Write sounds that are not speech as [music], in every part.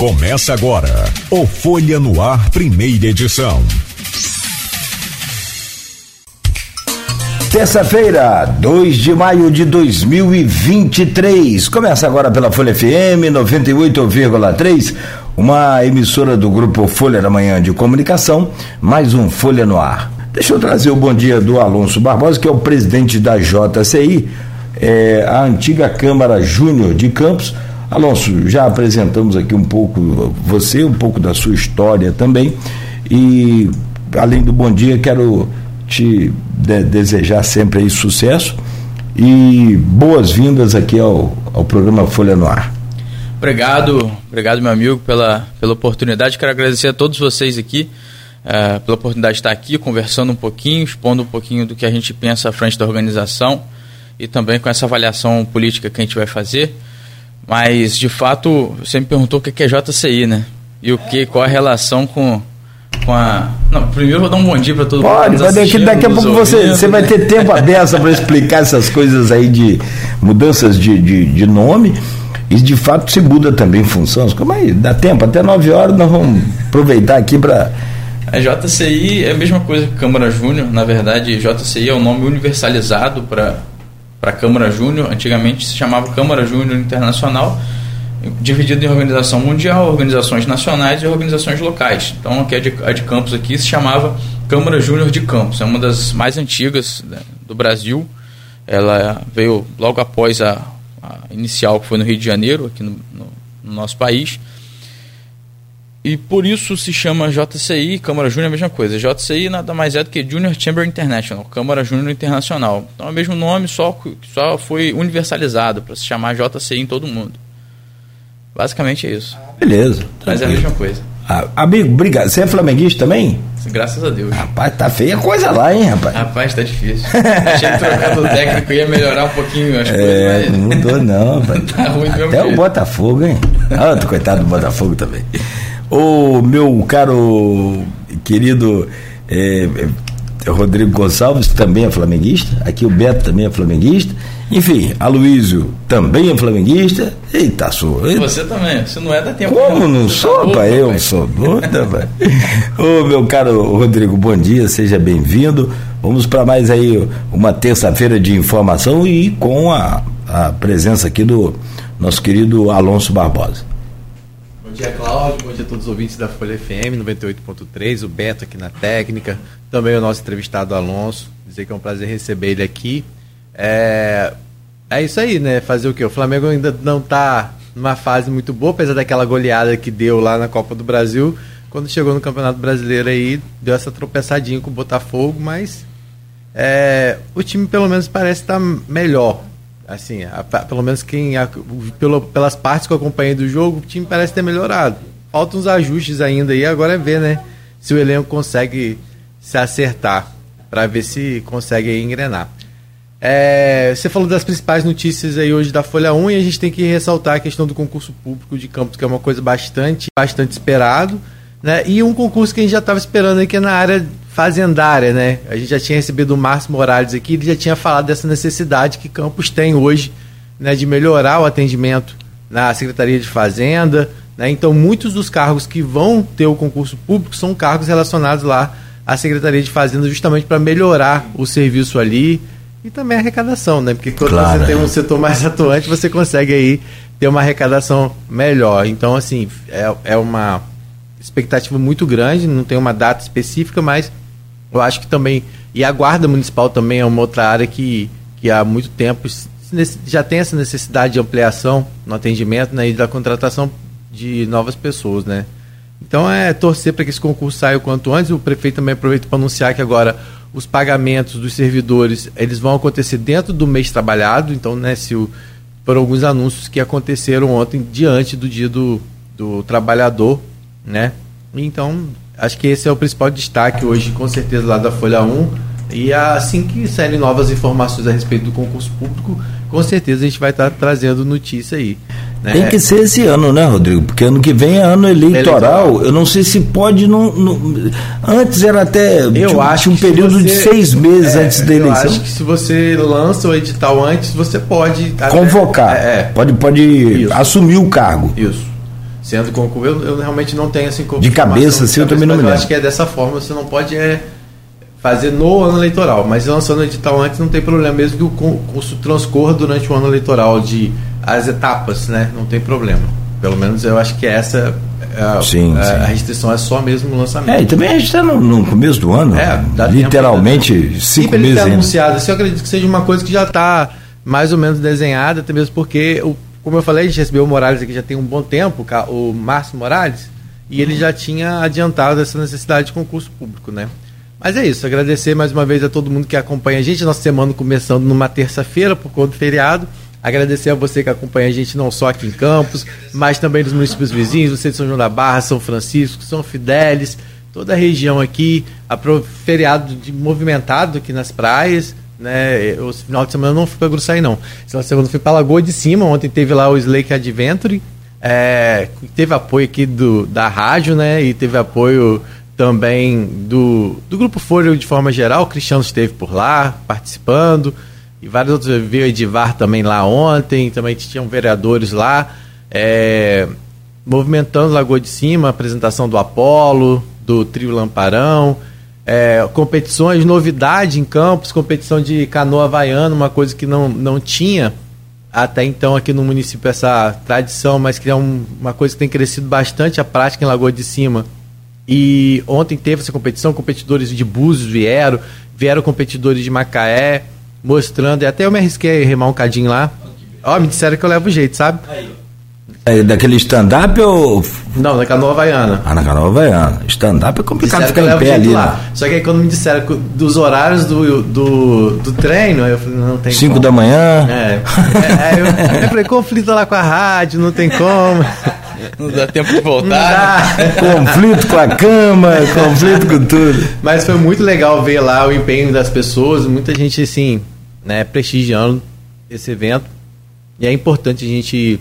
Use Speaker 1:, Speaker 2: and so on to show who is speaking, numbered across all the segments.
Speaker 1: Começa agora o Folha no Ar, primeira edição.
Speaker 2: Terça-feira, 2 de maio de 2023. Começa agora pela Folha FM 98,3, uma emissora do grupo Folha da Manhã de Comunicação, mais um Folha no Ar. Deixa eu trazer o bom dia do Alonso Barbosa, que é o presidente da JCI, é, a antiga Câmara Júnior de Campos Alonso, já apresentamos aqui um pouco você, um pouco da sua história também. E além do bom dia, quero te de desejar sempre aí sucesso e boas-vindas aqui ao, ao programa Folha no Ar.
Speaker 3: Obrigado, obrigado meu amigo pela, pela oportunidade. Quero agradecer a todos vocês aqui uh, pela oportunidade de estar aqui conversando um pouquinho, expondo um pouquinho do que a gente pensa à frente da organização e também com essa avaliação política que a gente vai fazer. Mas, de fato, você me perguntou o que é JCI, né? E o que, qual a relação com, com a. Não, primeiro vou dar um bom dia para todo
Speaker 2: Pode, mundo. Pode, daqui, daqui a pouco você, você vai ter tempo aberto para explicar essas coisas aí de mudanças de, de, de nome. E de fato se muda também funções. Como aí? Dá tempo? Até 9 horas nós vamos aproveitar aqui para.
Speaker 3: A JCI é a mesma coisa que Câmara Júnior, na verdade, JCI é o um nome universalizado para para a Câmara Júnior. Antigamente se chamava Câmara Júnior Internacional, dividido em organização mundial, organizações nacionais e organizações locais. Então, aqui a de, a de Campos aqui se chamava Câmara Júnior de Campos. É uma das mais antigas né, do Brasil. Ela veio logo após a, a, inicial, que foi no Rio de Janeiro, aqui no, no, no nosso país. E por isso se chama JCI, Câmara Júnior é a mesma coisa. JCI nada mais é do que Junior Chamber International, Câmara Júnior Internacional. Então é o mesmo nome, só, só foi universalizado para se chamar JCI em todo mundo. Basicamente é isso.
Speaker 2: Beleza.
Speaker 3: Mas é a mesma coisa.
Speaker 2: Ah, amigo, obrigado. Você é flamenguista também?
Speaker 3: Graças a Deus.
Speaker 2: Rapaz, tá feia coisa lá, hein, rapaz?
Speaker 3: Rapaz, tá difícil. [laughs] Achei que trocando o técnico ia melhorar um pouquinho as é,
Speaker 2: coisas, mas... Não mudou não, [laughs] rapaz. tá ruim Até o jeito. Botafogo, hein? Ah, coitado do Botafogo também. O meu caro querido é, é, Rodrigo Gonçalves também é flamenguista. Aqui o Beto também é flamenguista. Enfim, Aloísio também é flamenguista. Eita, sou.
Speaker 3: Você também. Você não é da tempo.
Speaker 2: Como não, sou, tá pai? Eu sou doida, pai. Ô, meu caro Rodrigo, bom dia, seja bem-vindo. Vamos para mais aí uma terça-feira de informação e com a, a presença aqui do nosso querido Alonso Barbosa.
Speaker 4: Bom dia, Cláudio. Bom dia a todos os ouvintes da Folha FM 98.3, o Beto aqui na técnica, também o nosso entrevistado Alonso. Dizer que é um prazer receber ele aqui. É, é isso aí, né? Fazer o quê? O Flamengo ainda não está numa fase muito boa, apesar daquela goleada que deu lá na Copa do Brasil. Quando chegou no Campeonato Brasileiro aí, deu essa tropeçadinha com o Botafogo, mas é, o time pelo menos parece estar tá melhor assim, a, pelo menos quem a, pelo, pelas partes que eu acompanhei do jogo, o time parece ter melhorado. Faltam uns ajustes ainda aí, agora é ver, né, se o elenco consegue se acertar para ver se consegue engrenar. É, você falou das principais notícias aí hoje da Folha 1 e a gente tem que ressaltar a questão do concurso público de Campos, que é uma coisa bastante, bastante esperado, né? E um concurso que a gente já estava esperando aqui na área fazendária, né? A gente já tinha recebido o Márcio Morales aqui, ele já tinha falado dessa necessidade que Campos tem hoje, né, de melhorar o atendimento na Secretaria de Fazenda, né? Então, muitos dos cargos que vão ter o concurso público são cargos relacionados lá à Secretaria de Fazenda, justamente para melhorar o serviço ali e também a arrecadação, né? Porque quando claro, você tem um setor mais [laughs] atuante, você consegue aí ter uma arrecadação melhor. Então, assim, é, é uma expectativa muito grande, não tem uma data específica, mas eu acho que também. E a Guarda Municipal também é uma outra área que, que há muito tempo já tem essa necessidade de ampliação no atendimento né, e da contratação de novas pessoas, né? Então é torcer para que esse concurso saia o quanto antes. O prefeito também aproveita para anunciar que agora os pagamentos dos servidores eles vão acontecer dentro do mês trabalhado. Então, né, se o, por alguns anúncios que aconteceram ontem diante do dia do, do trabalhador, né? Então Acho que esse é o principal destaque hoje, com certeza, lá da Folha 1. E assim que saírem novas informações a respeito do concurso público, com certeza a gente vai estar trazendo notícia aí.
Speaker 2: Né? Tem que ser esse ano, né, Rodrigo? Porque ano que vem é ano eleitoral. eleitoral. Eu não sei se pode. Não, não... Antes era até.
Speaker 4: Eu
Speaker 2: tinha,
Speaker 4: acho
Speaker 2: um período você, de seis meses é, antes da eleição. Eu
Speaker 4: acho que se você lança o edital antes, você pode.
Speaker 2: Convocar. É, é. Pode, pode assumir o cargo.
Speaker 4: Isso. Sendo concurso. Eu, eu realmente não tenho assim
Speaker 2: De cabeça, assim, eu também não me lembro.
Speaker 4: Eu acho que é dessa forma, você não pode é, fazer no ano eleitoral, mas lançando o edital antes não tem problema, mesmo que o concurso transcorra durante o ano eleitoral, de as etapas, né? Não tem problema. Pelo menos eu acho que essa a,
Speaker 2: sim,
Speaker 4: a,
Speaker 2: sim.
Speaker 4: a, restrição é só mesmo no lançamento.
Speaker 2: É, e também a gente está no, no, começo do ano, é, literalmente tempo, cinco meses. Ele
Speaker 4: anunciado, assim, eu acredito que seja uma coisa que já está mais ou menos desenhada, até mesmo porque, o, como eu falei, a gente recebeu o Morales aqui já tem um bom tempo, o Márcio Morales, e ele já tinha adiantado essa necessidade de concurso público, né? Mas é isso, agradecer mais uma vez a todo mundo que acompanha a gente. Nossa semana começando numa terça-feira, por conta do feriado. Agradecer a você que acompanha a gente não só aqui em Campos, mas também nos municípios vizinhos, você de São João da Barra, São Francisco, São Fidélis, toda a região aqui, a feriado de, movimentado aqui nas praias. Né, o final de semana eu não fui para Gruçaí, não. Final de semana eu fui para Lagoa de Cima, ontem teve lá o Slake Adventure, é, teve apoio aqui do, da rádio, né? E teve apoio também do, do Grupo Folha de forma geral. O Cristiano esteve por lá, participando. E vários outros. Veio Edivar também lá ontem. Também tinham vereadores lá. É, movimentando Lagoa de Cima, apresentação do Apolo, do Trio Lamparão. É, competições, novidade em campos, competição de canoa havaiana, uma coisa que não, não tinha até então aqui no município essa tradição, mas que é um, uma coisa que tem crescido bastante a prática em Lagoa de Cima e ontem teve essa competição, competidores de Búzios vieram, vieram competidores de Macaé, mostrando, e até eu me arrisquei a remar um cadinho lá. Ó, me disseram que eu levo jeito, sabe?
Speaker 2: É daquele stand-up ou.
Speaker 4: Não, na canoa havaiana.
Speaker 2: Ah, na canoa havaiana. Stand-up é complicado ficar em pé ali. Lá.
Speaker 4: Né? Só que aí quando me disseram dos horários do, do, do treino, eu falei, não tem
Speaker 2: Cinco como. da manhã?
Speaker 4: É. é, é eu, eu falei, conflito lá com a rádio, não tem como.
Speaker 3: Não dá tempo de voltar.
Speaker 2: Né? conflito com a cama, conflito com tudo.
Speaker 4: Mas foi muito legal ver lá o empenho das pessoas, muita gente assim, né, prestigiando esse evento. E é importante a gente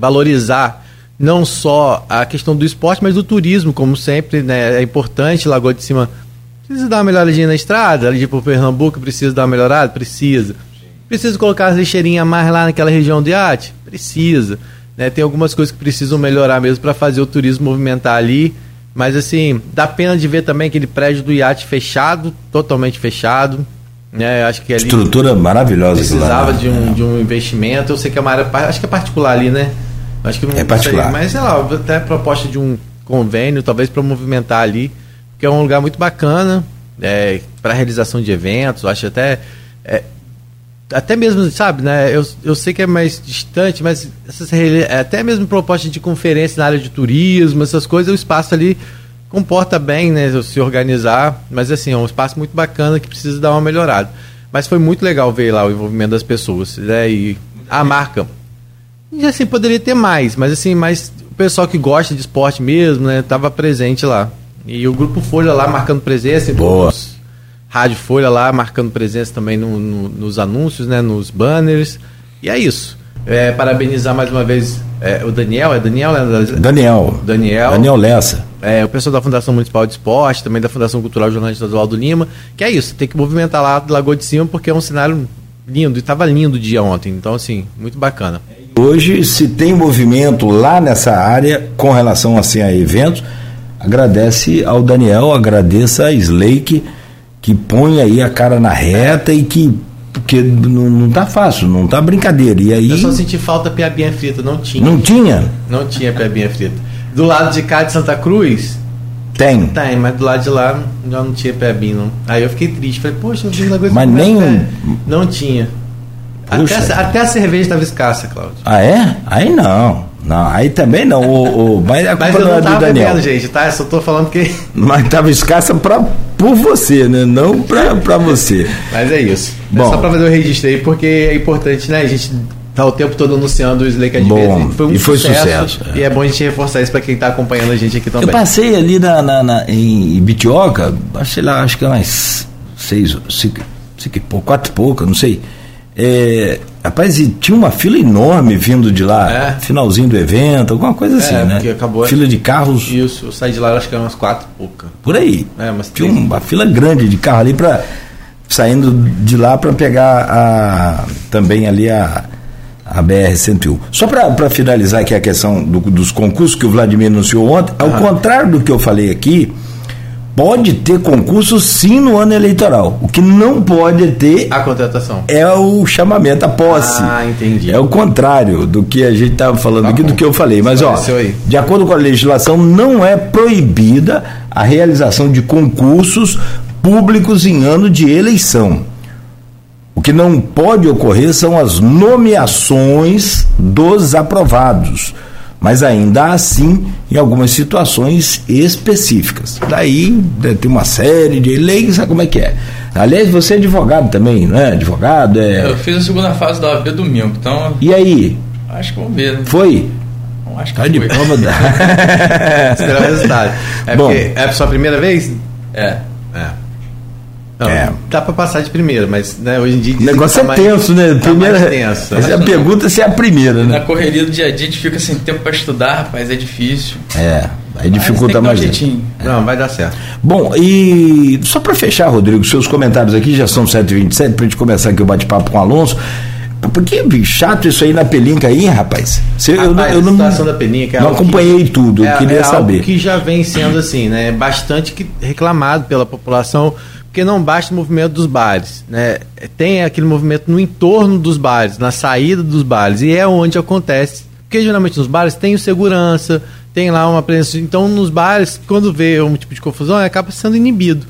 Speaker 4: valorizar não só a questão do esporte, mas do turismo, como sempre, né? É importante, Lagoa de Cima precisa dar uma melhoradinha na estrada, ali para o Pernambuco precisa dar uma melhorada? Precisa. Precisa colocar as lixeirinhas mais lá naquela região do iate? Precisa. Né? Tem algumas coisas que precisam melhorar mesmo para fazer o turismo movimentar ali. Mas assim, dá pena de ver também aquele prédio do iate fechado, totalmente fechado. Né? Acho que ali
Speaker 2: Estrutura maravilhosa.
Speaker 4: Precisava lá, né? de, um, é. de um investimento. Eu sei que é uma área. Acho que é particular ali, né? Acho que não
Speaker 2: é particular.
Speaker 4: Mas sei lá, até a proposta de um convênio, talvez para movimentar ali, porque é um lugar muito bacana é, para realização de eventos. Acho até. É, até mesmo, sabe, né? Eu, eu sei que é mais distante, mas essas, até mesmo proposta de conferência na área de turismo, essas coisas, o espaço ali comporta bem, né? Se organizar, mas assim, é um espaço muito bacana que precisa dar uma melhorada. Mas foi muito legal ver lá o envolvimento das pessoas, né? E a marca. E assim, poderia ter mais, mas assim, mais o pessoal que gosta de esporte mesmo, né? Tava presente lá. E o Grupo Folha lá marcando presença.
Speaker 2: Boa.
Speaker 4: Rádio Folha lá marcando presença também no, no, nos anúncios, né, nos banners. E é isso. É, parabenizar mais uma vez é, o Daniel, é Daniel?
Speaker 2: É Daniel.
Speaker 4: Daniel.
Speaker 2: Daniel Lessa.
Speaker 4: É, o pessoal da Fundação Municipal de Esporte, também da Fundação Cultural Jornalista Eduardo Lima, que é isso, tem que movimentar lá do Lagoa de Cima porque é um cenário lindo, e estava lindo o dia ontem, então assim, muito bacana.
Speaker 2: Hoje, se tem movimento lá nessa área com relação assim a eventos, agradece ao Daniel, agradeça a Slake, que põe aí a cara na reta e que porque não, não tá fácil, não tá brincadeira. E aí
Speaker 4: Eu só senti falta piabinha frita, não tinha.
Speaker 2: Não tinha?
Speaker 4: Não tinha piabinha frita. Do lado de cá de Santa Cruz
Speaker 2: tem.
Speaker 4: Tem, mas do lado de lá já não tinha piabinha não. Aí eu fiquei triste, falei, poxa, eu vi um negócio
Speaker 2: Mas nem
Speaker 4: não tinha. Até, até, a cerveja estava escassa, Cláudio.
Speaker 2: Ah, é? Aí não. Não, aí também não. O, o, mas a
Speaker 4: culpa mas eu não, não é do Daniel. Bebendo, gente, tá? Eu só tô falando que. [laughs]
Speaker 2: Mas estava escassa pra, por você, né? Não pra, pra você.
Speaker 4: mas é isso.
Speaker 2: É Bom,
Speaker 4: é só pra fazer o registro aí, porque é importante, né? A gente tá o tempo todo anunciando o Slake Adventure.
Speaker 2: Foi um e foi sucesso. sucesso
Speaker 4: é. E é bom a gente reforçar isso para quem tá acompanhando a gente aqui também.
Speaker 2: Eu passei ali na, na, na em Bitioca, sei lá, acho que é mais seis, cinco, cinco, quatro e pouco, não sei. É, rapaz, e tinha uma fila enorme vindo de lá, é. finalzinho do evento, alguma coisa assim, é, né?
Speaker 4: Acabou
Speaker 2: fila de carros.
Speaker 4: Isso, eu saí de lá, acho que eram umas quatro e pouca.
Speaker 2: Por aí.
Speaker 4: É, mas
Speaker 2: tinha uma fila grande de carro ali para saindo de lá para pegar a, também ali a, a BR-101. Só para finalizar aqui a questão do, dos concursos que o Vladimir anunciou ontem, ao contrário do que eu falei aqui, pode ter concurso sim no ano eleitoral. O que não pode ter
Speaker 4: A contratação.
Speaker 2: é o chamamento, a posse.
Speaker 4: Ah, entendi.
Speaker 2: É o contrário do que a gente estava falando
Speaker 4: Tá
Speaker 2: aqui,
Speaker 4: bom.
Speaker 2: do que eu falei. Mas, ó, de acordo com a legislação, não é proibida a realização de concursos públicos em ano de eleição. O que não pode ocorrer são as nomeações dos aprovados, mas ainda assim em algumas situações específicas. Daí né, tem uma série de leis, sabe como é que é? Aliás, você é advogado também, não é? Advogado, é.
Speaker 3: Eu fiz a segunda fase da OAB domingo, então
Speaker 2: E aí,
Speaker 3: acho que vamos ver. Né?
Speaker 2: foi?
Speaker 3: Acho que
Speaker 2: Tá de
Speaker 3: foi.
Speaker 2: prova da... [laughs]
Speaker 4: Esperar o resultado. É
Speaker 2: Bom.
Speaker 4: porque é a sua primeira vez?
Speaker 3: É.
Speaker 4: É. Não,
Speaker 2: É.
Speaker 4: Dá pra passar de primeira, mas né, hoje em dia.
Speaker 2: O negócio é
Speaker 4: tá mais-
Speaker 2: tenso, né?
Speaker 4: tá
Speaker 2: Primeira...
Speaker 4: mais tenso.
Speaker 2: Essa é a pergunta se é a primeira,
Speaker 3: Na
Speaker 2: né?
Speaker 3: correria do dia a dia a gente fica sem tempo pra estudar, rapaz, é difícil.
Speaker 2: É, aí
Speaker 3: Mas
Speaker 2: dificulta
Speaker 3: tem que dar um
Speaker 2: mais.
Speaker 3: jeitinho.
Speaker 4: Não, vai dar certo.
Speaker 2: Bom, e só para fechar, Rodrigo, seus comentários aqui já são 7h27, para gente começar aqui o bate-papo com o Alonso. Porque chato isso aí na pelinca aí, hein, rapaz? Você, eu, não-
Speaker 4: Rapaz,
Speaker 2: eu
Speaker 4: a
Speaker 2: não,
Speaker 4: situação da Peninha, que é
Speaker 2: não
Speaker 4: algo que-
Speaker 2: acompanhei tudo, eu
Speaker 4: é,
Speaker 2: queria
Speaker 4: é
Speaker 2: saber.
Speaker 4: Algo que já vem sendo assim, né? Bastante que- reclamado pela população, porque não basta o movimento dos bares, né? Tem aquele movimento no entorno dos bares, na saída dos bares, e é onde acontece. Porque geralmente nos bares tem o segurança, tem lá uma presença. Então, nos bares, quando vê um tipo de confusão, acaba sendo inibido.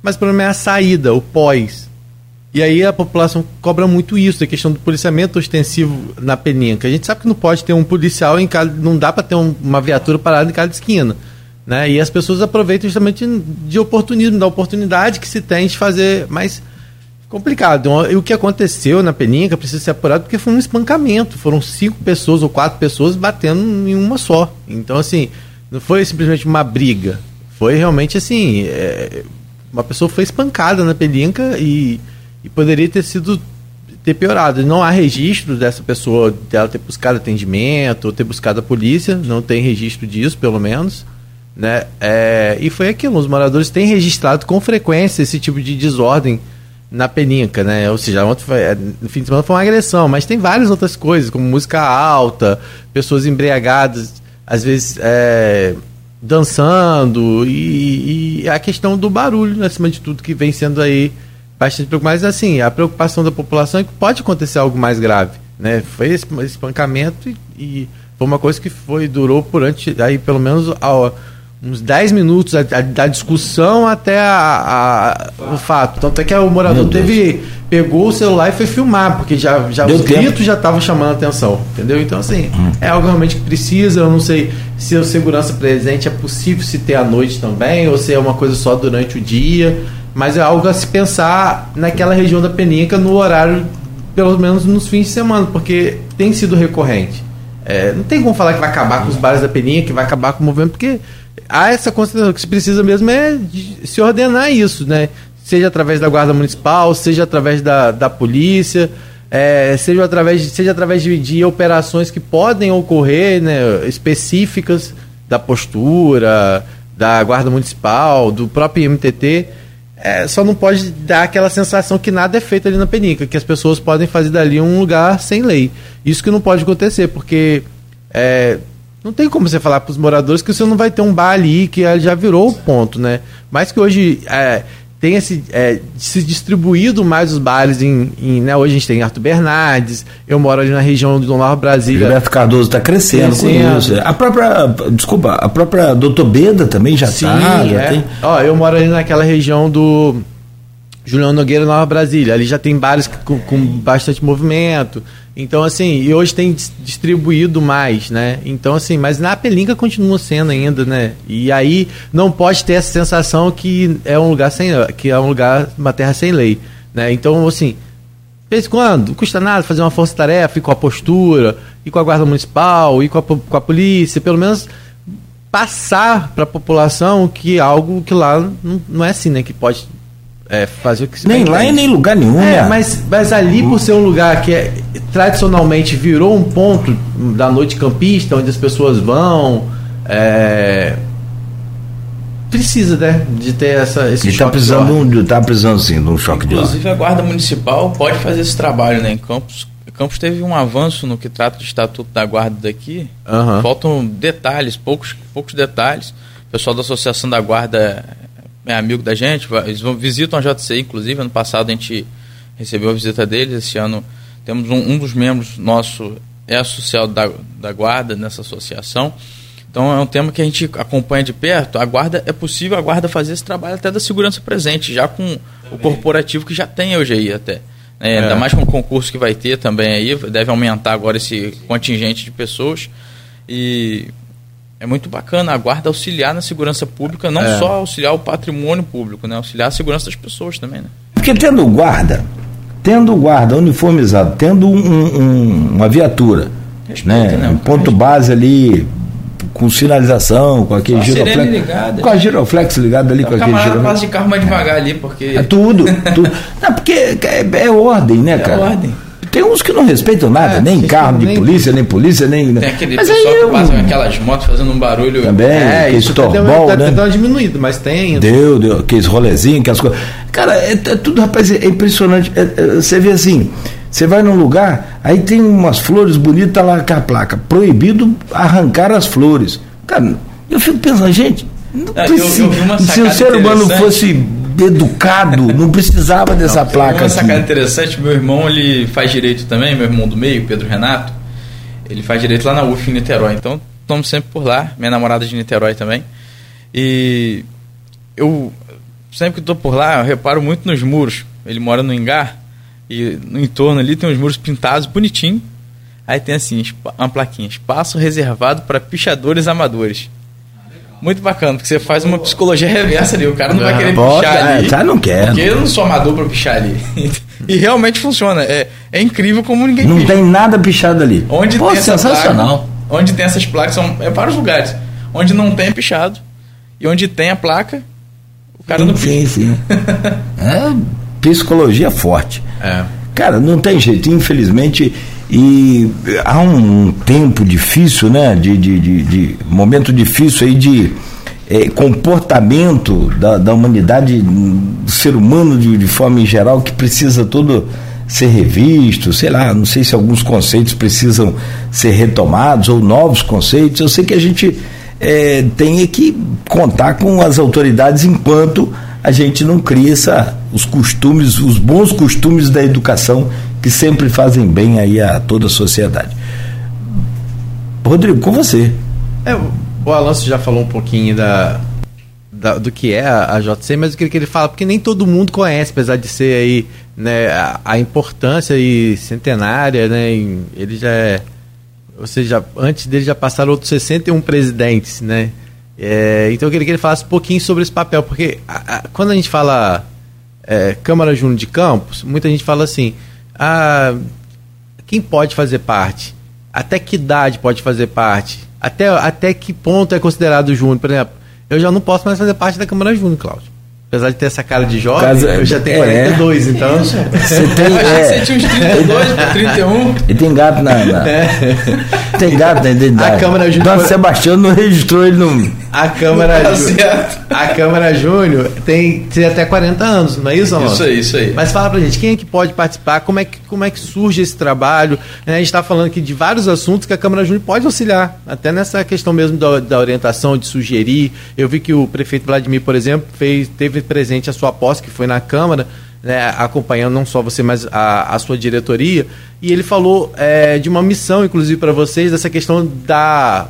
Speaker 4: Mas o problema é a saída, o pós. E aí a população cobra muito isso, a questão do policiamento ostensivo na peninca. A gente sabe que não pode ter um policial em cada. não dá para ter um- uma viatura parada em cada esquina. Né? E as pessoas aproveitam justamente de oportunismo, da oportunidade que se tem de fazer. Mas complicado. Então, e o que aconteceu na peninca precisa ser apurado porque foi um espancamento. Foram cinco pessoas ou quatro pessoas batendo em uma só. Então, assim, não foi simplesmente uma briga. Foi realmente assim. é, uma pessoa foi espancada na pelinca e, e poderia ter sido ter piorado. Não há registro dessa pessoa dela ter buscado atendimento ou ter buscado a polícia, não tem registro disso, pelo menos. Né? É, e foi aquilo, os moradores têm registrado com frequência esse tipo de desordem na peninca, né? Ou seja, ontem foi, é, no fim de semana foi uma agressão, mas tem várias outras coisas, como música alta, pessoas embriagadas, às vezes é, dançando, e, e a questão do barulho, acima de tudo, que vem sendo aí bastante preocupante. Mas assim, a preocupação da população é que pode acontecer algo mais grave. Né? Foi esse espancamento e, e foi uma coisa que foi durou por antes, aí pelo menos ao- uns 10 minutos a- a- da discussão até a- o fato. Tanto é que o morador teve pegou o celular e foi filmar, porque já, já
Speaker 2: Deu
Speaker 4: os
Speaker 2: tempo.
Speaker 4: gritos já estavam chamando a atenção, entendeu? Então assim, é algo realmente que precisa, eu não sei se o segurança presente é possível se ter à noite também, ou se é uma coisa só durante o dia, mas é algo a se pensar naquela região da Peninca no horário, pelo menos nos fins de semana, porque tem sido recorrente. É, não tem como falar que vai acabar com os bares da Peninha, que vai acabar com o movimento, porque há essa consideração que se precisa mesmo é se ordenar isso, né? Seja através da guarda municipal, seja através da, da polícia, é, seja através, de, seja através de, de operações que podem ocorrer, né, específicas da postura, da guarda municipal, do próprio MTT. É, só não pode dar aquela sensação que nada é feito ali na Penica, que as pessoas podem fazer dali um lugar sem lei. Isso que não pode acontecer, porque é, não tem como você falar para os moradores que você não vai ter um bar ali que já virou o ponto, né? Mas que hoje é, tem esse, é, se distribuído mais os bares em, em, né? Hoje a gente tem Arthur Bernardes, eu moro ali na região do Nova Brasília.
Speaker 2: Gilberto Cardoso está crescendo com
Speaker 4: Crescendo.
Speaker 2: isso. A própria, desculpa, a própria Doutor Beda também já
Speaker 4: Sim,
Speaker 2: está. já
Speaker 4: é.
Speaker 2: tem.
Speaker 4: Ó, eu moro ali naquela região do Julião Nogueira, Nova Brasília. Ali já tem bares com, com bastante movimento. Então, assim, e hoje tem dis- distribuído mais, né? Então, assim, mas na Pelinca continua sendo ainda, né? E aí não pode ter essa sensação que é um lugar sem que é um lugar, uma terra sem lei, né? Então, assim, em quando, custa nada fazer uma força-tarefa, ir com a postura, ir com a guarda municipal, ir com a, com a polícia, pelo menos passar para a população que é algo que lá não, não é assim, né? Que pode é, fazer o que se
Speaker 2: Nem lá e nem em lugar nenhum,
Speaker 4: É,
Speaker 2: né?
Speaker 4: mas, mas ali por ser um lugar que é, tradicionalmente virou um ponto da noite campista, onde as pessoas vão, é, precisa, né, de ter essa, esse
Speaker 2: está
Speaker 4: choque de
Speaker 2: precisando,
Speaker 4: ordem.
Speaker 2: de um- tá precisando sim de um choque de ordem.
Speaker 3: Inclusive a Guarda Municipal pode fazer esse trabalho né, em campos, Campos teve um avanço no que trata do Estatuto da Guarda daqui.
Speaker 4: Aham.
Speaker 3: Faltam detalhes, poucos, poucos detalhes. O pessoal da Associação da Guarda é amigo da gente, eles vão, visitam a JCI, inclusive. Ano passado a gente recebeu a visita deles. Esse ano temos um, um dos membros nosso é associado da, da Guarda nessa associação. Então é um tema que a gente acompanha de perto. A guarda é possível a guarda fazer esse trabalho até da segurança presente, já com o corporativo que já tem hoje aí até. É, Ainda mais com o concurso que vai ter também aí, deve aumentar agora esse contingente de pessoas. E é muito bacana a guarda auxiliar na segurança pública, não
Speaker 4: É.
Speaker 3: só auxiliar o patrimônio público, né? Auxiliar a segurança das pessoas também, né?
Speaker 2: Porque tendo guarda, tendo guarda uniformizado, tendo um- um- uma viatura,
Speaker 3: Respeito,
Speaker 2: né?
Speaker 3: né?
Speaker 2: Um ponto base ali com sinalização, com aquele
Speaker 3: a
Speaker 2: giroflex.
Speaker 3: ligada.
Speaker 2: Com a giroflex ligada ali,
Speaker 3: O
Speaker 2: com aquele giroflex.
Speaker 3: passa de carro mais devagar ali, porque
Speaker 2: É tudo, [laughs] tudo. Não, porque é, é ordem, né, cara?
Speaker 3: ordem.
Speaker 2: Tem uns que não respeitam nada,
Speaker 4: É,
Speaker 2: nem carro de
Speaker 4: nem-
Speaker 2: polícia, nem polícia, nem.
Speaker 3: tem aquele
Speaker 2: Mas
Speaker 3: pessoal
Speaker 2: aí
Speaker 3: que
Speaker 2: eu-
Speaker 3: passa com aquelas motos fazendo um barulho.
Speaker 2: Também,
Speaker 4: É,
Speaker 2: que
Speaker 4: isso deu,
Speaker 2: estorbol,
Speaker 4: tá-
Speaker 2: né?
Speaker 4: deu uma diminuída, mas tem.
Speaker 2: Deu, deu, aqueles rolezinhos, aquelas coisas. Cara, é, é tudo, rapaz, é impressionante. É, é, você vê assim, você vai num lugar, aí tem umas flores bonitas tá lá com a placa. Proibido arrancar as flores. Cara, eu fico pensando, gente, não
Speaker 3: eu- eu
Speaker 2: precisa-
Speaker 3: vi uma
Speaker 2: se o ser humano fosse educado, não precisava dessa placa
Speaker 3: Uma sacada
Speaker 2: aqui.
Speaker 3: interessante, meu irmão ele faz direito também, meu irmão do meio, Pedro Renato, ele faz direito lá na UF em Niterói, então estamos sempre por lá, minha namorada de Niterói também. E eu sempre que estou por lá, eu reparo muito nos muros. Ele mora no Engar e no entorno ali tem uns muros pintados bonitinho. Aí tem assim, uma plaquinha, espaço reservado para pichadores amadores. Muito bacana, porque você faz uma psicologia reversa ali. O cara não vai querer
Speaker 2: Pode,
Speaker 3: pichar
Speaker 2: é,
Speaker 3: ali.
Speaker 2: tá, não quer.
Speaker 3: Porque eu não sou amador pra pichar ali. e realmente funciona. É, é incrível como ninguém
Speaker 2: Não
Speaker 3: picha.
Speaker 2: tem nada pichado ali.
Speaker 3: Onde
Speaker 2: Pô,
Speaker 3: tem
Speaker 2: sensacional.
Speaker 3: placa, onde tem essas placas, são é vários lugares. Onde não tem é pichado. E onde tem a placa, o cara não picha.
Speaker 2: Sim, sim. [laughs] É psicologia forte.
Speaker 4: É.
Speaker 2: Cara, não tem jeito, infelizmente. E há um tempo difícil, né? De, de, de, de- momento difícil aí de eh, comportamento da, da humanidade, do ser humano de, de forma em geral, que precisa todo ser revisto, sei lá, não sei se alguns conceitos precisam ser retomados ou novos conceitos. Eu sei que a gente eh, tem é que contar com as autoridades enquanto a gente não cria essa, os costumes, os bons costumes da educação que sempre fazem bem aí a toda a sociedade. Rodrigo, com você.
Speaker 4: É, o Alonso já falou um pouquinho da, da- do que é a, a JC, mas eu queria que ele fala, porque nem todo mundo conhece, apesar de ser aí né, a, a importância e centenária, né? em- ele já é. Ou seja, antes dele já passaram outros 61 presidentes, né? É, então eu queria que ele falasse um pouquinho sobre esse papel, porque a- quando a gente fala é, Câmara Júnior de Campos, muita gente fala assim, ah, quem pode fazer parte? Até que idade pode fazer parte? Até, até que ponto é considerado júnior? Por exemplo, eu já não posso mais fazer parte da Câmara Júnior, Cláudio. Apesar de ter essa cara de jovem,
Speaker 2: Casa-
Speaker 4: eu já tenho
Speaker 2: é.
Speaker 4: 42, então.
Speaker 2: Você tem.
Speaker 3: Eu achei que
Speaker 2: É,
Speaker 3: você tinha uns 32 pra 31.
Speaker 2: e tem gato na. na- Tem gato na identidade.
Speaker 4: A Câmara Júnior-
Speaker 2: Dona Sebastião não registrou ele no.
Speaker 4: A Câmara,
Speaker 3: Tá
Speaker 4: Jú-
Speaker 3: certo.
Speaker 4: a Câmara Júnior tem, tem até 40 anos, não é isso, Alonso?
Speaker 3: Isso aí, isso aí.
Speaker 4: Mas fala pra gente, quem é que pode participar? Como é que, como é que surge esse trabalho? A gente está falando aqui de vários assuntos que a Câmara Júnior pode auxiliar, até nessa questão mesmo da, da orientação, de sugerir. Eu vi que o prefeito Vladimir, por exemplo, fez, teve presente a sua posse, que foi na Câmara, né, acompanhando não só você, mas a, a sua diretoria, e ele falou é, de uma missão, inclusive, para vocês, dessa questão da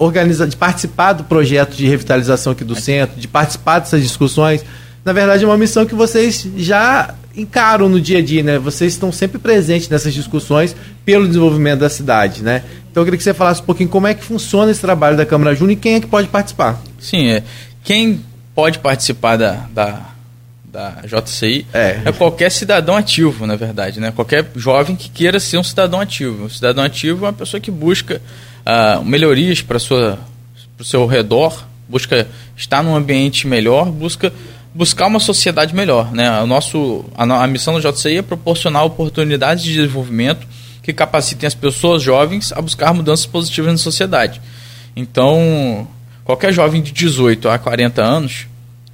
Speaker 4: organiza, de participar do projeto de revitalização aqui do centro, de participar dessas discussões. Na verdade, é uma missão que vocês já encaram no dia a dia, né? Vocês estão sempre presentes nessas discussões pelo desenvolvimento da cidade, né? Então eu queria que você falasse um pouquinho como é que funciona esse trabalho da Câmara Júnior e quem é que pode participar.
Speaker 3: Sim, é. Quem pode participar da, da, da JCI
Speaker 4: É.
Speaker 3: qualquer cidadão ativo, na verdade, né? Qualquer jovem que queira ser um cidadão ativo. Um cidadão ativo é uma pessoa que busca ah, melhorias para o seu redor, busca estar num ambiente melhor, busca buscar uma sociedade melhor, né? O nosso, a, a missão da JCI é proporcionar oportunidades de desenvolvimento que capacitem as pessoas jovens a buscar mudanças positivas na sociedade. Então, qualquer jovem de 18 a 40 anos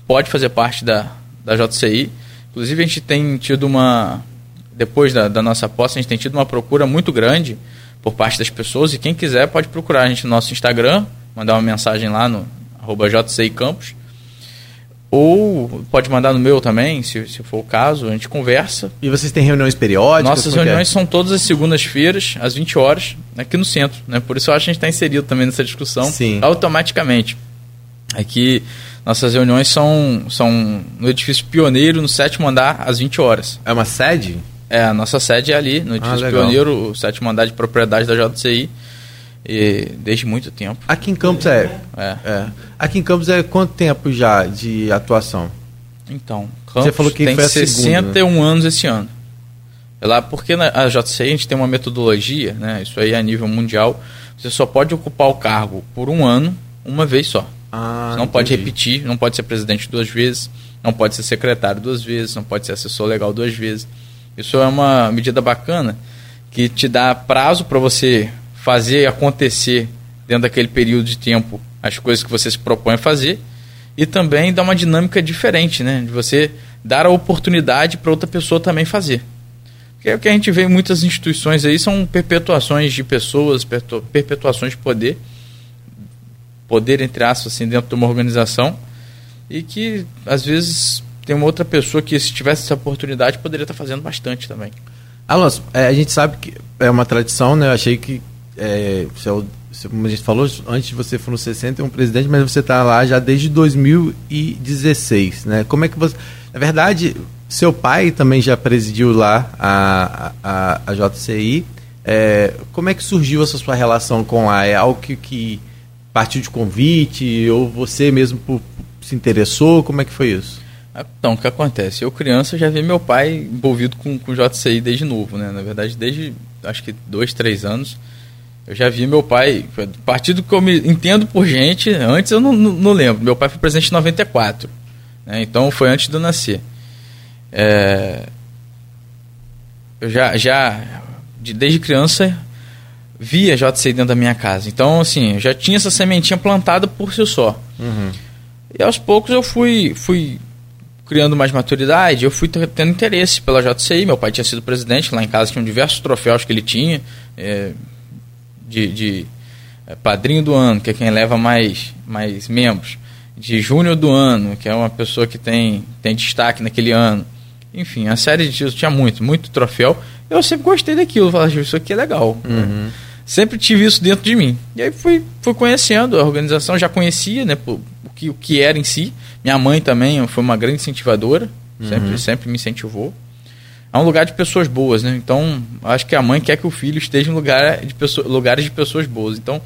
Speaker 3: pode fazer parte da, da JCI. Inclusive, a gente tem tido uma, depois da, da nossa posse, a gente tem tido uma procura muito grande por parte das pessoas e quem quiser pode procurar a gente no nosso Instagram, mandar uma mensagem lá no arroba JCI Campos ou pode mandar no meu também, se, se for o caso, a gente conversa.
Speaker 4: E vocês têm reuniões periódicas?
Speaker 3: Nossas é reuniões é? são todas as segundas-feiras, às 20 horas, aqui no centro. Né? Por isso eu acho que a gente está inserido também nessa discussão
Speaker 4: Sim.
Speaker 3: automaticamente. Aqui, nossas reuniões são, são no edifício Pioneiro, no sétimo andar, às 20 horas.
Speaker 4: É uma sede?
Speaker 3: É, a nossa sede é ali, no edifício ah, Pioneiro, o sétimo andar de propriedade da JCI. E desde muito tempo.
Speaker 4: Aqui em Campos é, é. é. Aqui em Campos é quanto tempo já de atuação?
Speaker 3: Então, Campos Você falou que tem foi 61 segunda, né? anos esse ano. É lá porque na a JCI a gente tem uma metodologia, né? Isso aí é a nível mundial. Você só pode ocupar o cargo por um ano, uma vez só.
Speaker 4: Ah,
Speaker 3: Você não entendi. pode repetir, não pode ser presidente duas vezes, não pode ser secretário duas vezes, não pode ser assessor legal duas vezes. Isso é uma medida bacana que te dá prazo para você fazer acontecer dentro daquele período de tempo as coisas que você se propõe a fazer e também dá uma dinâmica diferente, né? De você dar a oportunidade para outra pessoa também fazer. Porque é o que a gente vê em muitas instituições aí são perpetuações de pessoas, perpetuações de poder, poder entre aspas assim dentro de uma organização e que às vezes tem uma outra pessoa que se tivesse essa oportunidade poderia estar fazendo bastante também.
Speaker 4: Alonso, é, a gente sabe que é uma tradição, né? Eu achei que é, é como a gente falou, antes você for no 60 é um presidente, mas você está lá já desde 2016, né? Como é que você... Na verdade, seu pai também já presidiu lá a, a, a JCI. É, como é que surgiu essa sua relação com lá? É algo que, que partiu de convite ou você mesmo se interessou? Como é que foi isso?
Speaker 3: Então, o que acontece? Eu, criança, já vi meu pai envolvido com, com JCI desde novo, né? Na verdade, desde acho que dois, três anos. Eu já vi meu pai, partido que eu me entendo por gente, antes eu não, não, não lembro. Meu pai foi presidente em 94, né? então foi antes de eu nascer. É, eu já, já de, desde criança, via JCI dentro da minha casa. Então, assim, eu já tinha essa sementinha plantada por si só.
Speaker 4: Uhum.
Speaker 3: E aos poucos eu fui, fui criando mais maturidade, eu fui tendo interesse pela JCI. Meu pai tinha sido presidente, lá em casa tinham diversos troféus que ele tinha. É, de, de é, padrinho do ano, que é quem leva mais, mais membros, de júnior do ano, que é uma pessoa que tem, tem destaque naquele ano. Enfim, a série de títulos tinha muito, muito troféu. Eu sempre gostei daquilo, falava, isso aqui é legal.
Speaker 4: Uhum.
Speaker 3: Sempre tive isso dentro de mim. E aí fui, fui conhecendo a organização, já conhecia né, o, que, o que era em si. Minha mãe também foi uma grande incentivadora, uhum. sempre, sempre me incentivou é um lugar de pessoas boas, né? Então, acho que a mãe quer que o filho esteja em lugar de pessoa, lugares de pessoas boas. Então,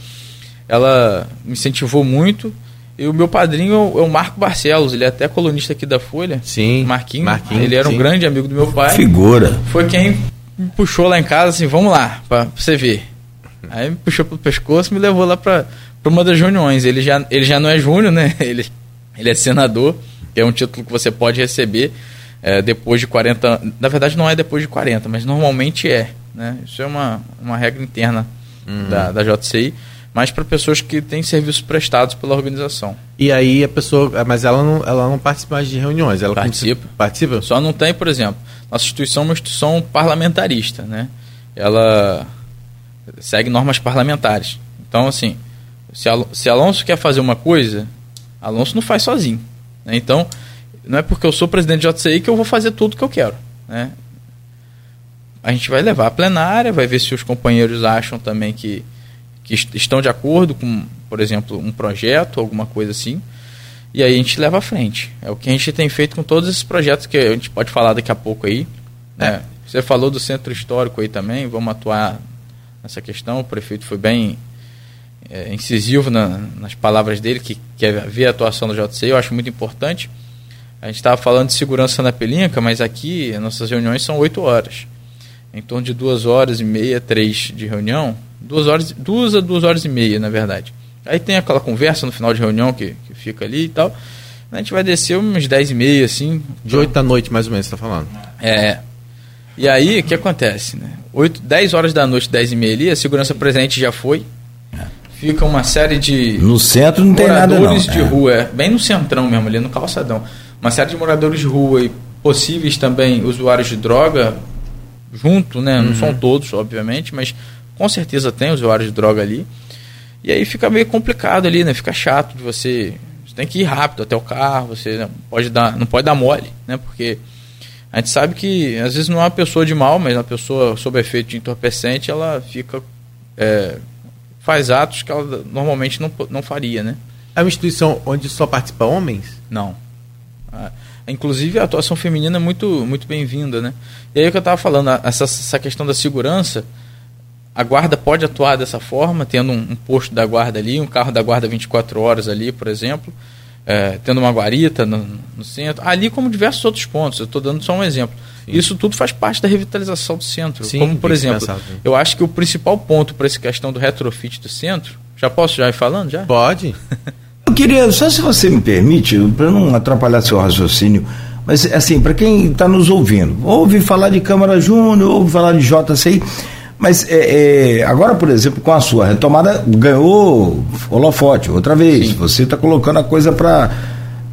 Speaker 3: ela me incentivou muito. E o meu padrinho é o Marco Barcelos, ele é até colunista aqui da Folha.
Speaker 4: Sim.
Speaker 3: Marquinho.
Speaker 4: Marquinho
Speaker 3: ele era
Speaker 4: sim.
Speaker 3: um grande amigo do meu pai.
Speaker 2: Figura.
Speaker 3: Foi quem me puxou lá em casa assim, vamos lá, pra você ver. [laughs] Aí me puxou pelo pescoço e me levou lá para uma das reuniões. Ele já, ele já não é júnior, né? [laughs] Ele, ele é senador, que é um título que você pode receber é, depois de 40 Na verdade, não é depois de 40, mas normalmente é. Né? Isso é uma, uma regra interna uhum. da, da JCI, mas para pessoas que têm serviços prestados pela organização.
Speaker 4: E aí a pessoa. Mas ela não, ela não participa mais de reuniões, ela
Speaker 3: participa.
Speaker 4: Participa?
Speaker 3: Só não tem, por exemplo, nossa instituição é uma instituição parlamentarista, né? Ela segue normas parlamentares. Então, assim, se, se Alonso quer fazer uma coisa, Alonso não faz sozinho. Né? Então, não é porque eu sou presidente de JCI que eu vou fazer tudo que eu quero. Né? A gente vai levar a plenária, vai ver se os companheiros acham também que, que estão de acordo com, por exemplo, um projeto, alguma coisa assim. E aí a gente leva à frente. É o que a gente tem feito com todos esses projetos que a gente pode falar daqui a pouco aí. Né? É. Você falou do centro histórico aí também, vamos atuar nessa questão. O prefeito foi bem é, incisivo na, nas palavras dele, que quer ver a atuação do JCI, eu acho muito importante. A gente estava falando de segurança na Pelinca, mas aqui nossas reuniões são oito horas. Em torno de duas horas e meia, três de reunião. Duas horas, duas a duas horas e meia, na verdade. Aí tem aquela conversa no final de reunião que, que fica ali e tal. A gente vai descer umas dez e meia, assim.
Speaker 4: De oito da noite, mais ou menos, você está falando.
Speaker 3: É. E aí, o que acontece? Né? 8, 10 horas da noite, dez e meia ali, a segurança presente já foi. Fica uma série de.
Speaker 2: No centro não tem nada, não.
Speaker 3: de
Speaker 2: é.
Speaker 3: rua, é, bem no centrão mesmo, ali no calçadão uma série de moradores de rua e possíveis também usuários de droga junto, né? Uhum. Não são todos, obviamente, mas com certeza tem usuários de droga ali. E aí fica meio complicado ali, né? Fica chato de você. Você tem que ir rápido até o carro, você não pode dar, não pode dar mole, né? Porque a gente sabe que às vezes não é uma pessoa de mal, mas uma pessoa sob efeito de entorpecente, ela fica. É, faz atos que ela normalmente não, não faria, né?
Speaker 4: É uma instituição onde só participa homens?
Speaker 3: Não. Ah, inclusive a atuação feminina é muito, muito bem-vinda, né? E aí o que eu estava falando, essa, essa questão da segurança, a guarda pode atuar dessa forma, tendo um, um, posto da guarda ali, um carro da guarda 24 horas ali, por exemplo, é, tendo uma guarita no, no, centro, ali como diversos outros pontos. Eu estou dando só um exemplo. Sim. Isso tudo faz parte da revitalização do centro. Sim, como, por exemplo, pensar, eu acho que o principal ponto para essa questão do retrofit do centro, já posso já ir falando? Já?
Speaker 4: Pode. [laughs]
Speaker 2: eu queria, só se você me permite, para não atrapalhar seu raciocínio, mas assim, para quem está nos ouvindo, ouve falar de Câmara Júnior, ouve falar de JCI, mas é, é, agora, por exemplo, com a sua retomada, ganhou holofote outra vez. Sim. Você está colocando a coisa para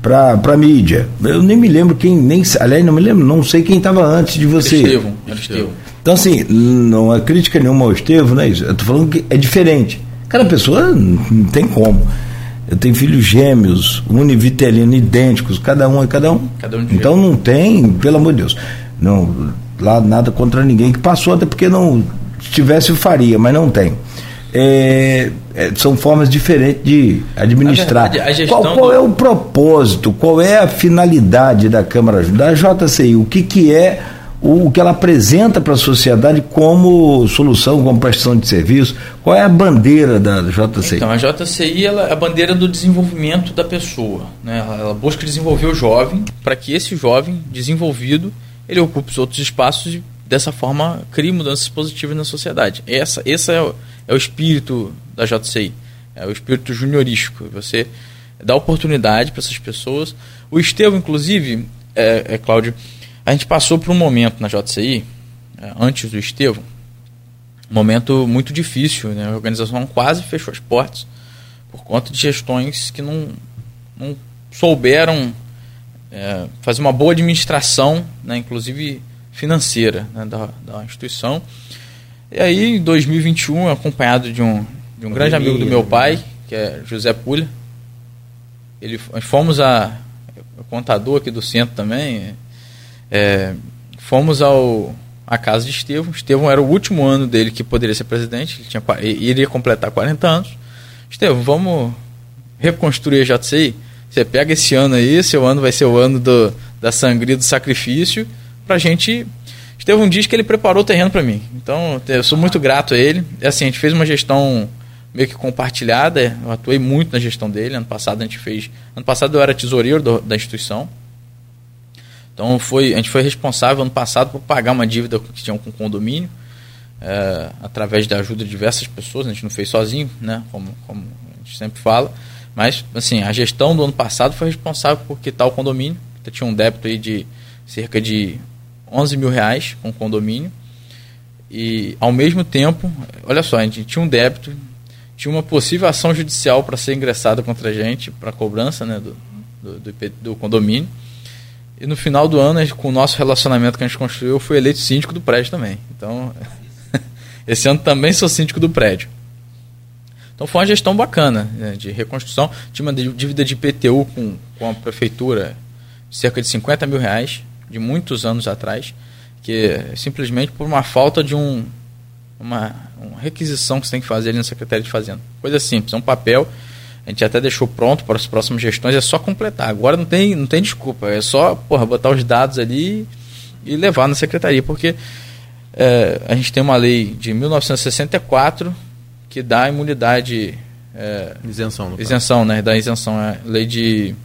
Speaker 2: para para mídia. Eu nem me lembro quem nem aliás não me lembro, não sei quem estava antes de você.
Speaker 3: Estevão, Estevão.
Speaker 2: Então assim, não é crítica nenhuma ao Estevão, não é isso. Eu tô falando que é diferente. Cada pessoa não tem como. Eu tenho filhos gêmeos, univitelino, idênticos, cada um é cada um. Cada um então não tem, pelo amor de Deus, não lá nada contra ninguém que passou, até porque não tivesse, eu faria, mas não tem. É, é, são formas diferentes de administrar. Verdade, qual, qual do... é o propósito, qual é a finalidade da Câmara da JCI? O que, que é o, o que ela apresenta para a sociedade como solução, como prestação de serviço? Qual é a bandeira da JCI?
Speaker 3: Então, a JCI ela é a bandeira do desenvolvimento da pessoa. Né? Ela, ela busca desenvolver o jovem para que esse jovem desenvolvido ele ocupe os outros espaços e dessa forma crie mudanças positivas na sociedade. Essa, esse é o, é o espírito da JCI, é o espírito juniorístico. Você dá oportunidade para essas pessoas. O Estevão, inclusive, é, é, Cláudio, a gente passou por um momento na JCI, é, antes do Estevão, um momento muito difícil. Né? A organização quase fechou as portas por conta de gestões que não, não souberam é, fazer uma boa administração, né? inclusive financeira né, da, da instituição. E aí, em 2021, acompanhado de um, de um grande amigo do meu pai, que é José Pulha, ele, nós fomos a. contador aqui do centro também. É, fomos ao a casa de Estevão. Estevão era o último ano dele que poderia ser presidente, ele tinha, iria completar 40 anos. Estevão, vamos reconstruir a JCI? Você pega esse ano aí, seu ano vai ser o ano do, da sangria do sacrifício pra gente. Teve um dia que ele preparou o terreno para mim. Então, eu sou muito grato a ele. É assim, a gente fez uma gestão meio que compartilhada. Eu atuei muito na gestão dele. Ano passado a gente fez. Ano passado eu era tesoureiro do, da instituição. Então foi, a gente foi responsável ano passado por pagar uma dívida que tinham com o condomínio, é, através da ajuda de diversas pessoas. A gente não fez sozinho, né? Como, como a gente sempre fala. Mas, assim, a gestão do ano passado foi responsável por quitar o condomínio. Tinha um débito aí de cerca de 11 mil reais com condomínio. E, ao mesmo tempo, olha só, a gente tinha um débito, tinha uma possível ação judicial para ser ingressada contra a gente, para cobrança né, do, do, do, do, condomínio. E no final do ano, com o nosso relacionamento que a gente construiu, eu fui eleito síndico do prédio também. Então, [laughs] esse ano também sou síndico do prédio. Então foi uma gestão bacana né, de reconstrução. Tinha uma dívida de IPTU com, com a prefeitura de cerca de 50 mil reais de muitos anos atrás, que simplesmente por uma falta de um, uma, uma requisição que você tem que fazer ali na Secretaria de Fazenda. Coisa simples, é um papel, a gente até deixou pronto para as próximas gestões, é só completar. Agora não tem, não tem desculpa, é só porra, botar os dados ali e levar na Secretaria, porque é, a gente tem uma lei de 1964 que dá imunidade. É,
Speaker 4: isenção,
Speaker 3: isenção, né? Da isenção, é lei de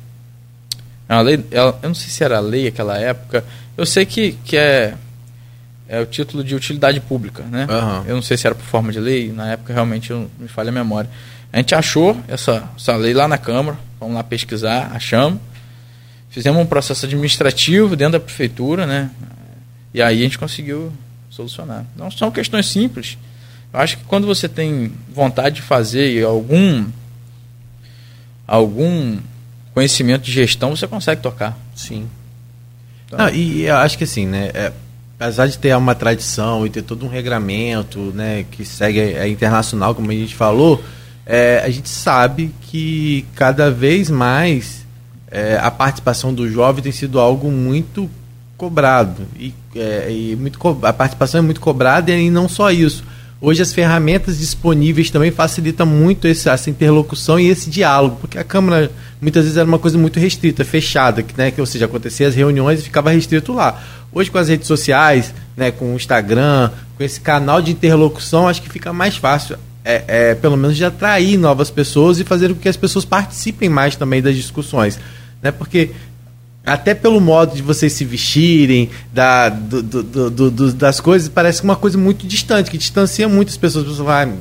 Speaker 3: é uma lei, ela, eu não sei se era lei aquela época. Eu sei que, que é, é o título de utilidade pública, né? Uhum. Eu não sei se era por forma de lei, na época realmente eu, me falha a memória. A gente achou essa, essa lei lá na Câmara, vamos lá pesquisar, achamos. Fizemos um processo administrativo dentro da prefeitura, né? E aí a gente conseguiu solucionar. Não são questões simples. Eu acho que quando você tem vontade de fazer algum algum conhecimento de gestão, você consegue tocar.
Speaker 4: Sim. Então, ah, e eu acho que assim, né? É, apesar de ter uma tradição e ter todo um regramento, né, que segue é internacional, como a gente falou, é, a gente sabe que cada vez mais é, a participação do jovem tem sido algo muito cobrado e, é, e muito a participação é muito cobrada e não só isso. Hoje as ferramentas disponíveis também facilitam muito esse, essa interlocução e esse diálogo, porque a Câmara muitas vezes era uma coisa muito restrita, fechada, né, que ou seja, acontecia as reuniões e ficava restrito lá. Hoje com as redes sociais, né, com o Instagram, com esse canal de interlocução, acho que fica mais fácil, é, é, pelo menos de atrair novas pessoas e fazer com que as pessoas participem mais também das discussões. Né, porque até pelo modo de vocês se vestirem, da, do, do, do, das coisas, parece uma coisa muito distante, que distancia muitas pessoas. Pessoas falam,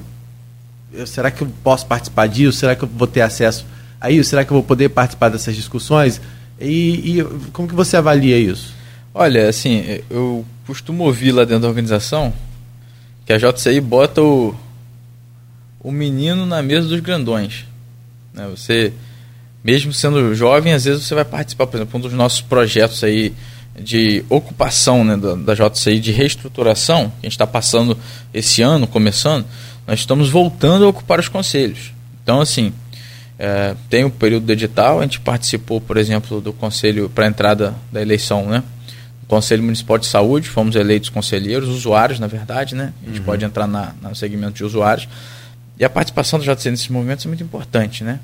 Speaker 4: ah, será que eu posso participar disso? Será que eu vou ter acesso a isso? Será que eu vou poder participar dessas discussões? E, e como que você avalia isso?
Speaker 3: Olha, assim, eu costumo ouvir lá dentro da organização que a JCI bota o, o menino na mesa dos grandões. Né? Você mesmo sendo jovem, às vezes você vai participar, por exemplo, um dos nossos projetos aí de ocupação né, da, da JCI, de reestruturação, que a gente está passando esse ano, começando, nós estamos voltando a ocupar os conselhos. Então, assim, é, tem o período do edital, a gente participou, por exemplo, do conselho para a entrada da eleição, né? Conselho Municipal de Saúde, fomos eleitos conselheiros, usuários, na verdade, né? A gente uhum. pode entrar na, no segmento de usuários. E a participação do JCI nesses movimentos é muito importante, né?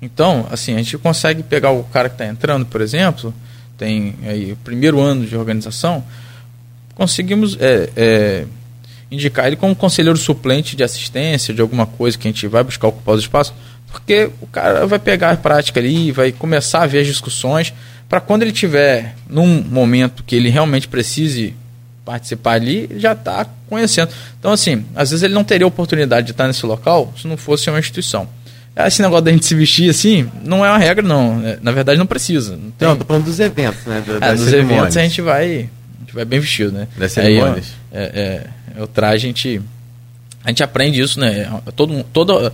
Speaker 3: Então, assim, a gente consegue pegar o cara que está entrando, por exemplo, tem aí o primeiro ano de organização, conseguimos é, é, indicar ele como conselheiro suplente de assistência, de alguma coisa que a gente vai buscar ocupar os espaços, porque o cara vai pegar a prática ali, vai começar a ver as discussões, para quando ele tiver num momento que ele realmente precise participar ali, já está conhecendo. Então, assim, às vezes ele não teria oportunidade de estar nesse local se não fosse uma instituição. Esse negócio da gente se vestir assim, não é uma regra, não. É, na verdade, não precisa. Não,
Speaker 4: tem... não tô falando dos eventos, né?
Speaker 3: Do, é, dos eventos a gente vai. A gente vai bem vestido, né?
Speaker 4: Das cerimônias.
Speaker 3: Aí, é, é, o traje, a gente. A gente aprende isso, né? Todo, todo,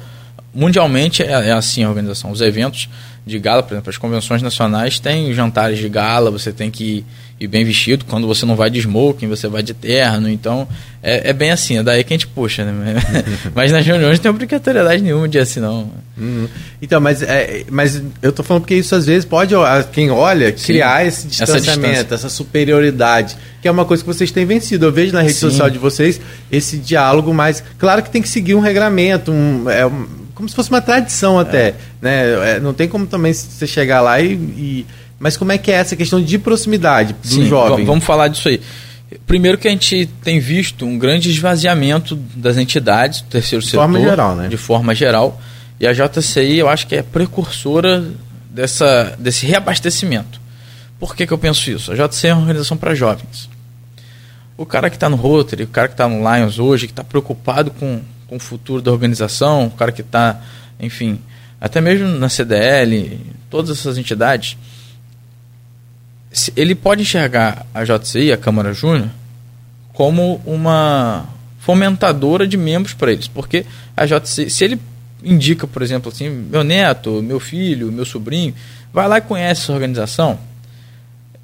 Speaker 3: mundialmente é, é assim a organização. Os eventos de gala, por exemplo, as convenções nacionais têm jantares de gala, você tem que ir bem vestido. Quando você não vai de smoking, você vai de terno. Então, é, é bem assim, é daí que a gente puxa, né? [laughs] mas nas reuniões não tem obrigatoriedade nenhuma de assim, não.
Speaker 4: Uhum. Então, mas, é, mas eu tô falando porque isso às vezes pode, quem olha, criar Sim, esse distanciamento, essa, essa, superioridade, que é uma coisa que vocês têm vencido. Eu vejo na rede Sim. social de vocês esse diálogo mais. Claro que tem que seguir um regramento, um, é, um como se fosse uma tradição até, é. né? É, não tem como também você chegar lá e, e, mas como é que é essa questão de proximidade do Sim, jovem?
Speaker 3: Vamos falar disso aí. Primeiro que a gente tem visto um grande esvaziamento das entidades do terceiro de setor.
Speaker 4: De forma geral, né?
Speaker 3: De forma geral. E a JCI eu acho que é precursora dessa, desse reabastecimento. Por que, que eu penso isso? A JCI é uma organização para jovens. O cara que está no Rotary, o cara que está no Lions hoje, que está preocupado com com o futuro da organização, o cara que está, enfim, até mesmo na CDL, todas essas entidades, ele pode enxergar a JCI, a Câmara Júnior, como uma fomentadora de membros para eles, porque a JCI, se ele indica, por exemplo, assim, meu neto, meu filho, meu sobrinho, vai lá e conhece essa organização,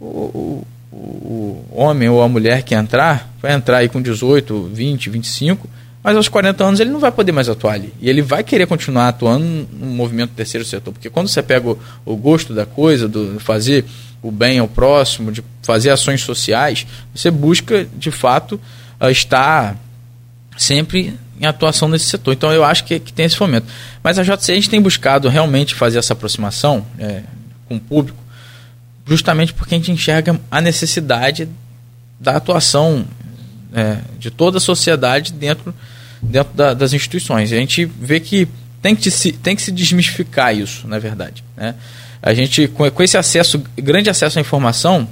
Speaker 3: o, o, o homem ou a mulher que entrar, vai entrar aí com 18, 20, 25, mas aos 40 anos ele não vai poder mais atuar ali. E ele vai querer continuar atuando no movimento terceiro setor. Porque quando você pega o, o gosto da coisa, do fazer o bem ao próximo, de fazer ações sociais, você busca, de fato, uh, estar sempre em atuação nesse setor. Então eu acho que, que tem esse fomento. Mas a JC a gente tem buscado realmente fazer essa aproximação é, com o público, justamente porque a gente enxerga a necessidade da atuação é, de toda a sociedade dentro, dentro da, das instituições. E a gente vê que tem que, se, tem que se desmistificar isso, na verdade. Né? A gente, com, com esse acesso, grande acesso à informação,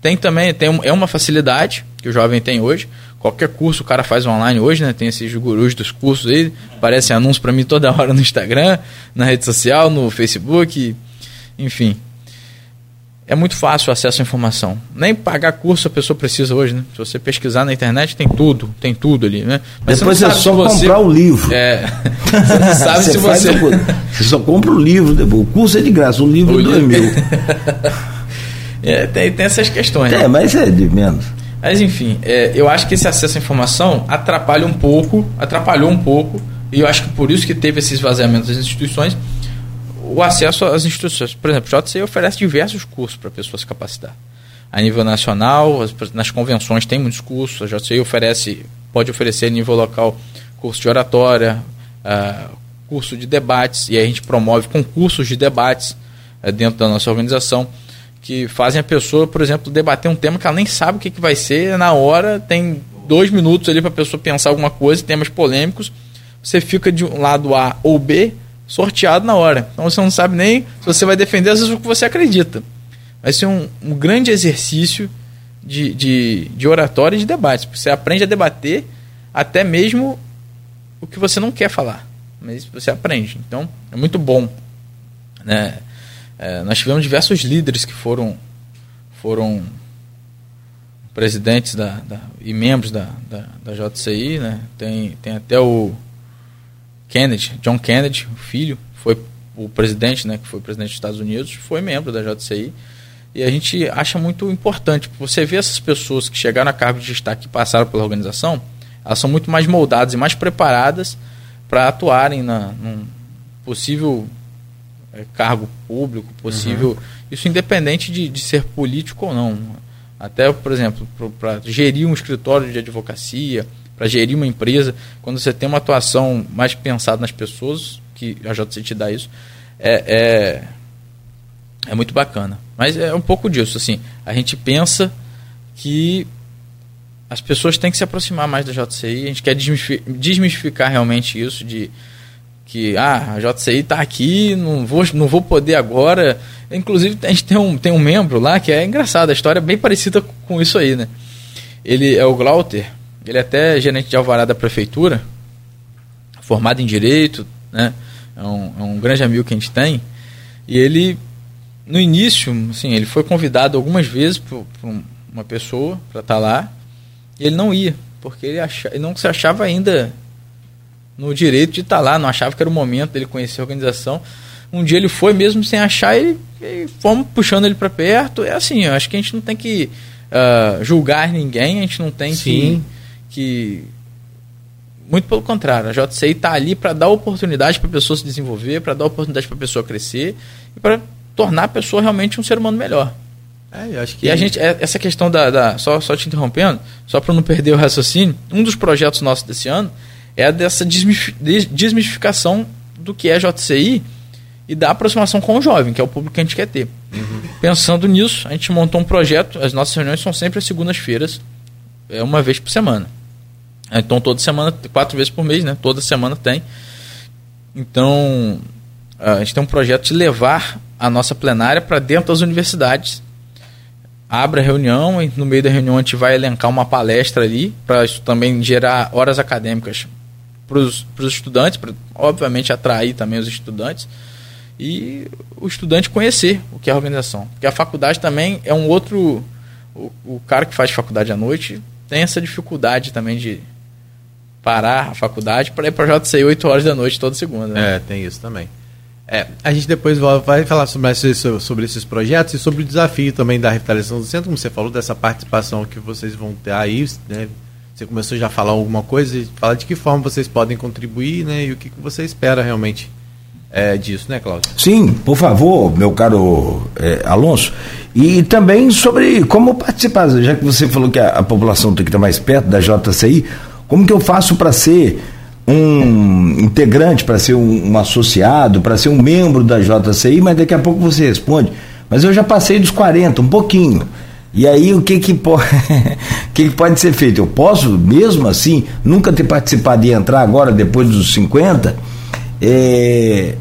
Speaker 3: tem também tem, é uma facilidade que o jovem tem hoje. Qualquer curso o cara faz online hoje, né? Tem esses gurus dos cursos aí, aparecem anúncios para mim toda hora no Instagram, na rede social, no Facebook, enfim é muito fácil o acesso à informação. Nem pagar curso a pessoa precisa hoje, né? Se você pesquisar na internet, tem tudo, tem tudo ali, né?
Speaker 2: Mas Depois é só você... comprar o livro.
Speaker 3: É. [laughs] Você sabe você se você.
Speaker 2: Você só compra o livro, o curso é de graça, o livro o é dois [laughs] mil.
Speaker 3: é, tem, tem essas questões.
Speaker 2: É,
Speaker 3: né?
Speaker 2: mas é de menos.
Speaker 3: Mas enfim, é, eu acho que esse acesso à informação atrapalha um pouco, atrapalhou um pouco, e eu acho que por isso que teve esse esvaziamento das instituições, o acesso às instituições. Por exemplo, o JCI oferece diversos cursos para a pessoa se capacitar. A nível nacional, nas convenções tem muitos cursos, a JCI oferece, pode oferecer a nível local curso de oratória, uh, curso de debates, e a gente promove concursos de debates uh, dentro da nossa organização que fazem a pessoa, por exemplo, debater um tema que ela nem sabe o que, que vai ser, na hora tem dois minutos ali para a pessoa pensar alguma coisa, temas polêmicos, você fica de um lado A ou B sorteado na hora. Então você não sabe nem se você vai defender às vezes o que você acredita. Vai ser um, um grande exercício de, de, de oratória e de debate. Você aprende a debater até mesmo o que você não quer falar. Mas você aprende. Então é muito bom. Né? É, nós tivemos diversos líderes que foram, foram presidentes da, da e membros da, da, da, JCI. Né? Tem, tem até o Kennedy, John Kennedy, o filho, foi o presidente, né, que foi presidente dos Estados Unidos, foi membro da JCI. E a gente acha muito importante. Você vê essas pessoas que chegaram a cargo de destaque e passaram pela organização, elas são muito mais moldadas e mais preparadas para atuarem na, num possível é, cargo público possível, uhum. isso independente de, de ser político ou não. Até, por exemplo, para gerir um escritório de advocacia, para gerir uma empresa, quando você tem uma atuação mais pensada nas pessoas, que a JC te dá isso, é, é, é muito bacana. Mas é um pouco disso, assim, a gente pensa que as pessoas têm que se aproximar mais da JCI, a gente quer desmistificar realmente isso de que ah, a JCI está aqui, não vou, não vou poder agora. Inclusive, a gente tem um, tem um membro lá que é engraçado, a história é bem parecida com isso aí, né? Ele é o Glauter, ele é até gerente de alvará da prefeitura, formado em Direito, né? É um, é um grande amigo que a gente tem. E ele, no início, assim, ele foi convidado algumas vezes por, por uma pessoa para estar tá lá, e ele não ia, porque ele, achava, ele não se achava ainda no direito de estar tá lá, não achava que era o momento dele conhecer a organização. Um dia ele foi mesmo sem achar e, e fomos puxando ele para perto. É assim, eu acho que a gente não tem que uh, julgar ninguém, a gente não tem que, que. Muito pelo contrário, a JCI está ali para dar oportunidade para a pessoa se desenvolver, para dar oportunidade para a pessoa crescer e para tornar a pessoa realmente um ser humano melhor. É, eu acho que... E a gente, é, essa questão da. da só, só te interrompendo, só para não perder o raciocínio, um dos projetos nossos desse ano é dessa desmistificação do que é JCI e da aproximação com o jovem, que é o público que a gente quer ter. Uhum. Pensando nisso, a gente montou um projeto, as nossas reuniões são sempre às segundas-feiras, é uma vez por semana. Então toda semana, quatro vezes por mês, né? Toda semana tem. Então a gente tem um projeto de levar a nossa plenária para dentro das universidades. Abre a reunião e no meio da reunião a gente vai elencar uma palestra ali para também gerar horas acadêmicas para os estudantes, para obviamente atrair também os estudantes e o estudante conhecer o que é a organização. Porque a faculdade também é um outro. O, o cara que faz faculdade à noite tem essa dificuldade também de parar a faculdade para ir para a JCI 8 horas da noite toda segunda.
Speaker 4: Né? É, tem isso também. É, a gente depois vai falar sobre, sobre esses projetos e sobre o desafio também da revitalização do centro, como você falou, dessa participação que vocês vão ter aí, né, você começou já a falar alguma coisa e fala de que forma vocês podem contribuir, né? E o que, que você espera realmente é, disso, né, Cláudio?
Speaker 2: Sim, por favor, meu caro é, Alonso. E também sobre como participar, já que você falou que a, a população tem que estar mais perto da JCI, como que eu faço para ser um integrante, para ser um, um associado, para ser um membro da JCI, mas daqui a pouco você responde. Mas eu já passei dos 40, um pouquinho. E aí o que que, pode, [laughs] o que que pode ser feito? Eu posso, mesmo assim, nunca ter participado e entrar agora, depois dos 50? É...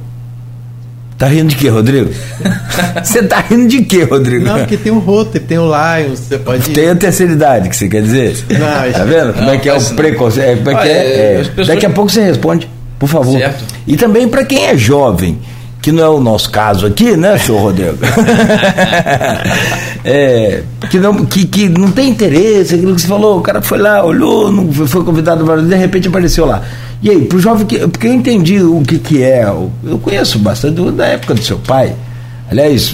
Speaker 2: Tá rindo de quê, Rodrigo? [laughs] Você tá rindo de quê, Rodrigo?
Speaker 4: Não, porque tem o Rotter, tem o Lions, você pode.
Speaker 2: Tem a terceira idade que você quer dizer? Não, tá vendo? Como é que é o preconceito? Como é que é? é pessoas... Daqui a pouco você responde, por favor. Certo. E também para quem é jovem que não é o nosso caso aqui, né, senhor Rodrigo? [laughs] é, que, não, que, que não tem interesse, aquilo que você falou, o cara foi lá, olhou, não foi convidado, de repente apareceu lá. E aí, pro jovem que. Porque eu entendi o que, que é, eu conheço bastante da época do seu pai. Aliás,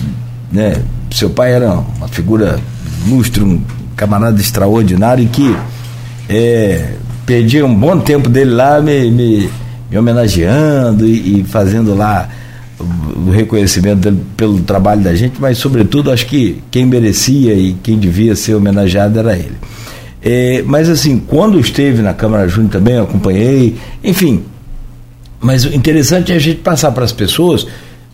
Speaker 2: né, seu pai era uma figura ilustre, um camarada extraordinário que é, perdi um bom tempo dele lá me, me, me homenageando e, e, fazendo lá o, reconhecimento dele pelo trabalho da gente, mas sobretudo acho que quem merecia e quem devia ser homenageado era ele. É, mas assim, quando esteve na Câmara Júnior também, eu acompanhei, enfim. Mas o interessante é a gente passar para as pessoas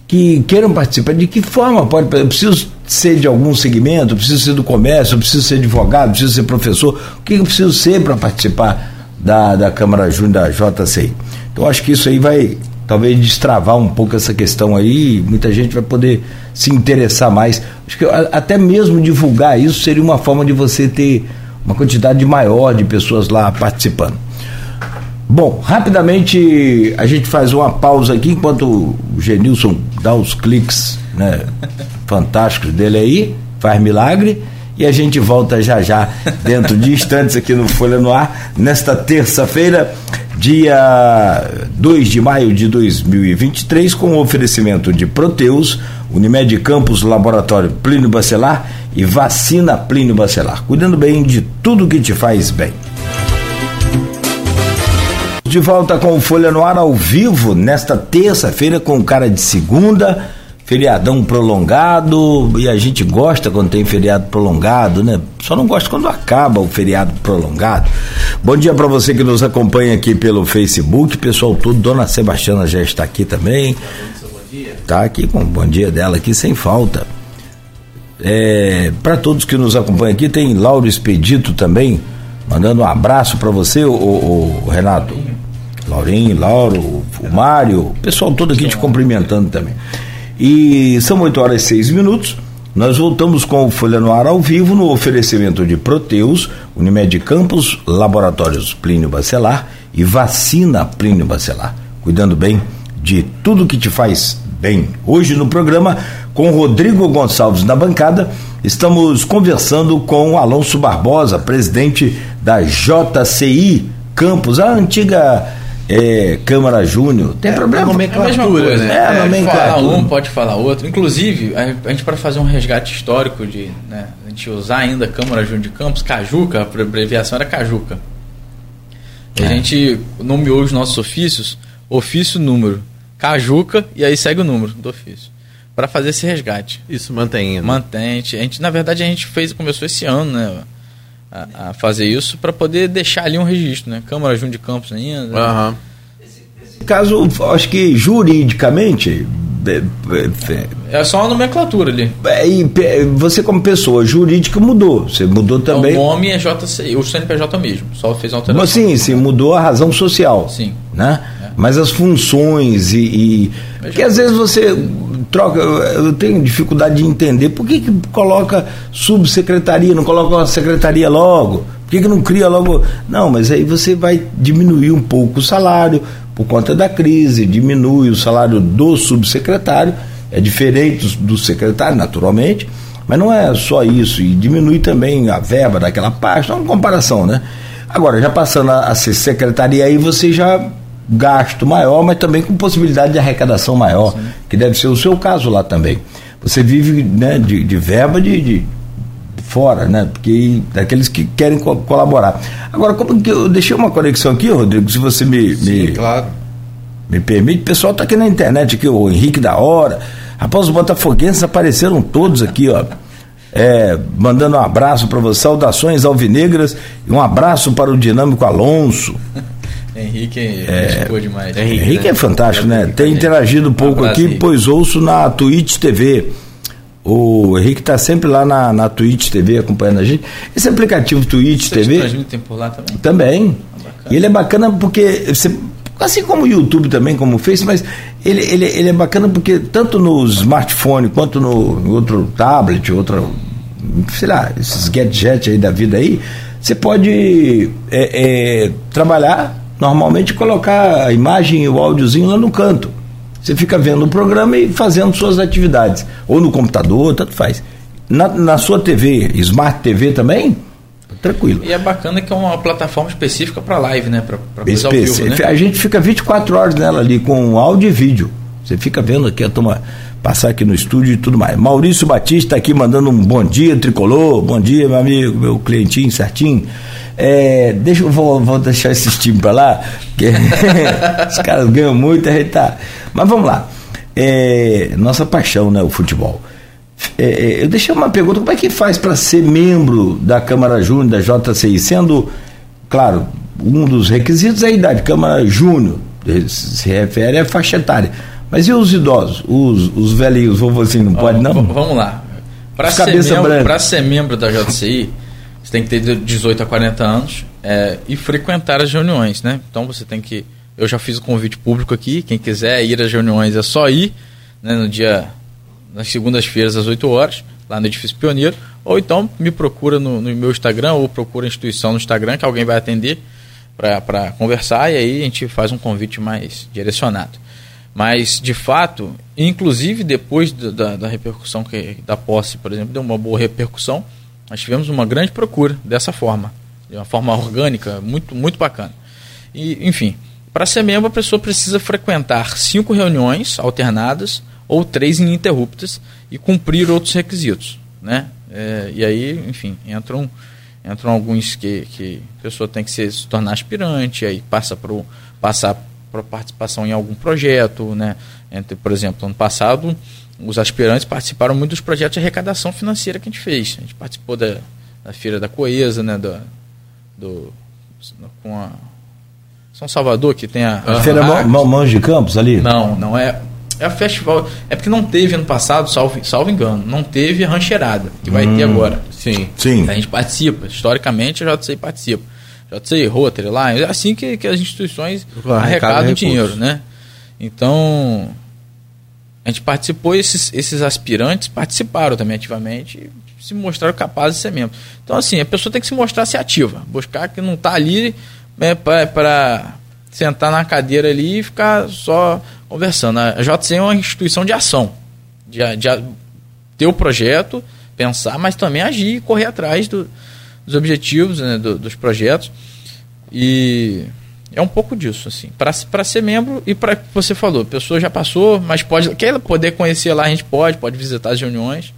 Speaker 2: que queiram participar, de que forma pode. Eu preciso ser de algum segmento, eu preciso ser do comércio, eu preciso ser advogado, eu preciso ser professor. O que eu preciso ser para participar da, da Câmara Júnior da JCI? Então acho que isso aí vai talvez destravar um pouco essa questão aí, muita gente vai poder se interessar mais. Acho que até mesmo divulgar isso seria uma forma de você ter uma quantidade maior de pessoas lá participando. Bom, rapidamente a gente faz uma pausa aqui enquanto o Genilson dá os cliques né, [laughs] fantásticos dele aí, faz milagre, e a gente volta já já, dentro de instantes aqui no Folha no Ar, nesta terça-feira, dia 2 de maio de 2023, com o oferecimento de Proteus, Unimed Campos Laboratório Plínio Bacelar e Vacina Plínio Bacelar, cuidando bem de tudo que te faz bem. De volta com Folha no Ar ao vivo, nesta terça-feira, com cara de segunda, feriadão prolongado, e a gente gosta quando tem feriado prolongado, né? Só não gosta quando acaba o feriado prolongado. Bom dia para você que nos acompanha aqui pelo Facebook, pessoal todo, Dona Sebastiana já está aqui também. Tá aqui com o bom dia dela aqui sem falta. É, para todos que nos acompanham aqui, tem Lauro Expedito também, mandando um abraço para você, o, o, o Renato. Laurinho, Lauro, o Mário, pessoal todo aqui te cumprimentando também. E são 8 horas e 6 minutos. Nós voltamos com o Folha no Ar ao vivo no oferecimento de Proteus, Unimed Campos, Laboratórios Plínio Bacelar e Vacina Plínio Bacelar. Cuidando bem de tudo que te faz bem. Hoje no programa, com Rodrigo Gonçalves na bancada, estamos conversando com Alonso Barbosa, presidente da JCI Campos, a antiga é, Câmara Júnior. Tem é, problema?
Speaker 3: É nomenclatura, né? É, é nomenclatura. Falar um, pode falar outro. Inclusive, a gente para fazer um resgate histórico de né, a gente usar ainda Câmara Júnior de Campos, Cajuca, a abreviação era Cajuca. E a é. gente nomeou os nossos ofícios, ofício número, Cajuca, e aí segue o número do ofício. Para fazer esse resgate.
Speaker 4: Isso mantém. Né?
Speaker 3: Mantém. A gente, na verdade, a gente fez, começou esse ano, né? A, a fazer isso para poder deixar ali um registro, né? Câmara Júnior de Campos ainda.
Speaker 2: Uhum. Esse, esse caso, acho que juridicamente
Speaker 3: é, é, é só uma nomenclatura ali.
Speaker 2: É, e você como pessoa jurídica mudou. Você mudou também.
Speaker 3: O nome é JC, o CNPJ mesmo, só fez uma alteração. Mas
Speaker 2: sim, sim, mudou a razão social.
Speaker 3: Sim.
Speaker 2: Né? É. Mas as funções e. e porque às vezes você troca, eu tenho dificuldade de entender por que, que coloca subsecretaria, não coloca uma secretaria logo? Por que, que não cria logo? Não, mas aí você vai diminuir um pouco o salário por conta da crise, diminui o salário do subsecretário, é diferente do, secretário, naturalmente, mas não é só isso, e diminui também a verba daquela parte, é uma comparação, né? Agora, já passando a ser secretaria aí, você já gasto maior, mas também com possibilidade de arrecadação maior, Sim. que deve ser o seu caso lá também. Você vive né, de, de verba de, de fora, né? Porque daqueles que querem co colaborar. Agora, como que eu deixei uma conexão aqui, Rodrigo, se você me,
Speaker 4: Sim,
Speaker 2: me,
Speaker 4: claro.
Speaker 2: me permite, o pessoal está aqui na internet aqui, o Henrique da Hora. Rapaz, os botafoguenses apareceram todos aqui, ó. É, mandando um abraço para você, saudações alvinegras e um abraço para o dinâmico Alonso.
Speaker 3: Henrique é, é demais.
Speaker 2: Henrique, Henrique né? é fantástico, né? Tem interagido um pouco aqui, pois ouço na Twitch TV. O Henrique está sempre lá na, na Twitch TV acompanhando a gente. Esse aplicativo Twitch Você TV.
Speaker 3: Tem por lá também?
Speaker 2: Também. Ah, e ele é bacana porque você, assim como o YouTube também, como o Face, mas ele, ele, ele é bacana porque tanto no smartphone quanto no outro tablet, outro, sei lá, esses gadgets aí da vida aí, você pode é, é, trabalhar normalmente colocar a imagem e o áudiozinho lá no canto. Você fica vendo o programa e fazendo suas atividades. Ou no computador, tanto faz. Na, na sua TV, Smart TV também, tranquilo.
Speaker 3: E é bacana que é uma plataforma específica para live, né? Para
Speaker 2: coisa vivo, né? A gente fica 24 horas nela ali com áudio e vídeo. Você fica vendo aqui a turma passar aqui no estúdio e tudo mais. Maurício Batista aqui mandando um bom dia, tricolor. Bom dia, meu amigo, meu clientinho certinho. É, deixa eu vou, vou deixar esses times para lá, porque [laughs] os caras ganham muito, a gente tá. Mas vamos lá. É, nossa paixão, né, o futebol. É, é eu deixei uma pergunta: como é que faz para ser membro da Câmara Júnior, da JCI, sendo, claro, um dos requisitos é a idade, Câmara Júnior, se refere à faixa etária. Mas e os idosos, os, os velhinhos, vovozinhos, não pode não?
Speaker 3: Vamos lá. Para ser, membro, ser membro da JCI, você tem que ter de 18 a 40 anos é, e frequentar as reuniões, né? Então você tem que. Eu já fiz o convite público aqui. Quem quiser ir às reuniões é só ir, né, no dia. nas segundas-feiras às 8 horas, lá no Edifício Pioneiro. Ou então me procura no, no meu Instagram ou procura a instituição no Instagram que alguém vai atender para conversar e aí a gente faz um convite mais direcionado. Mas, de fato, inclusive depois da, da repercussão que, da posse, por exemplo, deu uma boa repercussão nós tivemos uma grande procura dessa forma, de uma forma orgânica, muito, muito bacana. E, enfim, para ser membro, a pessoa precisa frequentar cinco reuniões alternadas ou três ininterruptas e cumprir outros requisitos. Né? É, e aí, enfim, entram, entram alguns que, que a pessoa tem que se, tornar aspirante, aí passa para passar para participação em algum projeto. Né? Entre, por exemplo, ano passado os aspirantes participaram muito dos projetos de arrecadação financeira que a gente fez. A gente participou da, da Feira da Coesa, né, do, do, com a São Salvador, que tem a...
Speaker 2: a Feira Mãos de Campos ali?
Speaker 3: Não, não é... É a festival. É porque não teve ano passado, salvo, salvo engano, não teve rancheirada, que vai hum, ter agora.
Speaker 2: Sim. Sim.
Speaker 3: A gente participa. Historicamente, a JCI participa. JCI, Rotary, lá. É assim que, que as instituições claro, arrecadam dinheiro, né? Então, a gente participou, esses, esses aspirantes participaram também ativamente e se mostraram capazes de ser membro. Então, assim, a pessoa tem que se mostrar se ativa, buscar que não está ali né, para sentar na cadeira ali e ficar só conversando. A JC é uma instituição de ação, de, de ter o projeto, pensar, mas também agir e correr atrás do, dos objetivos, né, do, dos projetos. E é um pouco disso, assim. Para ser membro e para você falou, a pessoa já passou, mas pode. Quer poder conhecer lá, a gente pode, pode visitar as reuniões.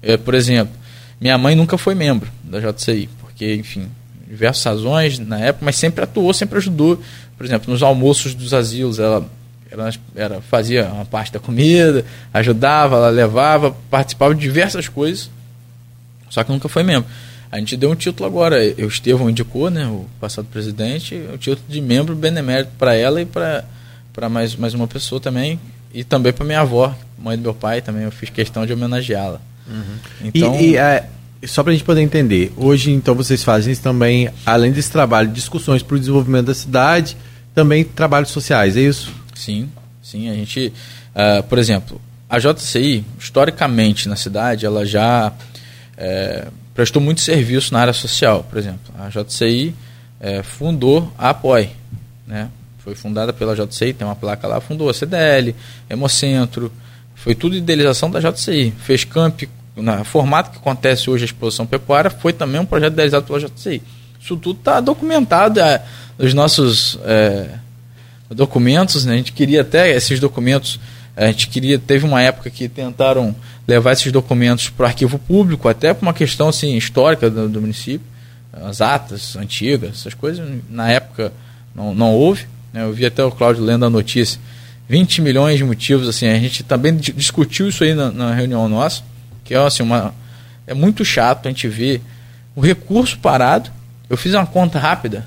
Speaker 3: É, por exemplo, minha mãe nunca foi membro da JCI, porque, enfim, diversas razões na época, mas sempre atuou, sempre ajudou. Por exemplo, nos almoços dos asilos, ela, ela, ela fazia uma parte da comida, ajudava, ela levava, participava de diversas coisas, só que nunca foi membro. A gente deu um título agora, o Estevão indicou, né, o passado presidente, o título de membro benemérito para ela e para mais, mais uma pessoa também, e também para minha avó, mãe do meu pai, também eu fiz questão de homenageá-la.
Speaker 4: Uhum. Então, e, e é, só para a gente poder entender, hoje então vocês fazem também, além desse trabalho, discussões para o desenvolvimento da cidade, também trabalhos sociais, é isso?
Speaker 3: Sim, sim. A gente, uh, por exemplo, a JCI, historicamente na cidade, ela já é, prestou muito serviço na área social, por exemplo. A JCI é, fundou a APOI, né? Foi fundada pela JCI, tem uma placa lá, fundou a CDL, Hemocentro, foi tudo idealização da JCI. Fez camp, na formato que acontece hoje a exposição pecuária, foi também um projeto idealizado pela JCI. Isso tudo está documentado é, nos nossos é, documentos, né? A gente queria até esses documentos a gente queria, teve uma época que tentaram levar esses documentos para o arquivo público, até por uma questão assim, histórica do, do, município, as atas antigas, essas coisas, na época não, não houve. Né? Eu vi até o Cláudio lendo a notícia, 20 milhões de motivos, assim, a gente também discutiu isso aí na, na reunião nossa, que é assim, uma, é muito chato a gente ver o recurso parado. Eu fiz uma conta rápida,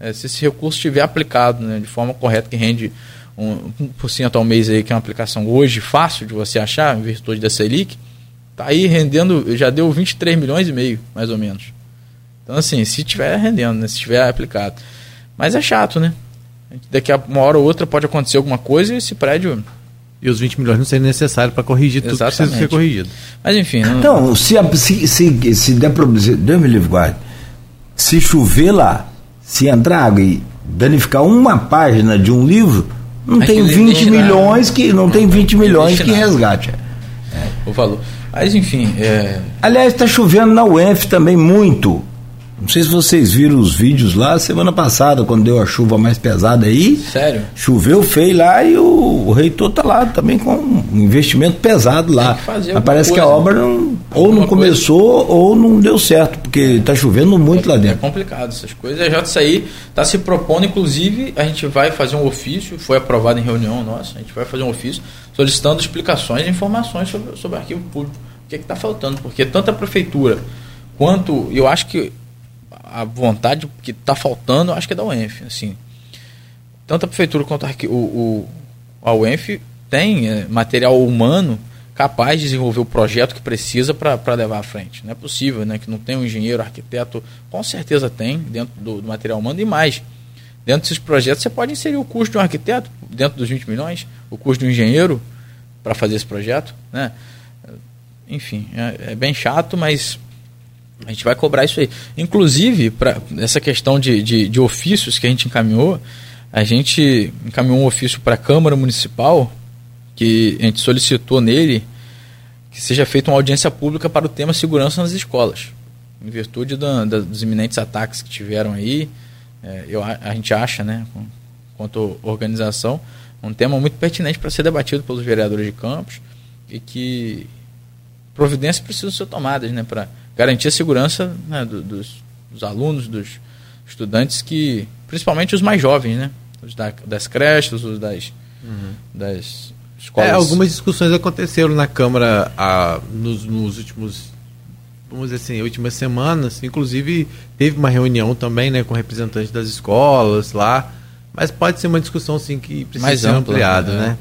Speaker 3: é, se esse recurso estiver aplicado né, de forma correta, que rende 1% ao mês aí, que é uma aplicação hoje fácil de você achar, em virtude da Selic, tá aí rendendo, já deu 23 milhões e meio, mais ou menos. Então, assim, se tiver rendendo, né, se tiver aplicado. Mas é chato, né? Daqui a uma hora ou outra pode acontecer alguma coisa e esse prédio.
Speaker 4: E os 20 milhões não serem necessários para corrigir tudo Exatamente. que precisa ser corrigido.
Speaker 3: Mas enfim.
Speaker 2: Não... Então, se, se, se, se der problema. Deus me livre, guarde. Se chover lá, se entrar água e danificar uma página de um livro, não tem 20 milhões que não tem 20 milhões que resgate.
Speaker 3: É, o valor. Mas enfim. É...
Speaker 2: Aliás, está chovendo na UF também muito. Não sei se vocês viram os vídeos lá semana passada, quando deu a chuva mais pesada aí.
Speaker 3: Sério?
Speaker 2: Choveu feio lá e o, o reitor tá lá também com um investimento pesado lá. Mas parece coisa, que a obra não, ou não começou coisa. ou não deu certo, porque tá chovendo muito
Speaker 3: é,
Speaker 2: lá dentro.
Speaker 3: É complicado essas coisas. A JCI está se propondo, inclusive, a gente vai fazer um ofício, foi aprovado em reunião nossa, a gente vai fazer um ofício solicitando explicações e informações sobre, sobre o arquivo público. O que é está faltando? Porque tanto a prefeitura quanto. Eu acho que a vontade que está faltando, acho que é da UENF. Assim. Tanto a prefeitura quanto a, o, o, a UENF tem é, material humano capaz de desenvolver o projeto que precisa para levar à frente. Não é possível né, que não tenha um engenheiro, arquiteto, com certeza tem dentro do, do material humano e mais. Dentro desses projetos você pode inserir o custo de um arquiteto dentro dos 20 milhões, o custo de um engenheiro para fazer esse projeto. Né? Enfim, é, é bem chato, mas a gente vai cobrar isso aí. Inclusive, para essa questão de, de, de, ofícios que a gente encaminhou, a gente encaminhou um ofício para a Câmara Municipal, que a gente solicitou nele que seja feita uma audiência pública para o tema segurança nas escolas. Em virtude da, da, dos iminentes ataques que tiveram aí, é, eu, a gente acha, né, quanto organização, um tema muito pertinente para ser debatido pelos vereadores de campos e que providências precisam ser tomadas né, para garantir a segurança né, do, dos, dos, alunos, dos estudantes que, principalmente os mais jovens, né? Os da, das creches, os das, uhum. das escolas.
Speaker 4: É, algumas discussões aconteceram na Câmara ah, nos, nos, últimos, vamos dizer assim, últimas semanas. Inclusive teve uma reunião também, né, com representantes das escolas lá. Mas pode ser uma discussão sim que precisa Mais ser ampla, ampliada, né? né?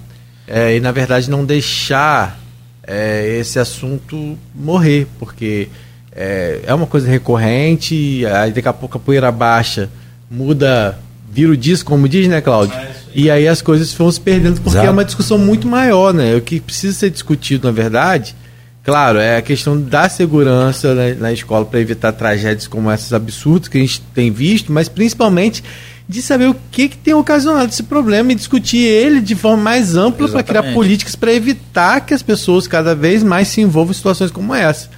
Speaker 4: É, e na verdade não deixar é, esse assunto morrer, porque é, é uma coisa recorrente, aí daqui a pouco a poeira baixa, muda, vira o disco, como diz, né, Cláudio? É e aí as coisas vão se perdendo, porque Exato. é uma discussão muito maior, né? O que precisa ser discutido, na verdade, claro, é a questão da segurança né, na escola para evitar tragédias como essas absurdas que a gente tem visto, mas principalmente de saber o que, que tem ocasionado esse problema e discutir ele de forma mais ampla para criar políticas para evitar que as pessoas cada vez mais se envolvam em situações como essa.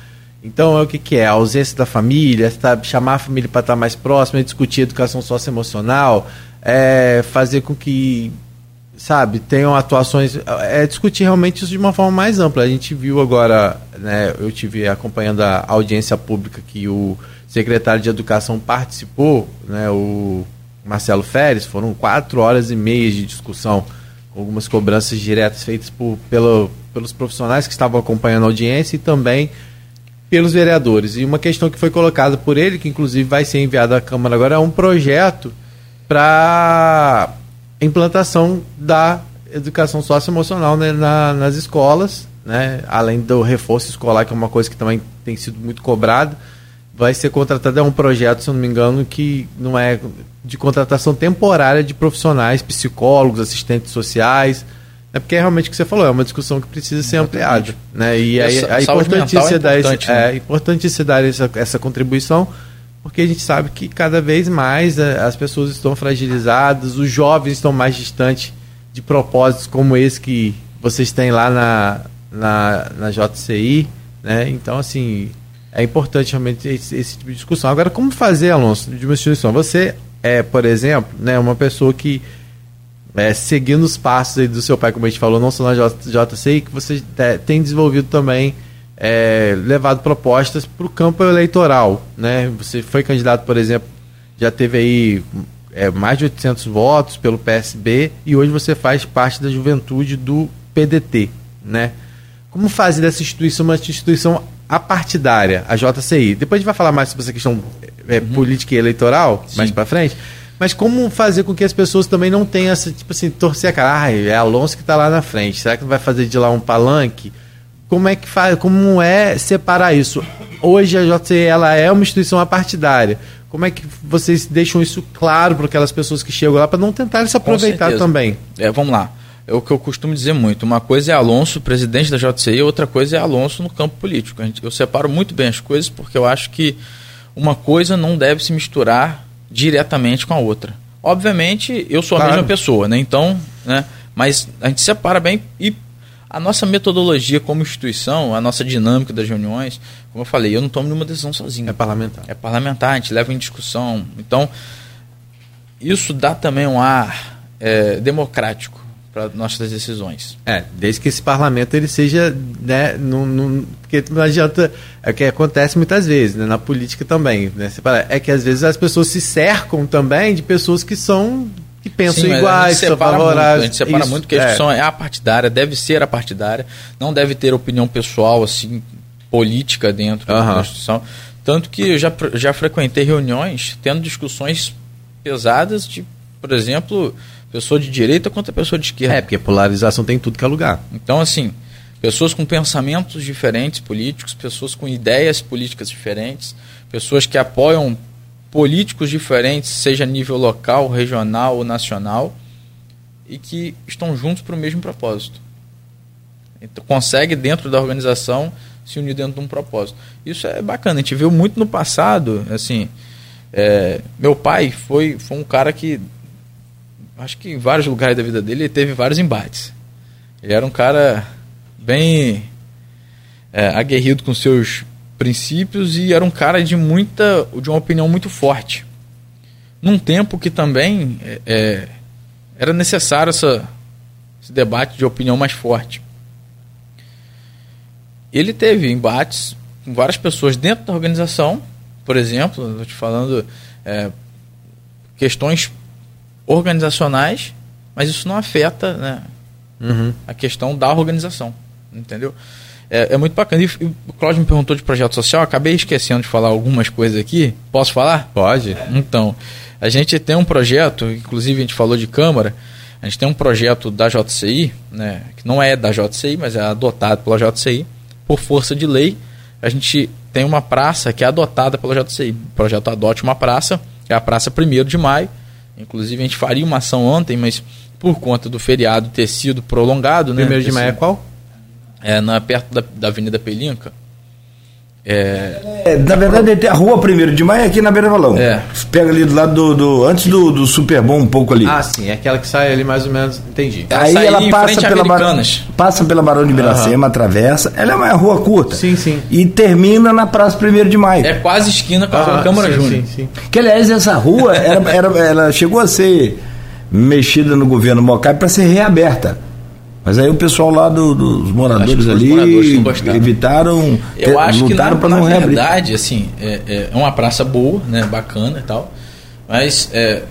Speaker 4: Então, é o que, que é? A ausência da família, tá, chamar a família para estar mais próxima, discutir educação socioemocional, é, fazer com que, sabe, tenham atuações. É discutir realmente isso de uma forma mais ampla. A gente viu agora, né, eu tive acompanhando a audiência pública que o secretário de Educação participou, né, o Marcelo Feres, foram quatro horas e meia de discussão, com algumas cobranças diretas feitas por, pelo, pelos profissionais que estavam acompanhando a audiência e também pelos vereadores. E uma questão que foi colocada por ele, que inclusive vai ser enviado à Câmara agora, é um projeto para implantação da educação socioemocional né, na, nas escolas, né, além do reforço escolar, que é uma coisa que também tem sido muito cobrada. Vai ser contratado, é um projeto, se não me engano, que não é de contratação temporária de profissionais, psicólogos, assistentes sociais, é porque é realmente o que você falou, é uma discussão que precisa ser ampliada. Né? E aí, é importante você dar, esse, né? é importante você dar essa, essa contribuição, porque a gente sabe que cada vez mais é, as pessoas estão fragilizadas, os jovens estão mais distantes de propósitos como esse que vocês têm lá na, na, na JCI. Né? Então, assim, é importante realmente esse, esse, tipo de discussão. Agora, como fazer, Alonso, de uma instituição? Você é, por exemplo, né, uma pessoa que é, seguindo os passos do seu pai, como a gente falou, não só na JCI, que você tem desenvolvido também, é, levado propostas para o campo eleitoral. Né? Você foi candidato, por exemplo, já teve aí é, mais de 800 votos pelo PSB e hoje você faz parte da juventude do PDT. Né? Como fazer dessa instituição uma instituição apartidária, a JCI? Depois a gente vai falar mais sobre essa questão é, uhum. política e eleitoral, Sim. mais para frente. Mas como fazer com que as pessoas também não tenham essa, tipo assim, torcer a cara, ah, é Alonso que está lá na frente, será que não vai fazer de lá um palanque? Como é que faz, como é separar isso? Hoje a JCE ela é uma instituição apartidária. Como é que vocês deixam isso claro para aquelas pessoas que chegam lá para não tentarem se aproveitar também?
Speaker 3: É, vamos lá. É o que eu costumo dizer muito. Uma coisa é Alonso, presidente da JCI, outra coisa é Alonso no campo político. Eu separo muito bem as coisas porque eu acho que uma coisa não deve se misturar diretamente com a outra. Obviamente, eu sou a claro. mesma pessoa, né? Então, né? Mas a gente separa bem e A nossa metodologia como instituição, a nossa dinâmica das reuniões, como eu falei, eu não tomo nenhuma decisão sozinho.
Speaker 4: É parlamentar.
Speaker 3: É parlamentar, a gente leva em discussão. Então, isso dá também um ar é, democrático para nossas decisões.
Speaker 4: É, desde que esse parlamento ele seja, né, num, num, porque não adianta, é que acontece muitas vezes, né, na política também, né, é que às vezes as pessoas se cercam também de pessoas que são que pensam Sim, iguais,
Speaker 3: são favoráveis. A gente separa Isso, muito que a discussão é. é a partidária, deve ser a partidária, não deve ter opinião pessoal assim política dentro uhum. da Constituição. Tanto que eu já, já frequentei reuniões tendo discussões pesadas de, por exemplo, pessoa de direita contra pessoa de esquerda.
Speaker 4: É, porque polarização tem tudo que é lugar.
Speaker 3: Então, assim, pessoas com pensamentos diferentes políticos, pessoas com ideias políticas diferentes, pessoas que apoiam políticos diferentes, seja a nível local, regional ou nacional, e que estão juntos para o mesmo propósito. Então, consegue, dentro da organização, se unir dentro de um propósito. Isso é bacana. A gente viu muito no passado, assim, é, meu pai foi, foi um cara que acho que em vários lugares da vida dele ele teve vários embates. Ele era um cara bem é, aguerrido com seus princípios e era um cara de muita, de uma opinião muito forte. Num tempo que também é, é, era necessário essa, esse debate de opinião mais forte. Ele teve embates com várias pessoas dentro da organização, por exemplo, estou te falando é, questões organizacionais, mas isso não afeta né, uhum. a questão da organização, entendeu? É, é muito bacana. E, o Cláudio me perguntou de projeto social, acabei esquecendo de falar algumas coisas aqui. Posso falar?
Speaker 4: Pode.
Speaker 3: Então, a gente tem um projeto, inclusive a gente falou de Câmara, a gente tem um projeto da JCI, né, que não é da JCI, mas é adotado pela JCI, por força de lei. A gente tem uma praça que é adotada pela JCI. O projeto Adote uma Praça, é a Praça 1 de Maio, Inclusive, a gente faria uma ação ontem, mas por conta do feriado ter sido prolongado.
Speaker 4: Né, Primeiro de maio é qual?
Speaker 3: É na, perto da, da Avenida Pelinca.
Speaker 2: É... é... na verdade, a rua 1 de maio é aqui na Beira Valão. É. Pega ali do lado do. do antes do, do Super Bom, um pouco ali.
Speaker 4: Ah, sim, é aquela que sai ali mais ou menos, entendi.
Speaker 2: Ela Aí ela passa pela, Bar... passa pela Barão de Miracema, uhum. atravessa. Ela é uma rua curta.
Speaker 4: Sim, sim.
Speaker 2: E termina na Praça 1 de Maio.
Speaker 3: É quase esquina com a Câmara sim, Júnior. Sim, sim.
Speaker 2: Que aliás, essa rua era, era, ela chegou a ser mexida no governo Mocai para ser reaberta. Mas aí o pessoal lá do, dos moradores ali moradores evitaram,
Speaker 3: eu acho lutaram para não reabrir. Na verdade, assim, é, é, uma praça boa, né, bacana e tal, mas é,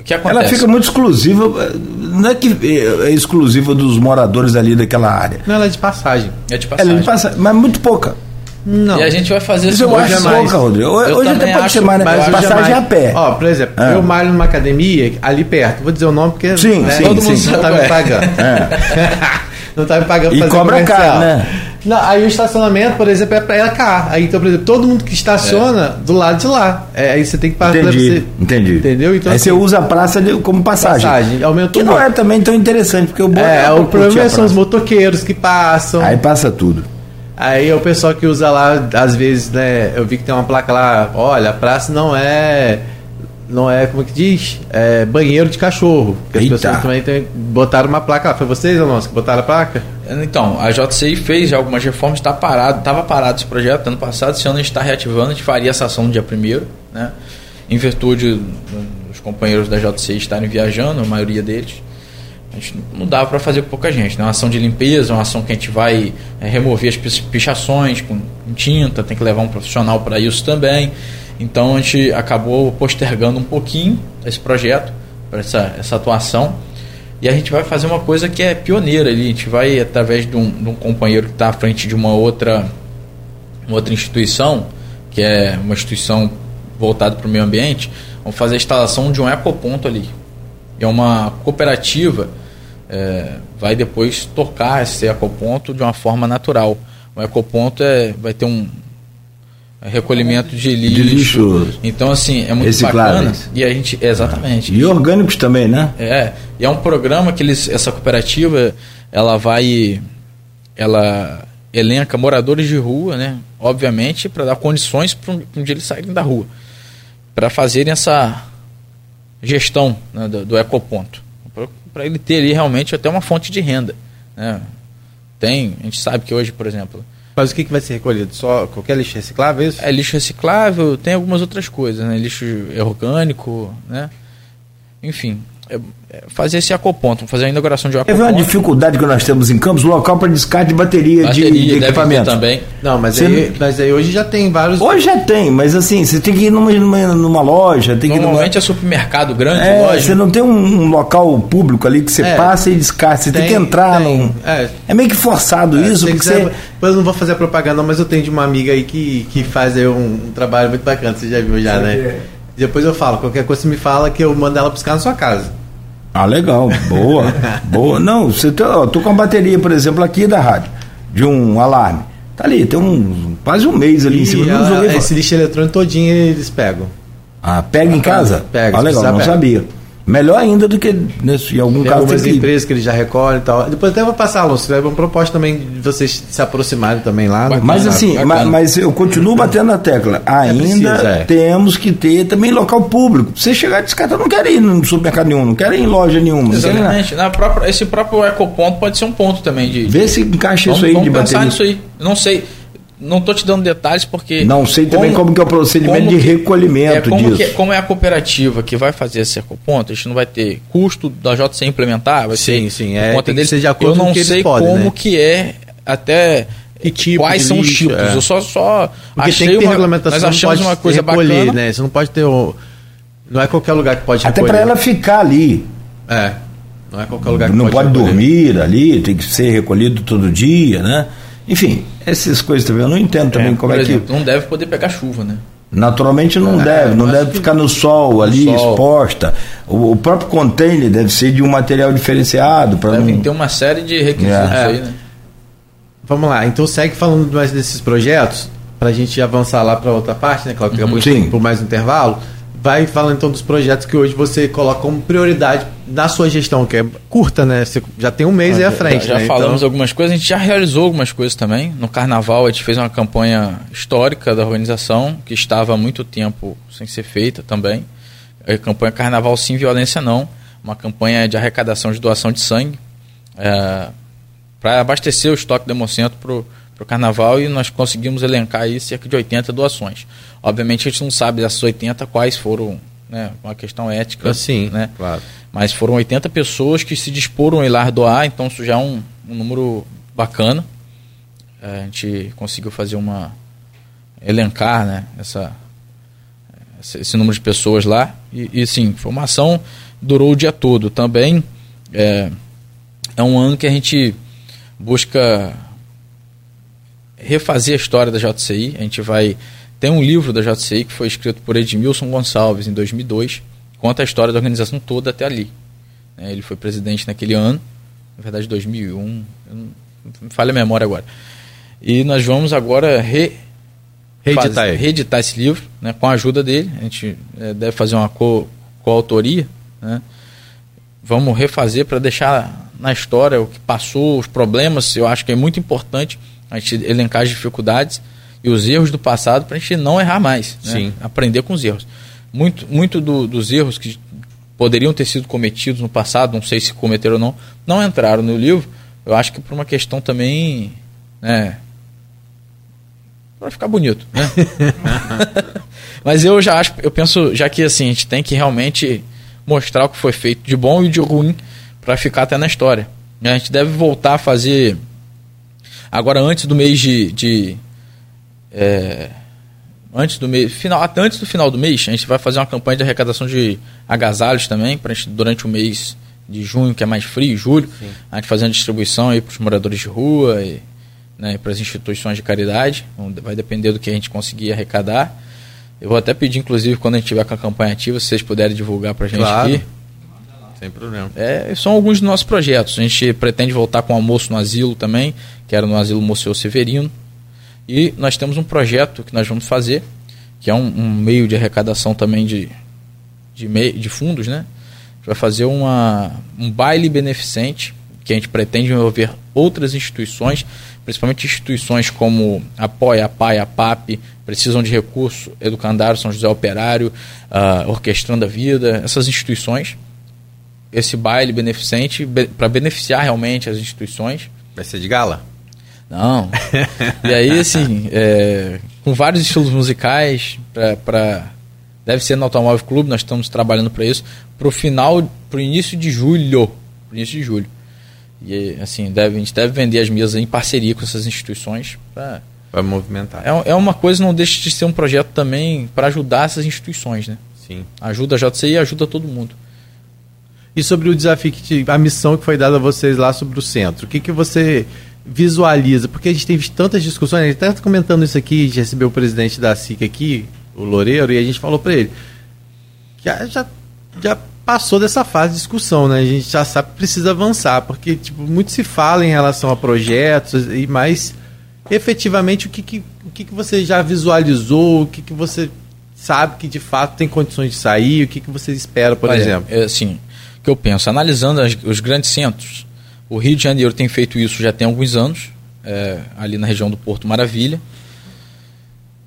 Speaker 3: o que acontece?
Speaker 2: Ela fica muito exclusiva, não é que é, é exclusiva dos moradores ali daquela área.
Speaker 4: Não, ela é de passagem.
Speaker 3: É de passagem.
Speaker 2: Ela é de passagem, mas muito pouca.
Speaker 3: Não. E a gente vai fazer
Speaker 2: isso eu acho mais. pouca, Rodrigo. Eu hoje até pode ser mais, né? passagem a pé.
Speaker 4: Ó, por exemplo, é. eu malho numa academia ali perto. Vou dizer o nome porque
Speaker 2: sim, né, sim,
Speaker 4: todo mundo
Speaker 2: sim.
Speaker 4: não tá me pagando. É. [laughs] não tá me pagando
Speaker 2: E cobra caro, né?
Speaker 4: Não, aí o estacionamento, por exemplo, é para ela cá. Aí, então, por exemplo, todo mundo que estaciona é. do lado de lá. É, aí você tem que
Speaker 2: pagar entendi, você. Entendi.
Speaker 4: Entendeu?
Speaker 2: Então, aí assim, você usa a praça de, como passagem. Passagem.
Speaker 4: Aumentou
Speaker 2: que não é também tão interessante, porque o
Speaker 4: bom é, é o problema são os motoqueiros que passam.
Speaker 2: Aí passa tudo.
Speaker 4: Aí é o pessoal que usa lá, às vezes, né? Eu vi que tem uma placa lá, olha, a praça não é. Não é, como que diz? É banheiro de cachorro. Porque as pessoas também tem, botaram uma placa lá. Foi vocês, Alonso, que botaram a placa?
Speaker 3: Então, a JCI fez algumas reformas, está parado, estava parado esse projeto ano passado, esse ano a gente está reativando, a gente faria essa ação no dia primeiro, né? Em virtude dos companheiros da JCI estarem viajando, a maioria deles. A gente não dava para fazer com pouca gente. Né? Uma ação de limpeza, uma ação que a gente vai é, remover as pichações com tinta, tem que levar um profissional para isso também. Então a gente acabou postergando um pouquinho esse projeto, para essa, essa atuação. E a gente vai fazer uma coisa que é pioneira ali. A gente vai, através de um, de um companheiro que está à frente de uma outra, uma outra instituição, que é uma instituição voltada para o meio ambiente, vamos fazer a instalação de um ecoponto ali. É uma cooperativa é, vai depois tocar esse ecoponto de uma forma natural. O ecoponto é, vai ter um recolhimento de lixo.
Speaker 2: De lixo
Speaker 3: então, assim, é muito bacana. E a gente, exatamente.
Speaker 2: E orgânicos também, né?
Speaker 3: É. E é um programa que eles, essa cooperativa, ela vai. Ela elenca moradores de rua, né? Obviamente, para dar condições para um, um dia eles saírem da rua. Para fazerem essa gestão né, do, do ecoponto para ele ter ali realmente até uma fonte de renda. Né? tem. A gente sabe que hoje, por exemplo,
Speaker 4: Mas o que, que vai ser recolhido? Só qualquer lixo reciclável? é Isso?
Speaker 3: é lixo reciclável, tem algumas outras coisas, né? Lixo orgânico, né? Enfim, fazer esse acoponto, fazer a inauguração de um
Speaker 2: Quer ver uma
Speaker 3: acoponto.
Speaker 2: dificuldade que nós temos em Campos? Local para descarte de bateria, de-
Speaker 3: Bateria,
Speaker 2: de,
Speaker 3: ter
Speaker 2: equipamento.
Speaker 3: também.
Speaker 4: Não, mas
Speaker 2: Você
Speaker 4: aí, mas aí hoje já tem vários.
Speaker 2: Hoje já tem, mas assim, você tem que ir numa, numa, numa loja, tem que ir numa...
Speaker 3: Normalmente é supermercado grande,
Speaker 2: É,
Speaker 3: loja.
Speaker 2: você não tem um, um local público ali que você
Speaker 4: É.
Speaker 2: passa e descarta, você tem, que entrar
Speaker 4: tem.
Speaker 2: num...
Speaker 4: É.
Speaker 2: É meio que forçado
Speaker 4: É,
Speaker 2: isso, porque
Speaker 4: quiser,
Speaker 2: você...
Speaker 4: Depois eu não vou fazer propaganda, mas eu tenho de uma amiga aí que, que faz aí um, um trabalho muito bacana, você já viu já, né? Depois eu falo, qualquer coisa você me fala que eu mando ela buscar na sua casa.
Speaker 2: Ah, legal, boa, boa. Não, você tá, ó, tô com a bateria, por exemplo, aqui da rádio, de um alarme. Tá ali, tem um quase um mês ali em cima.
Speaker 4: E
Speaker 2: eu não
Speaker 4: ela-
Speaker 2: joguei
Speaker 4: esse lixo eletrônico todinho eles pegam.
Speaker 2: Ah, pega em casa?
Speaker 4: Pega,
Speaker 2: Ah, legal, não
Speaker 4: pega.
Speaker 2: sabia. Melhor ainda do que nesse, em algum
Speaker 4: Tem
Speaker 2: caso
Speaker 4: algumas
Speaker 2: que...
Speaker 4: empresas que eles já recolhem e tal. Depois até vou passar, Alonso. Leva uma proposta também de vocês se aproximarem também lá. né?
Speaker 2: Mas assim,
Speaker 3: bacana.
Speaker 2: ma- mas eu continuo batendo na tecla. Ainda
Speaker 4: preciso, é.
Speaker 2: temos que ter também local público. Você chegar e descartar, não quero ir no supermercado nenhum, não quero ir em loja nenhuma.
Speaker 3: Exatamente. Na própria, esse próprio ecoponto pode ser um ponto também de.
Speaker 2: Vê se encaixa
Speaker 3: vamos,
Speaker 2: isso aí
Speaker 3: vamos
Speaker 2: de
Speaker 3: pensar
Speaker 2: bateria.
Speaker 3: nisso aí. Não sei. Não tô te dando detalhes porque.
Speaker 2: Não sei também como que é o procedimento de recolhimento
Speaker 3: é, como
Speaker 2: disso.
Speaker 3: que- como é a cooperativa que vai fazer esse ecoponto, a gente não vai ter custo da JC implementar, vai
Speaker 4: Sim,
Speaker 3: ser
Speaker 4: sim, é,
Speaker 3: conta
Speaker 4: tem que
Speaker 3: deles.
Speaker 4: ser de acordo
Speaker 3: Eu
Speaker 4: com
Speaker 3: não
Speaker 4: o que
Speaker 3: sei
Speaker 4: podem,
Speaker 3: como
Speaker 4: né?
Speaker 3: que é até
Speaker 4: Que tipo
Speaker 3: quais
Speaker 4: de
Speaker 3: são os tipos.
Speaker 4: é.
Speaker 3: Eu só só
Speaker 4: Porque
Speaker 3: achei
Speaker 4: tem que ter
Speaker 3: uma,
Speaker 4: regulamentação,
Speaker 3: nós
Speaker 4: não
Speaker 3: achamos
Speaker 4: pode
Speaker 3: uma coisa
Speaker 4: recolher,
Speaker 3: bacana.
Speaker 4: né? Você não pode ter o... Não é qualquer lugar que pode
Speaker 2: Até para ela ficar ali.
Speaker 4: É. Não é qualquer lugar que
Speaker 2: não pode,
Speaker 4: recolher.
Speaker 2: dormir ali, tem que ser recolhido todo dia, né? Enfim, essas coisas também eu não entendo também como
Speaker 3: Por
Speaker 2: é
Speaker 3: exemplo,
Speaker 2: que.
Speaker 3: não deve poder pegar chuva, né?
Speaker 2: Naturalmente não
Speaker 4: É,
Speaker 2: deve, não deve ficar no sol ali,
Speaker 3: sol.
Speaker 2: exposta. O, o próprio container deve ser de um material diferenciado para
Speaker 3: Devem
Speaker 2: não.
Speaker 3: ter uma série de requisitos
Speaker 2: É.
Speaker 3: aí, né?
Speaker 4: Vamos lá, então segue falando mais desses projetos, pra gente avançar lá pra outra parte, né, Cláudio? Acabou por mais um intervalo. Vai falando então dos projetos que hoje você coloca como prioridade na sua gestão, que é curta, né? Você já tem um mês aí à frente,
Speaker 3: já
Speaker 4: né?
Speaker 3: falamos
Speaker 4: Então,
Speaker 3: algumas coisas, a gente já realizou algumas coisas também. No carnaval, a gente fez uma campanha histórica da organização, que estava há muito tempo sem ser feita também. A campanha Carnaval Sim Violência Não, uma campanha de arrecadação de doação de sangue, para abastecer o estoque do Hemocentro para o carnaval e nós conseguimos elencar aí cerca de 80 doações. Obviamente a gente não sabe dessas 80 quais foram, né, uma questão ética.
Speaker 4: assim,
Speaker 3: né?
Speaker 4: claro.
Speaker 3: Mas foram 80 pessoas que se disporam a ir lá doar, então isso já é um, um número bacana. É, a gente conseguiu fazer uma. elencar né, essa, esse, esse número de pessoas lá. E, e sim, foi uma ação durou o dia todo. Também é, é um ano que a gente busca refazer a história da JCI. A gente vai. Tem um livro da JCI que foi escrito por Edmilson Gonçalves em 2002, conta a história da organização toda até ali. né? Ele foi presidente naquele ano, na verdade 2001, eu não, me falha a memória agora. E nós vamos agora re,
Speaker 4: Reeditar
Speaker 3: faz- reeditar esse livro, né, com a ajuda dele. A gente eh, deve fazer uma co- coautoria, né? Vamos refazer para deixar na história o que passou, os problemas. Eu acho que é muito importante a gente elencar as dificuldades e os erros do passado para a gente não errar mais. né?
Speaker 4: Sim.
Speaker 3: Aprender com os erros. Muito, muito do- dos erros que poderiam ter sido cometidos no passado, não sei se cometeram ou não, não entraram no livro. Eu acho que por uma questão também, né, para ficar bonito, né? [laughs] Mas eu já acho, eu penso, já que assim, a gente tem que realmente mostrar o que foi feito de bom e de ruim para ficar até na história. A gente deve voltar a fazer agora antes do mês de, de é, antes do mês final até antes do final do mês a gente vai fazer uma campanha de arrecadação de agasalhos também para durante o mês de junho que é mais frio julho a gente fazer uma distribuição aí para os moradores de rua e né, para as instituições de caridade. Vai depender do que a gente conseguir arrecadar. Eu vou até pedir inclusive quando a gente tiver com a campanha ativa se vocês puderem divulgar para a gente
Speaker 4: Claro.
Speaker 3: aqui
Speaker 4: Sem problema.
Speaker 3: é, são alguns dos nossos projetos. A gente pretende voltar com almoço no asilo também, que era no asilo Moceu Severino. E nós temos um projeto que nós vamos fazer, que é um, um meio de arrecadação também de, de, mei- de fundos, né? A gente vai fazer uma, um baile beneficente, que a gente pretende envolver outras instituições, principalmente instituições como Apoia, a PAI, a precisam de recurso, Educandário, São José Operário, ah, Orquestrando a Vida, essas instituições esse baile beneficente para beneficiar realmente as instituições.
Speaker 4: Vai ser de gala?
Speaker 3: Não. e aí, assim, [laughs] é, com vários estilos musicais, para deve ser no Automóvel Clube, nós estamos trabalhando para isso, para o final, para o início de julho. Pro início de julho. E assim, deve, a gente deve vender as mesas em parceria com essas instituições para
Speaker 4: Vai movimentar.
Speaker 3: É, é uma coisa, não deixa de ser um projeto também para ajudar essas instituições, né?
Speaker 4: Sim.
Speaker 3: Ajuda a JCI e ajuda todo mundo.
Speaker 4: E sobre o desafio, que a missão que foi dada a vocês lá sobre o centro, o que, que você visualiza? Porque a gente tem visto tantas discussões, a gente está comentando isso aqui, a gente recebeu o presidente da SIC aqui, o Loureiro, e a gente falou para ele que já, já, já passou dessa fase de discussão, né? A gente já sabe que precisa avançar, porque tipo, muito se fala em relação a projetos, e mais efetivamente o que, que, o que, que você já visualizou, o que, que você sabe que de fato tem condições de sair, o que, que você espera, por
Speaker 3: Olha,
Speaker 4: exemplo?
Speaker 3: É, assim, que eu penso, analisando as, os grandes centros, o Rio de Janeiro tem feito isso já tem alguns anos, é, ali na região do Porto Maravilha.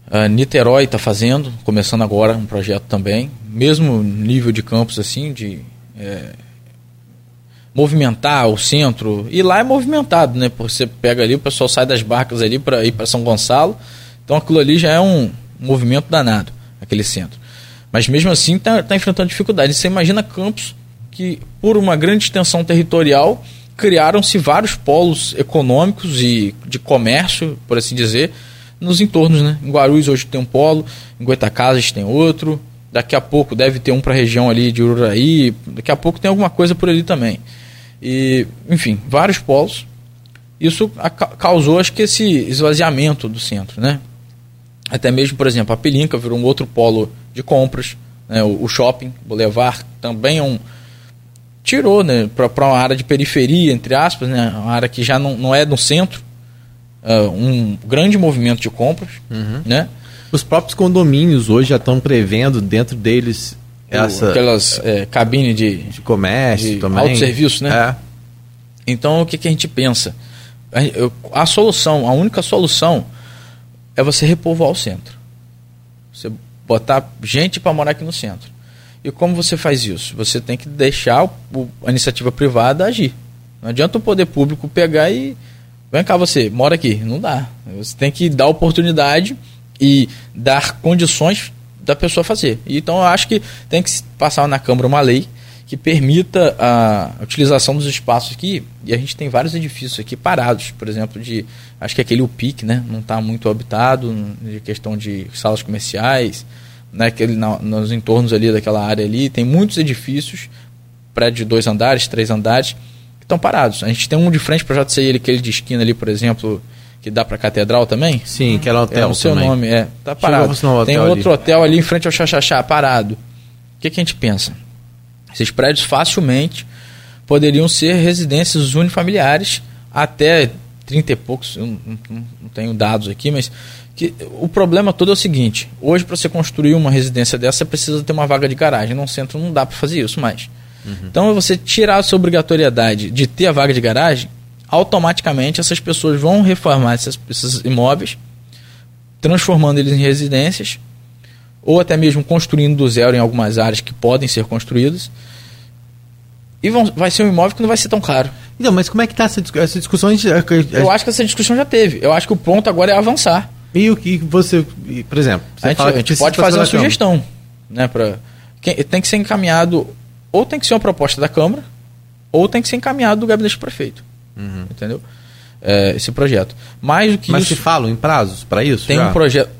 Speaker 3: A Niterói está fazendo, começando agora um projeto também, mesmo nível de campus assim, de é, movimentar o centro. E lá é movimentado, né? Porque você pega ali, o pessoal sai das barcas ali para ir para São Gonçalo. Então aquilo ali já é um movimento danado, aquele centro. Mas mesmo assim está tá enfrentando dificuldade. Você imagina campos que, por uma grande extensão territorial, criaram-se vários polos econômicos e de comércio, por assim dizer, nos entornos. Né? Em Guarulhos hoje tem um polo, em Goitacazes tem outro, daqui a pouco deve ter um para a região ali de Ururaí, daqui a pouco tem alguma coisa por ali também. E, enfim, vários polos. Isso causou, acho que, esse esvaziamento do centro, né? Até mesmo, por exemplo, a Pelinca virou um outro polo de compras. Né? O, o shopping, Boulevard, também é um... Tirou né? para uma área de periferia, entre aspas, né? uma área que já não, não é no centro. Uh, um grande movimento de compras, uhum. né?
Speaker 4: Os próprios condomínios hoje já estão prevendo dentro deles essa
Speaker 3: aquelas é, cabines de,
Speaker 4: de comércio
Speaker 3: de
Speaker 4: também.
Speaker 3: autosserviço, né?
Speaker 4: É.
Speaker 3: Então o que, que a gente pensa? A, a solução, a única solução é você repovoar o centro. Você botar gente para morar aqui no centro. E como você faz isso? Você tem que deixar o, a iniciativa privada agir. Não adianta o poder público pegar e. Vem cá você, mora aqui. Não dá. Você tem que dar oportunidade e dar condições da pessoa fazer. Então eu acho que tem que passar na Câmara uma lei que permita a utilização dos espaços aqui. E a gente tem vários edifícios aqui parados, por exemplo, de. Acho que aquele UPIC, né? Não está muito habitado, de questão de salas comerciais, né? Aquele, na, nos entornos ali daquela área ali. Tem muitos edifícios, prédio de dois andares, três andares, que estão parados. A gente tem um de frente para o JCI, aquele de esquina ali, por exemplo, que dá para Catedral também?
Speaker 4: Sim, que um hotel. É o
Speaker 3: seu
Speaker 4: também.
Speaker 3: nome, é. Tá parado. Tem outro ali. hotel ali em frente ao Xaxaxá, parado. O que, que a gente pensa? Esses prédios facilmente poderiam ser residências unifamiliares até 30 e poucos, eu não, não, não tenho dados aqui, mas que o problema todo é o seguinte: hoje, para você construir uma residência dessa, você precisa ter uma vaga de garagem. No centro não dá para fazer isso mais. Uhum. Então, você tirar a sua obrigatoriedade de ter a vaga de garagem, automaticamente essas pessoas vão reformar esses, esses imóveis, transformando eles em residências, ou até mesmo construindo do zero em algumas áreas que podem ser construídas. E vão, vai ser um imóvel que não vai ser tão caro.
Speaker 4: Não, mas como é que está essa, essa discussão?
Speaker 3: Eu acho que essa discussão já teve. Eu acho que o ponto agora é avançar.
Speaker 4: E o que você, por exemplo,
Speaker 3: a gente, a gente pode fazer uma sugestão, né, para tem que ser encaminhado ou tem que ser uma proposta da Câmara ou tem que ser encaminhado do gabinete do prefeito. Uhum. Entendeu? É, esse projeto. Mais do que
Speaker 4: Mas
Speaker 3: isso,
Speaker 4: se falam em prazos para isso?
Speaker 3: Tem
Speaker 4: já?
Speaker 3: um projeto.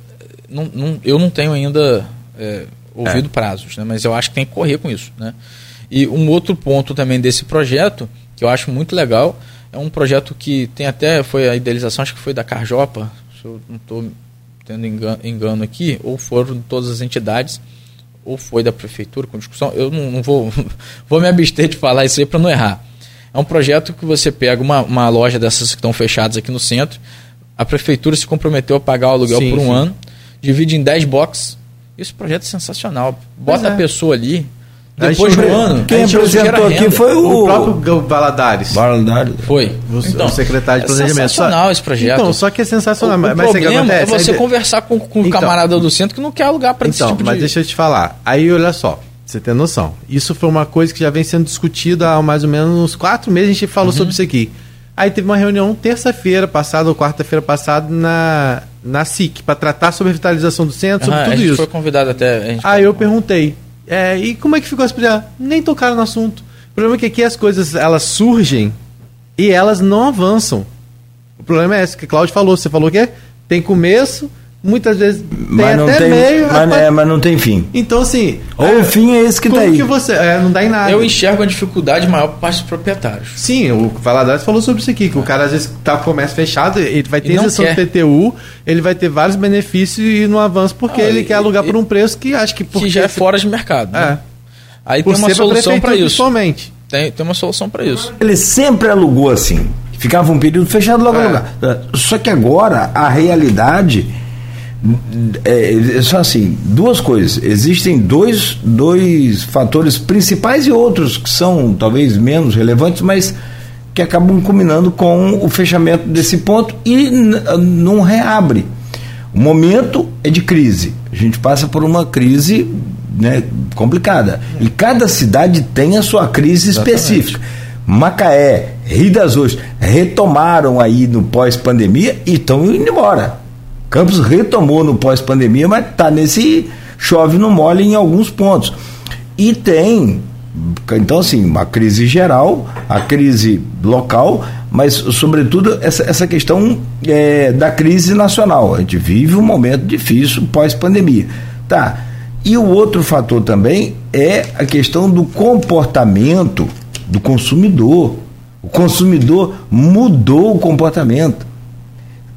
Speaker 3: Não, não, eu não tenho ainda é, ouvido é. prazos, né? mas eu acho que tem que correr com isso. Né? E um outro ponto também desse projeto, que eu acho muito legal, é um projeto que tem até, foi a idealização, acho que foi da Carjopa, se eu não estou tendo engano, engano, aqui, ou foram todas as entidades, ou foi da prefeitura com discussão. Eu não, não vou, [laughs] vou me abster de falar isso aí para não errar. É um projeto que você pega uma, uma loja dessas que estão fechadas aqui no centro, a prefeitura se comprometeu a pagar o aluguel sim, por um sim. ano, divide em 10 boxes. Esse projeto é sensacional. Bota é. a pessoa ali, depois do ano.
Speaker 2: Quem apresentou aqui foi o,
Speaker 4: o próprio Valadares.
Speaker 2: Valadares.
Speaker 3: Foi.
Speaker 4: O, então, o secretário de planejamento.
Speaker 3: É sensacional esse projeto.
Speaker 4: Então, só que é sensacional.
Speaker 3: O,
Speaker 4: mas
Speaker 3: o problema é você conversar com, com o então, camarada do centro que não quer alugar para
Speaker 4: então,
Speaker 3: esse tipo
Speaker 4: mas
Speaker 3: de...
Speaker 4: deixa eu te falar. Aí, olha só. Você tem noção. Isso foi uma coisa que já vem sendo discutida há mais ou menos uns quatro meses. A gente falou uhum. sobre isso aqui. Aí teve uma reunião terça-feira passada ou quarta-feira passada na, na SIC para tratar sobre a revitalização do centro, sobre
Speaker 3: Ah, a
Speaker 4: tudo
Speaker 3: gente
Speaker 4: isso.
Speaker 3: foi convidado até. a gente-
Speaker 4: Aí eu perguntei, é, e como é que ficou projeto? Nem tocaram no assunto. O problema é que aqui as coisas elas surgem e elas não avançam. O problema é esse que o Claudio falou. Você falou que é, tem começo, muitas vezes tem
Speaker 2: Mas não
Speaker 4: até
Speaker 2: tem,
Speaker 4: meio.
Speaker 2: mas,
Speaker 4: rapaz.
Speaker 2: é, mas não tem fim.
Speaker 4: Então, assim.
Speaker 2: Ou
Speaker 4: é,
Speaker 2: o fim é esse que
Speaker 4: como
Speaker 2: tá aí.
Speaker 4: que você. é, não dá em nada.
Speaker 3: Eu enxergo a dificuldade maior para os proprietários.
Speaker 4: Sim, o Valadares falou sobre isso aqui, que o cara às vezes tá com o comércio fechado, ele vai ter isenção do. PTU, ele vai ter vários benefícios e não avança porque
Speaker 3: Ah,
Speaker 4: ele
Speaker 3: e-
Speaker 4: quer alugar
Speaker 3: e-
Speaker 4: por um preço que acho que porque
Speaker 3: que já é fora de mercado. né?
Speaker 4: É.
Speaker 3: Aí
Speaker 4: Por
Speaker 3: tem uma solução para isso.
Speaker 4: Principalmente.
Speaker 3: Tem, tem uma solução para isso.
Speaker 2: Ele sempre alugou assim. Ficava um período fechado logo
Speaker 4: É.
Speaker 2: alugar. Só que agora a realidade é, é só assim, duas coisas. Existem dois, dois fatores principais e outros que são talvez menos relevantes, mas que acabam combinando com o fechamento desse ponto e não reabre. O momento é de crise. A gente passa por uma crise né, complicada. E cada cidade tem a sua crise específica. Macaé, Rio das Ostras, retomaram aí no pós-pandemia e estão indo embora. Campos retomou no pós-pandemia, mas está nesse chove no mole em alguns pontos. E tem, então assim, uma crise geral, a crise local, mas sobretudo essa, essa questão é, da crise nacional. A gente vive um momento difícil pós-pandemia. Tá. E o outro fator também é a questão do comportamento do consumidor. O consumidor mudou o comportamento.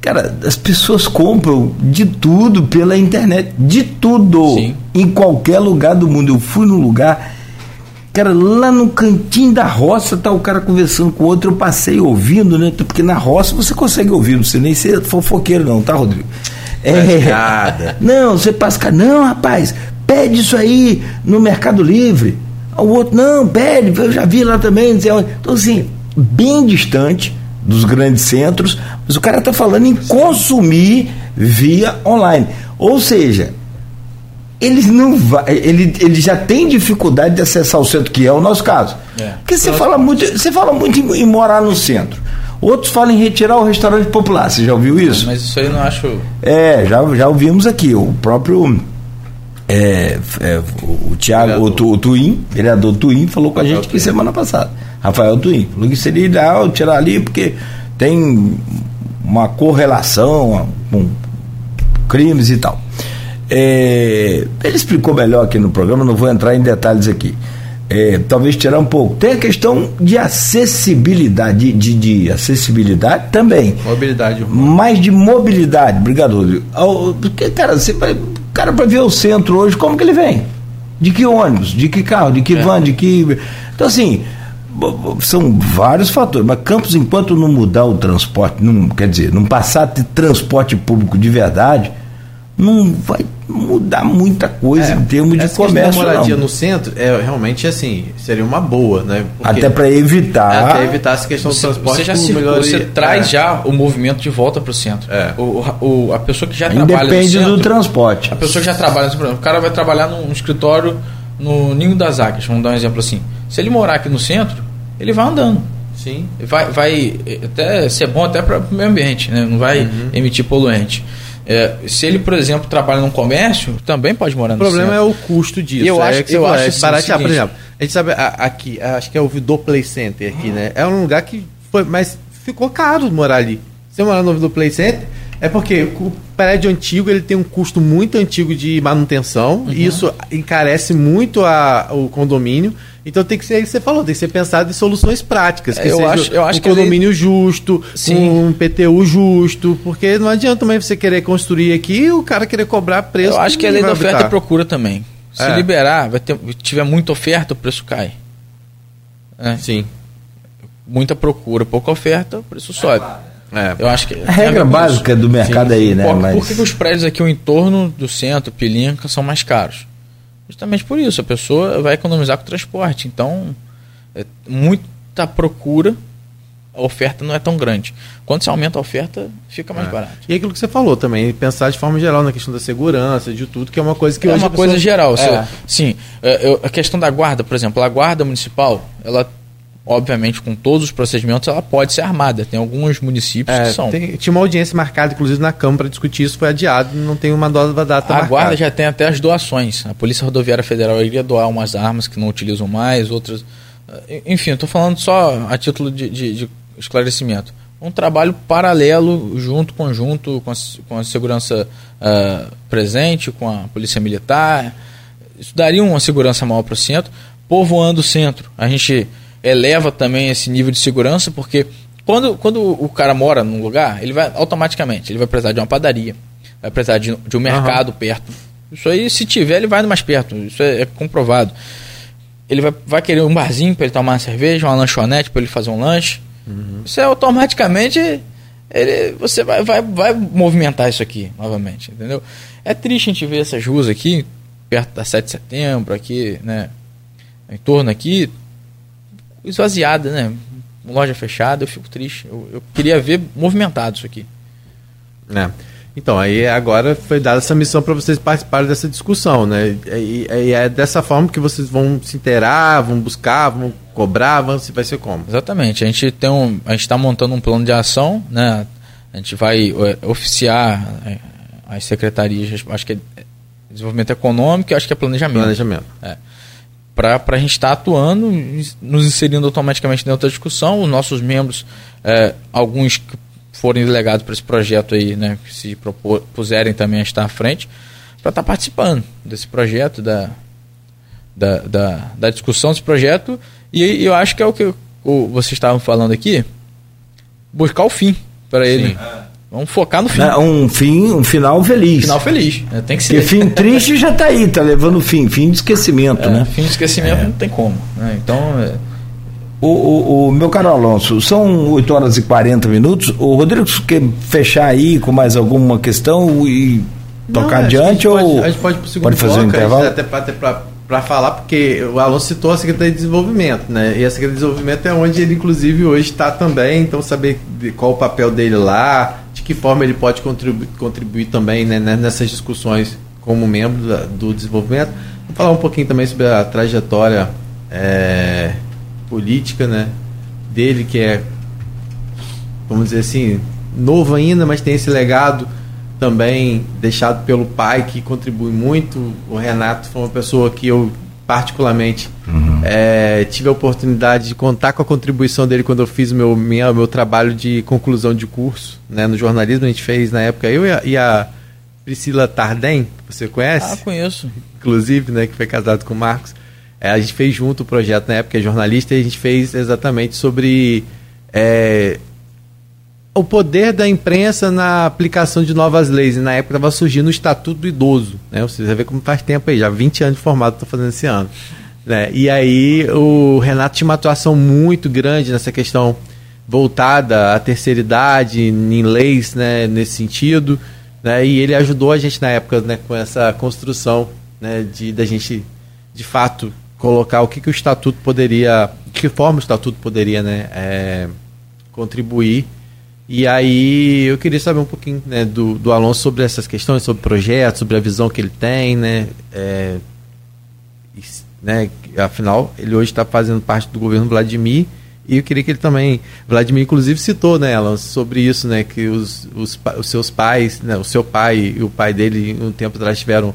Speaker 2: Cara, as pessoas compram de tudo pela internet, de tudo,
Speaker 3: Sim.
Speaker 2: em qualquer lugar do mundo. Eu fui num lugar, cara, lá no cantinho da roça, tá o cara conversando com o outro, eu passei ouvindo, né? Porque na roça você consegue ouvir, não sei nem ser fofoqueiro não, tá, Rodrigo? É,
Speaker 4: nada. [laughs]
Speaker 2: não, você passa, cara, não, rapaz, pede isso aí no Mercado Livre. O outro, não, pede, eu já vi lá também, não sei onde. Então, assim, bem distante dos grandes centros, mas o cara está falando em consumir via online. Ou seja, eles não vai, ele, ele já tem dificuldade de acessar o centro, que é o nosso caso.
Speaker 3: É.
Speaker 2: Porque você fala muito, você fala muito em, em morar no centro. Outros falam em retirar o restaurante popular. Você já ouviu isso?
Speaker 3: Mas isso aí eu não acho.
Speaker 2: É, já, já ouvimos aqui. O próprio. é, é, o Tiago, o, o Tuim, vereador Tuim, falou com a gente aqui semana passada. Rafael Tuim. Falou que seria ideal tirar ali, porque tem uma correlação com crimes e tal. É, ele explicou melhor aqui no programa, não vou entrar em detalhes aqui. É, talvez tirar um pouco. Tem a questão de acessibilidade, de, de, de acessibilidade também
Speaker 4: Mobilidade
Speaker 2: mais de mobilidade, obrigado, Porque, cara, você cara para ver o centro hoje, como que ele vem? De que ônibus? De que carro? De que van? De que. Então, assim, são vários fatores. Mas Campos, enquanto não mudar o transporte, não, quer dizer, não passar a ter transporte público de verdade, não vai mudar muita coisa em termos de
Speaker 4: É,
Speaker 2: comércio.
Speaker 4: moradia
Speaker 2: não.
Speaker 4: no centro é realmente assim, seria uma boa, né? Porque-
Speaker 2: Até para evitar.
Speaker 4: até evitar essa questão
Speaker 3: Você,
Speaker 4: do transporte
Speaker 3: você já circula, você traz
Speaker 4: É.
Speaker 3: já o movimento de volta para o centro.
Speaker 4: É.
Speaker 3: O, o- a pessoa que já trabalha no
Speaker 2: Independe
Speaker 3: centro,
Speaker 2: do transporte.
Speaker 3: A pessoa que já trabalha, por exemplo, o cara vai trabalhar num escritório no Ninho das Águias, vamos dar um exemplo assim. Se ele morar aqui no centro, ele vai andando.
Speaker 4: Sim.
Speaker 3: Vai, vai até ser bom até para o meio ambiente, né? não vai
Speaker 4: Uhum.
Speaker 3: emitir poluente. É, se ele, por exemplo, trabalha num comércio, também pode morar
Speaker 4: O
Speaker 3: no
Speaker 4: problema
Speaker 3: centro.
Speaker 4: é o custo disso.
Speaker 3: E eu
Speaker 4: é
Speaker 3: acho-
Speaker 4: que
Speaker 3: eu acho
Speaker 4: é
Speaker 3: assim, o
Speaker 4: por exemplo. A gente sabe, a- aqui, acho que é o Vidor Play Center aqui, né? É um lugar que foi, mas ficou caro morar ali. Você morar no Vidor Play Center, é porque o prédio antigo ele tem um custo muito antigo de manutenção,
Speaker 3: Uhum.
Speaker 4: e isso encarece muito a, o condomínio. Então tem que ser, você falou, tem que ser pensado em soluções práticas.
Speaker 3: É,
Speaker 4: Que
Speaker 3: eu
Speaker 4: seja
Speaker 3: acho- eu acho
Speaker 4: um condomínio justo,
Speaker 3: Sim.
Speaker 4: um PTU justo, porque não adianta também você querer construir aqui e o cara querer cobrar preço.
Speaker 3: Eu acho que é lei da oferta
Speaker 4: habitar.
Speaker 3: e procura também. Se
Speaker 4: É.
Speaker 3: liberar, vai ter, tiver muita oferta, o preço cai. É,
Speaker 4: Sim.
Speaker 3: muita procura, pouca oferta, o preço sobe.
Speaker 4: É.
Speaker 3: Eu acho que
Speaker 2: A regra básica do mercado aí, né?
Speaker 3: Por,
Speaker 2: Mas-
Speaker 3: por que, os prédios aqui, o entorno do centro, Pilinca, são mais caros? Justamente por isso, a pessoa vai economizar com o transporte. Então, é muita procura, a oferta não é tão grande. Quando se aumenta a oferta, fica mais
Speaker 4: É.
Speaker 3: barato.
Speaker 4: E aquilo que você falou também, pensar de forma geral na questão da segurança, de tudo, que é uma coisa que
Speaker 3: é
Speaker 4: hoje
Speaker 3: uma
Speaker 4: a pessoa-
Speaker 3: coisa geral. Você-
Speaker 4: É.
Speaker 3: sim, é, eu- a questão da guarda, por exemplo, a guarda municipal, ela obviamente, com todos os procedimentos, ela pode ser armada. Tem alguns municípios
Speaker 4: é,
Speaker 3: que são.
Speaker 4: Tem, tinha uma audiência marcada, inclusive, na Câmara para discutir isso, foi adiado, não tem uma nova data
Speaker 3: A
Speaker 4: marcada.
Speaker 3: Guarda já tem até as doações. A Polícia Rodoviária Federal iria doar umas armas que não utilizam mais, outras. Eh, enfim, estou falando só a título de, de, de, esclarecimento. Um trabalho paralelo, junto, conjunto, com a, com a segurança uh, presente, com a Polícia Militar. Isso daria uma segurança maior para o centro. Povoando o centro, a gente eleva também esse nível de segurança, porque quando, quando o cara mora num lugar, ele vai automaticamente, ele vai precisar de uma padaria, vai precisar de, de um mercado uhum. perto. Isso aí, se tiver, ele vai no mais perto. Isso é, é comprovado. Ele vai, vai querer um barzinho para ele tomar uma cerveja, uma lanchonete para ele fazer um lanche. Uhum. Isso é automaticamente. Ele, você vai, vai, vai movimentar isso aqui novamente, entendeu? É triste a gente ver essas ruas aqui, perto da 7 de setembro, aqui, né? Em torno aqui, esvaziada, né? Loja fechada, eu fico triste. Eu, eu queria ver movimentado isso aqui.
Speaker 4: É. Então, aí agora foi dada essa missão para vocês participarem dessa discussão, né? E, e, é dessa forma que vocês vão se inteirar, vão buscar, vão cobrar, vão, vai ser como?
Speaker 3: Exatamente. A gente tem um, a gente está montando um plano de ação, né? A gente vai é, oficiar é, as secretarias, acho que é desenvolvimento econômico, acho que é planejamento.
Speaker 4: Planejamento.
Speaker 3: É para a gente estar tá atuando, nos inserindo automaticamente dentro da discussão. Os nossos membros, é, alguns que forem delegados para esse projeto aí, né, que se propuserem também a estar à frente, para estar tá participando desse projeto, da, da, da, da, discussão desse projeto. E eu acho que é o que o, vocês estavam falando aqui, buscar o fim para ele. Sim. Vamos focar no fim.
Speaker 2: Um fim, um final feliz.
Speaker 3: Final feliz. É, tem que ser.
Speaker 2: Porque fim triste já está aí, tá levando fim, fim de esquecimento,
Speaker 3: é,
Speaker 2: né?
Speaker 3: Fim de esquecimento é. não tem como. Né? Então. É...
Speaker 2: O, o, o, meu caro Alonso, são 8 horas e 40 minutos. O Rodrigo quer fechar aí com mais alguma questão e não, tocar adiante
Speaker 4: a
Speaker 2: ou
Speaker 4: pode, a gente pode,
Speaker 2: pode fazer bloco, um intervalo?
Speaker 4: Até para falar, porque o Alonso citou a Secretaria de Desenvolvimento, né? E a Secretaria de Desenvolvimento é onde ele, inclusive, hoje está também. Então, saber qual o papel dele lá, que forma ele pode contribuir, contribuir também né, né, nessas discussões como membro da, do desenvolvimento. Vou falar um pouquinho também sobre a trajetória é, política né, dele, que é, vamos dizer assim, novo ainda, mas tem esse legado também deixado pelo pai, que contribui muito. O Renato foi uma pessoa que eu particularmente uhum. é, tive a oportunidade de contar com a contribuição dele quando eu fiz o meu, minha, meu trabalho de conclusão de curso né, no jornalismo. A gente fez na época, eu e a, e a Priscila Tardem, você conhece?
Speaker 3: Ah, conheço.
Speaker 4: Inclusive, né, que foi casado com o Marcos. É, a gente fez junto o projeto na época, é jornalista, e a gente fez exatamente sobre é, o poder da imprensa na aplicação de novas leis. E na época estava surgindo o Estatuto do Idoso. Né? Você vai ver como faz tempo aí, já 20 anos de formado estou fazendo esse ano. Né? E aí o Renato tinha uma atuação muito grande nessa questão voltada à terceira idade, em leis né, nesse sentido. Né? E ele ajudou a gente na época né, com essa construção né, de da gente, de fato, colocar o que, que o Estatuto poderia, de que forma o Estatuto poderia né, é, contribuir e aí eu queria saber um pouquinho né, do, do Alonso sobre essas questões, sobre projetos, sobre a visão que ele tem, né? É, né afinal, ele hoje está fazendo parte do governo Vladimir e eu queria que ele também, Vladimir inclusive citou, né, Alonso, sobre isso, né, que os, os, os seus pais, né, o seu pai e o pai dele um tempo atrás tiveram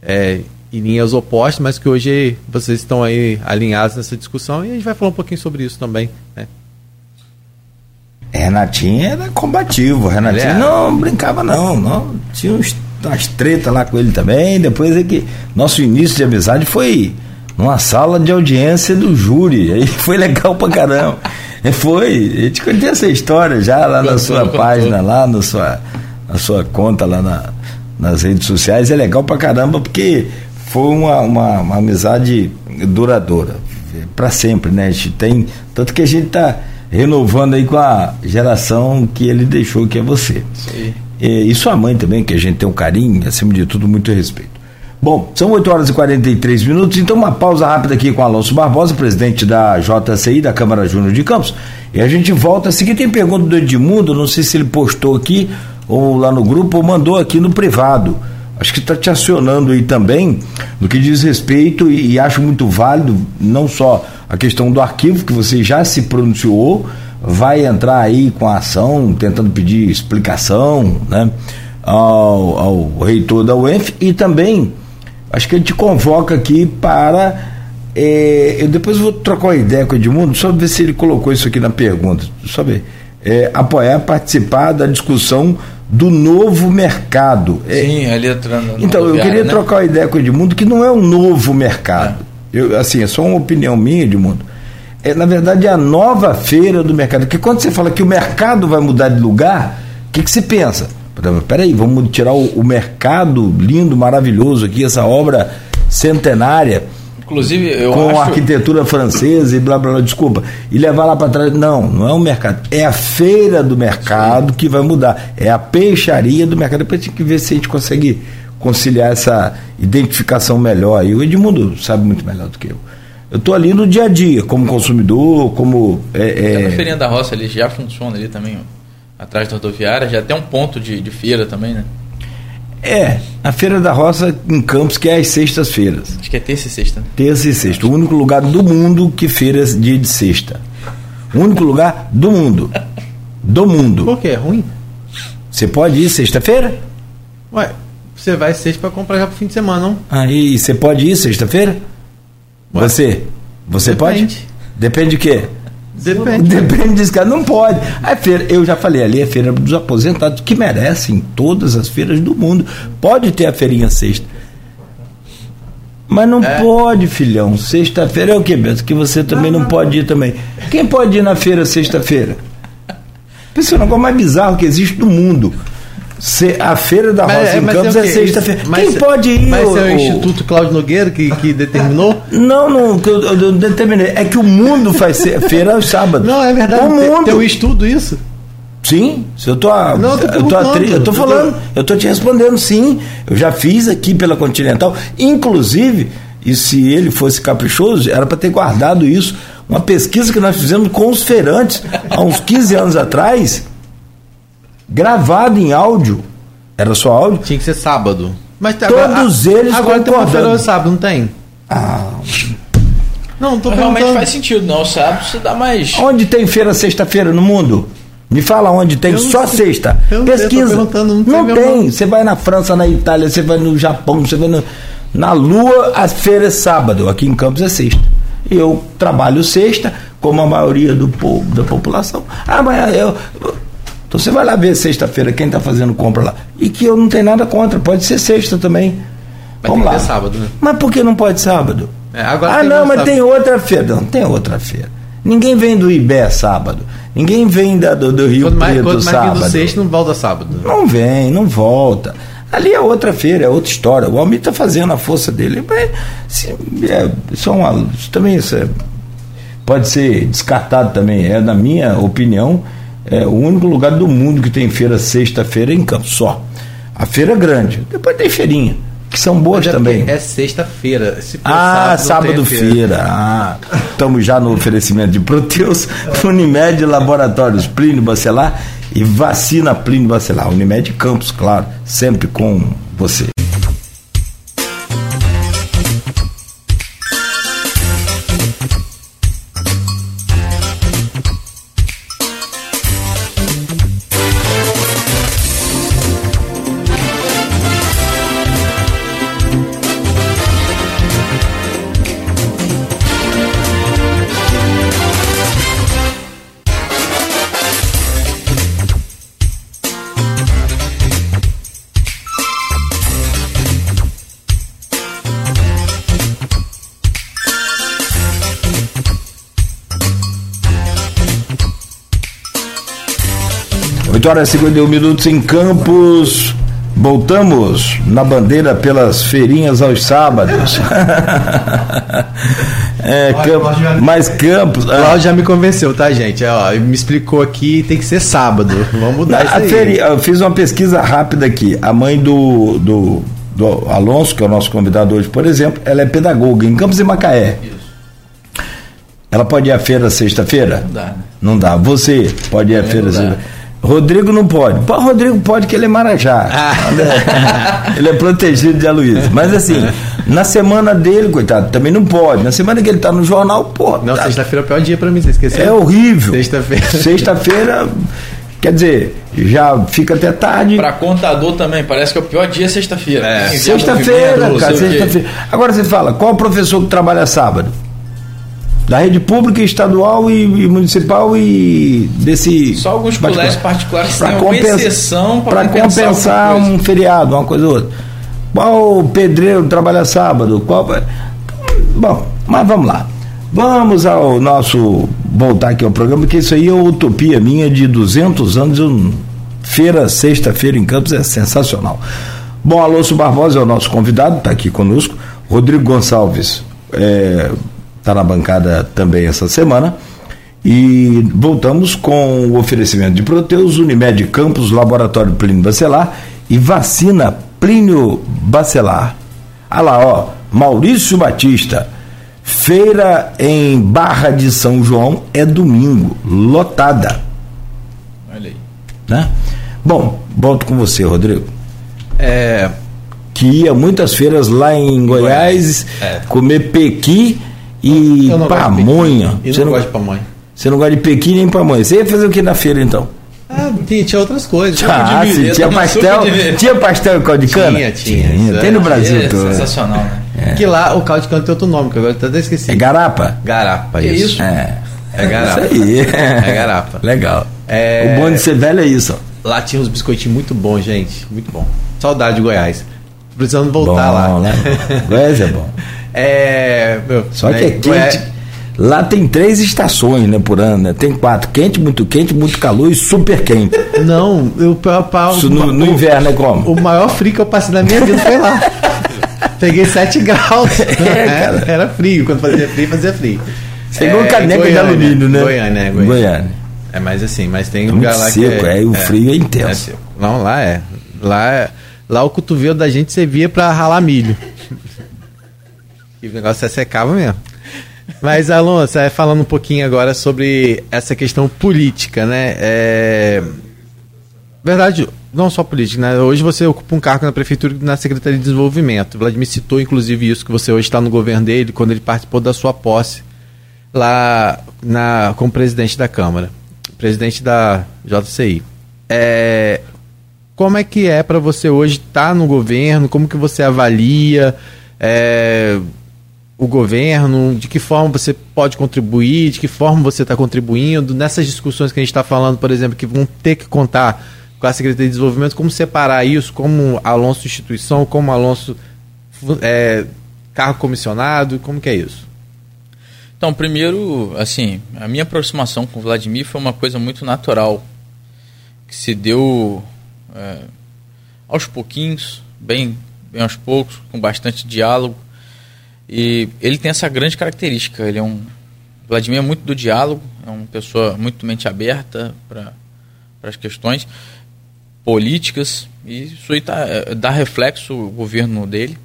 Speaker 4: é, em linhas opostas, mas que hoje vocês estão aí alinhados nessa discussão e a gente vai falar um pouquinho sobre isso também, né?
Speaker 2: Renatinho era combativo. Renatinho é. não brincava, não. não. Tinha uns, umas tretas lá com ele também. Depois é que. Nosso início de amizade foi numa sala de audiência do júri. Aí [laughs] foi legal pra caramba. foi. Eu te contei essa história já lá na sua página, lá na sua, na sua conta lá na, nas redes sociais. É legal pra caramba porque foi uma, uma, uma amizade duradoura. para sempre, né? A gente tem. Tanto que a gente tá renovando aí com a geração que ele deixou, que é você. Sim. E, e sua mãe também, que a gente tem um carinho, acima de tudo, muito respeito. Bom, são 8 horas e 43 minutos, então uma pausa rápida aqui com Alonso Barbosa, presidente da JCI, da Câmara Júnior de Campos. E a gente volta seguir. Tem pergunta do Edmundo, não sei se ele postou aqui ou lá no grupo ou mandou aqui no privado. Acho que está te acionando aí também no que diz respeito e, e, acho muito válido não só a questão do arquivo que você já se pronunciou, vai entrar aí com a ação tentando pedir explicação, né, ao, ao reitor da UENF e também acho que ele te convoca aqui para é, eu depois vou trocar uma ideia com o Edmundo, só ver se ele colocou isso aqui na pergunta. Só ver. É, apoiar, participar da discussão do novo mercado.
Speaker 3: É, Sim, ali entrando.
Speaker 2: Então, eu queria né? trocar uma ideia com o Edmundo, que não é um novo mercado. É. Eu, assim, é só uma opinião minha, Edmundo. É, na verdade, é a nova feira do mercado. Porque quando você fala que o mercado vai mudar de lugar, o que, que se pensa? Peraí, vamos tirar o, o mercado lindo, maravilhoso aqui, essa obra centenária
Speaker 3: Inclusive, eu
Speaker 2: com
Speaker 3: acho...
Speaker 2: arquitetura francesa e blá blá blá, desculpa. E levar lá para trás. Não, não é o mercado. É a feira do mercado Sim. que vai mudar. É a peixaria do mercado. Depois tem que ver se a gente consegue conciliar essa identificação melhor. E o Edmundo sabe muito melhor do que eu. Eu estou ali no dia a dia, como consumidor, como.
Speaker 3: É, é... A feirinha da roça ali já funciona ali também, ó, atrás da rodoviária, já tem um ponto de, de feira também, né?
Speaker 2: É, a Feira da Roça em Campos, que é às sextas-feiras.
Speaker 3: Acho que é terça e sexta.
Speaker 2: Terça e sexta. O único lugar do mundo que feira é dia de sexta. O único lugar do mundo. Do mundo.
Speaker 4: Por quê? É ruim?
Speaker 2: Você pode ir sexta-feira?
Speaker 4: Ué, você vai sexta para comprar já pro fim de semana, não?
Speaker 2: Aí, você pode ir sexta-feira? Você? Você Depende. pode? Depende de quê?
Speaker 4: Depende.
Speaker 2: Depende desse cara. Não pode. A feira, eu já falei ali, a feira dos aposentados, que merecem todas as feiras do mundo. Pode ter a feirinha sexta. Mas não é. pode, filhão. Sexta-feira é o que, Beto? Que você também não, não, pode ir também. Quem pode ir na feira sexta-feira? Pensa o negócio mais bizarro que existe no mundo. Se, a Feira da Roça em Campos é, é sexta-feira. Quem pode ir?
Speaker 4: Mas o, é o Instituto Cláudio Nogueira que, que determinou?
Speaker 2: Não, não, que eu, eu, determinei. É que o mundo faz [laughs] feira aos sábados.
Speaker 4: Não, é verdade.
Speaker 2: O mundo.
Speaker 4: Tem um estudo isso?
Speaker 2: Sim, se eu tô, não, eu tô, eu tô, atri, eu tô falando, eu tô te respondendo sim. Eu já fiz aqui pela Continental, inclusive, e se ele fosse caprichoso, era para ter guardado isso. Uma pesquisa que nós fizemos com os feirantes há uns 15 anos atrás gravado em áudio. Era só áudio?
Speaker 4: Tinha que ser sábado.
Speaker 2: Mas tá, Todos agora, eles
Speaker 4: agora tem uma feira sábado, não tem?
Speaker 2: Ah.
Speaker 3: Não, tô Realmente faz sentido, não. Sábado você dá mais.
Speaker 2: Onde tem feira sexta-feira no mundo? Me fala onde tem só sei. sexta. Pesquisa. Sei, não, não tem. Você vai na França, na Itália, você vai no Japão, você vai no... na Lua, a feira é sábado. Aqui em Campos é sexta. Eu trabalho sexta, como a maioria do povo, da população. Ah, mas eu, então você vai lá ver sexta-feira quem está fazendo compra lá. E que eu não tenho nada contra, pode ser sexta também.
Speaker 3: Mas Vamos lá. sábado, né?
Speaker 2: Mas por que não pode sábado?
Speaker 3: É,
Speaker 2: ah, não, mas sábado. tem outra feira. Não, tem outra feira. Ninguém vem do Ibé sábado. Ninguém vem da, do, do Rio quando Preto mais, quando sábado. Mais
Speaker 3: sexta não volta sábado.
Speaker 2: Não vem, não volta. Ali é outra feira, é outra história. O Almir está fazendo a força dele. Mas, se, é, isso, uma, isso também isso é, pode ser descartado também. É, na minha opinião, é o único lugar do mundo que tem feira sexta-feira em Campos, só. A feira é grande. Depois tem feirinha, que são boas é também.
Speaker 3: É sexta-feira.
Speaker 2: Ah, sábado-feira. Ah, estamos já no oferecimento de Proteus, [laughs] Unimed Laboratórios Plínio Bacelar e vacina Plínio Bacelar. Unimed Campos, claro, sempre com você. Horas e 51 minutos em Campos. Voltamos na bandeira pelas feirinhas aos sábados. [laughs] é, campo, mais campos.
Speaker 4: Ah. Cláudio já me convenceu, tá, gente? Ó, me explicou aqui, tem que ser sábado. Vamos mudar
Speaker 2: isso aí. eu fiz uma pesquisa rápida aqui. A mãe do, do, do, Alonso, que é o nosso convidado hoje, por exemplo, ela é pedagoga em Campos e Macaé. Isso. Ela pode ir à feira sexta-feira?
Speaker 3: Não dá. Né?
Speaker 2: Não dá. Você pode ir à feira sexta-feira? Rodrigo não pode. Pô, Rodrigo pode que ele é Marajá. [laughs] ele é protegido de Aloysio. Mas assim, na semana dele, coitado, também não pode. Na semana que ele tá no jornal, pô.
Speaker 4: Não,
Speaker 2: tá-
Speaker 4: sexta-feira é o pior dia pra mim, você esqueceu?
Speaker 2: é horrível.
Speaker 4: Sexta-feira.
Speaker 2: Sexta-feira, quer dizer, já fica até tarde.
Speaker 3: Pra contador também, parece que é o pior dia é sexta-feira.
Speaker 4: É.
Speaker 2: Sexta-feira, cara, sexta-feira. Agora você fala, qual professor que trabalha sábado? Da rede pública, estadual e, e municipal e desse.
Speaker 3: Só alguns colégios particulares
Speaker 2: Pra
Speaker 3: têm alguma
Speaker 2: compensa-
Speaker 3: exceção
Speaker 2: Pra
Speaker 3: para
Speaker 2: compensar um feriado, uma coisa ou outra. Qual pedreiro trabalha sábado? Qual... Bom, mas vamos lá. Vamos ao nosso. Voltar aqui ao programa, que isso aí é utopia minha de 200 anos. Eu, feira, sexta-feira em Campos é sensacional. Bom, Alonso Barbosa é o nosso convidado, está aqui conosco. Rodrigo Gonçalves está na bancada também essa semana. E voltamos com o oferecimento de Proteus, Unimed Campos, Laboratório Plínio Bacelar e vacina Plínio Bacelar. Olha lá, ó, Maurício Batista. Feira em Barra de São João é domingo, lotada,
Speaker 3: Olha aí.
Speaker 2: né? Bom, volto com você, Rodrigo.
Speaker 4: É,
Speaker 2: Que ia muitas feiras lá em Goiás,
Speaker 4: É.
Speaker 2: comer pequi e
Speaker 4: eu
Speaker 2: pamonha.
Speaker 4: E
Speaker 2: Você
Speaker 4: não
Speaker 2: não,
Speaker 4: gosto de pamonha.
Speaker 2: você não gosta de pequi nem pamonha. Você ia fazer o que na feira então?
Speaker 4: Ah, tinha, tinha outras coisas.
Speaker 2: Ah, sim, tinha pastel, tinha pastel e caldo de cana?
Speaker 4: Tinha, tinha, isso
Speaker 2: tem no
Speaker 4: é.
Speaker 2: Brasil
Speaker 3: É
Speaker 2: todo.
Speaker 3: sensacional, né?
Speaker 4: Que lá o caldo de cana tem outro nome, que agora eu até esqueci.
Speaker 2: É garapa?
Speaker 4: Garapa, isso.
Speaker 3: isso?
Speaker 2: É.
Speaker 4: É garapa.
Speaker 2: Isso aí.
Speaker 4: É garapa.
Speaker 2: Legal.
Speaker 4: É-
Speaker 2: O bom de ser velho é isso. ó.
Speaker 4: Lá tinha uns biscoitinhos muito bons, gente. Muito bom. Saudade de Goiás. Precisando voltar
Speaker 2: bom,
Speaker 4: lá.
Speaker 2: né? [laughs] Goiás é bom.
Speaker 4: É. Meu,
Speaker 2: Só
Speaker 4: né,
Speaker 2: que é quente.
Speaker 4: Goiás-
Speaker 2: Lá tem três estações, né, por ano, né? Tem quatro: quente, muito quente, muito calor e super quente.
Speaker 4: Não, eu, pa- pa-
Speaker 2: Isso no, no inverno é como?
Speaker 4: O maior frio que eu passei na minha vida foi lá. [laughs] Peguei 7 graus. [laughs]
Speaker 2: É, cara.
Speaker 4: Era frio. Quando fazia frio, fazia frio.
Speaker 2: Você igual
Speaker 4: É,
Speaker 2: caneca de
Speaker 4: Goiânia.
Speaker 2: alumínio, né?
Speaker 4: Goiânia, é, Goiânia.
Speaker 2: Goiânia.
Speaker 4: É mais assim, mas tem
Speaker 2: É
Speaker 4: lugar lá
Speaker 2: seco,
Speaker 4: que é,
Speaker 2: é, o frio é intenso.
Speaker 4: é seco. Não, lá é. Lá é. Lá o cotovelo da gente servia pra ralar milho. E o negócio é secava mesmo. Mas, Alonso, é, falando um pouquinho agora sobre essa questão política, né? É... Verdade, não só política, né? Hoje você ocupa um cargo na prefeitura na Secretaria de Desenvolvimento. O Vladimir citou, inclusive, isso, que você hoje está no governo dele, quando ele participou da sua posse lá na, como presidente da Câmara, presidente da JCI. É, como é que é para você hoje estar no governo? Como que você avalia é, o governo? De que forma você pode contribuir? De que forma você está contribuindo? Nessas discussões que a gente está falando, por exemplo, que vão ter que contar com a Secretaria de Desenvolvimento, como separar isso como Alonso instituição, como Alonso é, cargo comissionado? Como que é isso?
Speaker 3: Então, primeiro, assim, a minha aproximação com o Vladimir foi uma coisa muito natural, que se deu é, aos pouquinhos, bem, bem aos poucos, com bastante diálogo. E ele tem essa grande característica. Ele é um Vladimir é muito do diálogo, é uma pessoa muito mente aberta para as questões políticas e isso aí tá, é, dá reflexo o governo dele,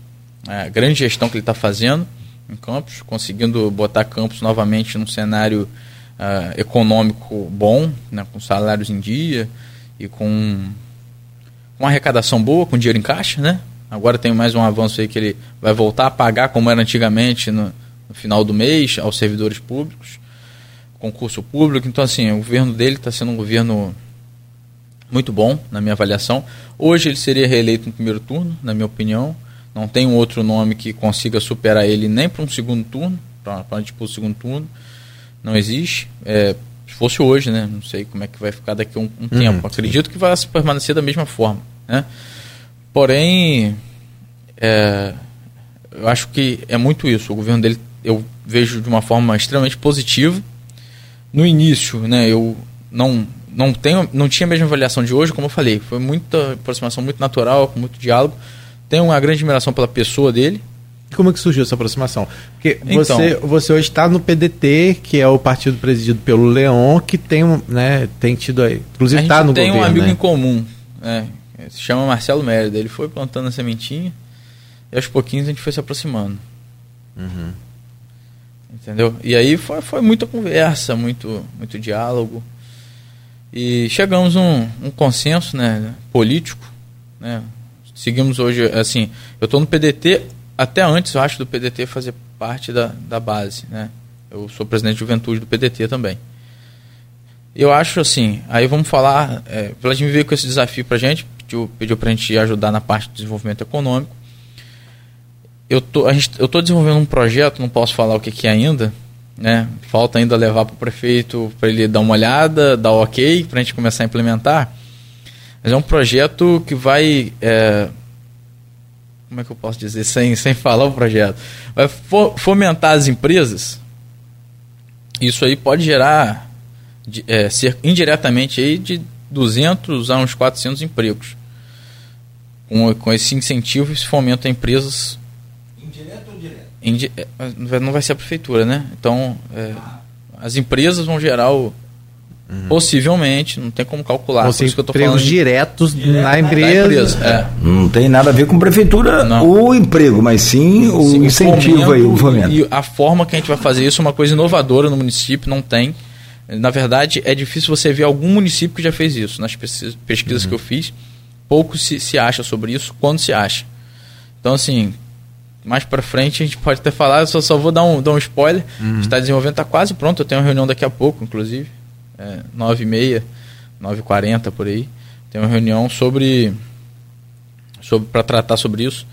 Speaker 3: a grande gestão que ele está fazendo em Campos, conseguindo botar Campos novamente num cenário uh, econômico bom, né, com salários em dia e com uma arrecadação boa, com dinheiro em caixa, né? Agora tem mais um avanço aí que ele vai voltar a pagar como era antigamente no, no final do mês aos servidores públicos, concurso público. Então, assim, o governo dele está sendo um governo muito bom, na minha avaliação. Hoje ele seria reeleito no primeiro turno, na minha opinião. Não tem um outro nome que consiga superar ele nem para um segundo turno, para disputar o segundo turno. Não existe. É, se fosse hoje, né? Não sei como é que vai ficar daqui a um, um uhum, tempo. Acredito que vai permanecer da mesma forma, né? Porém, é, eu acho que é muito isso. O governo dele eu vejo de uma forma extremamente positiva. No início, né, eu não não tenho não tinha a mesma avaliação de hoje, como eu falei, foi muita aproximação muito natural, com muito diálogo. Tenho uma grande admiração pela pessoa dele.
Speaker 4: Como é que surgiu essa aproximação? Porque então, você, você hoje está no PDT, que é o partido presidido pelo Leon, que tem, né, tem tido aí. Inclusive está no
Speaker 3: tem
Speaker 4: governo.
Speaker 3: um amigo
Speaker 4: né?
Speaker 3: em comum, né? Se chama Marcelo Mérida. Ele foi plantando a sementinha e aos pouquinhos a gente foi se aproximando.
Speaker 4: Uhum.
Speaker 3: Entendeu? E aí foi, foi muita conversa, muito, muito diálogo. E chegamos a um, um consenso né, político. Né? Seguimos hoje, assim, eu estou no PDT, até antes, eu acho, do PDT fazer parte da, da base. Né? Eu sou presidente de juventude do PDT também. Eu acho assim, aí vamos falar, é, Vladimir veio com esse desafio para a gente, pediu, para a gente ajudar na parte do desenvolvimento econômico. Eu tô, a gente, eu tô desenvolvendo um projeto, não posso falar o que, que é ainda, né? Falta ainda levar para o prefeito para ele dar uma olhada, dar ok, para a gente começar a implementar. Mas é um projeto que vai. É, como é que eu posso dizer sem, sem falar o projeto? Vai fomentar as empresas. Isso aí pode gerar de, é, ser indiretamente aí de 200 a uns 400 empregos. Com, com esse incentivo, esse fomento a empresas. Indireto ou direto? Indi, é, não vai ser a prefeitura, né? Então, é, as empresas vão gerar o. Uhum. Possivelmente, não tem como calcular.
Speaker 4: Você isso que eu tô falando diretos de, na empresa. empresa
Speaker 2: é. Não tem nada a ver com prefeitura não. o emprego, mas sim o sim, incentivo o fomento, aí, o fomento.
Speaker 3: E a forma que a gente vai fazer isso é uma coisa inovadora no município, não tem. Na verdade, é difícil você ver algum município que já fez isso. Nas pesquisas uhum. que eu fiz, pouco se, se acha sobre isso, quando se acha. Então, assim, mais para frente a gente pode até falar, eu só, só vou dar um, dar um spoiler. Uhum. Está desenvolvendo, está quase pronto. Eu tenho uma reunião daqui a pouco, inclusive, é, 9h30, 9h40 por aí. Tem uma reunião sobre, sobre para tratar sobre isso.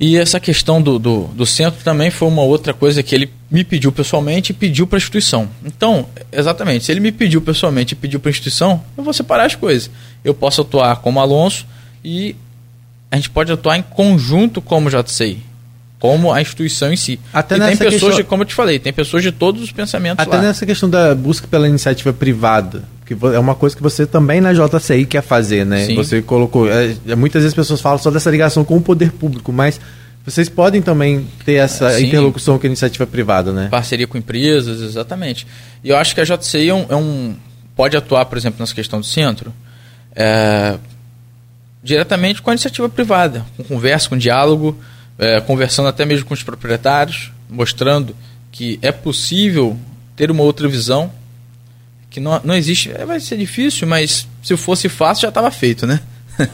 Speaker 3: E essa questão do, do, do, centro também foi uma outra coisa que ele me pediu pessoalmente e pediu para a instituição. Então, exatamente, se ele me pediu pessoalmente e pediu para a instituição, eu vou separar as coisas. Eu posso atuar como Alonso e a gente pode atuar em conjunto como JCI, como a instituição em si. Até e tem pessoas, questão... de, como eu te falei, tem pessoas de todos os pensamentos
Speaker 4: Até
Speaker 3: lá.
Speaker 4: nessa questão da busca pela iniciativa privada, que é uma coisa que você também na JCI quer fazer, né? Sim. Você colocou. É, é, muitas vezes as pessoas falam só dessa ligação com o poder público, mas vocês podem também ter essa Sim. interlocução com a iniciativa privada, né?
Speaker 3: Parceria com empresas, exatamente. E eu acho que a JCI é um, é um pode atuar, por exemplo, nessa questão do centro, é, diretamente com a iniciativa privada, com conversa, com diálogo, é, conversando até mesmo com os proprietários, mostrando que é possível ter uma outra visão que não, não existe. É, vai ser difícil, mas se fosse fácil já estava feito, né? [laughs]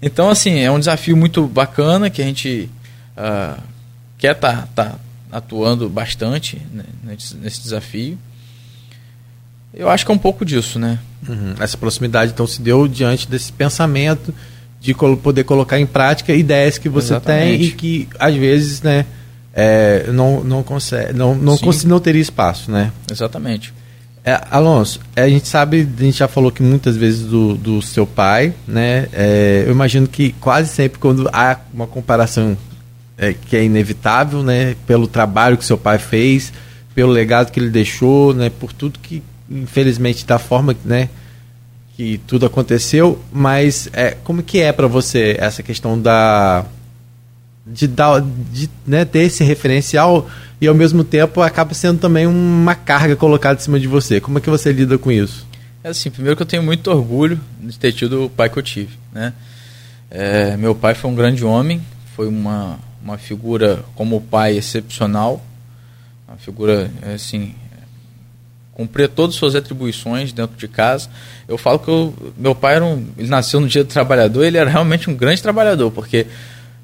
Speaker 3: então, assim, é um desafio muito bacana que a gente uh, quer estar tá, tá atuando bastante né, nesse, desafio. Eu acho que é um pouco disso, né?
Speaker 4: Uhum. Essa proximidade, então, se deu diante desse pensamento de poder colocar em prática ideias que você Exatamente. tem e que, às vezes, né, é, não, não consegue, não, não, consegue, não teria espaço, né?
Speaker 3: Exatamente.
Speaker 4: É, Alonso, a gente sabe, a gente já falou que muitas vezes do, do seu pai, né? É, eu imagino que quase sempre quando há uma comparação é, que é inevitável, né? Pelo trabalho que seu pai fez, pelo legado que ele deixou, né? Por tudo que, infelizmente, da forma, né? Que tudo aconteceu, mas é, como que é para você essa questão da de, dar, de né, ter esse referencial e ao mesmo tempo acaba sendo também uma carga colocada em cima de você. Como é que você lida com isso?
Speaker 3: É assim, primeiro que eu tenho muito orgulho de ter tido o pai que eu tive, né? É, meu pai foi um grande homem, foi uma, uma figura como pai excepcional, uma figura assim cumpria todas as suas atribuições dentro de casa. Eu falo que eu, meu pai era um, ele nasceu no dia do trabalhador, ele era realmente um grande trabalhador, porque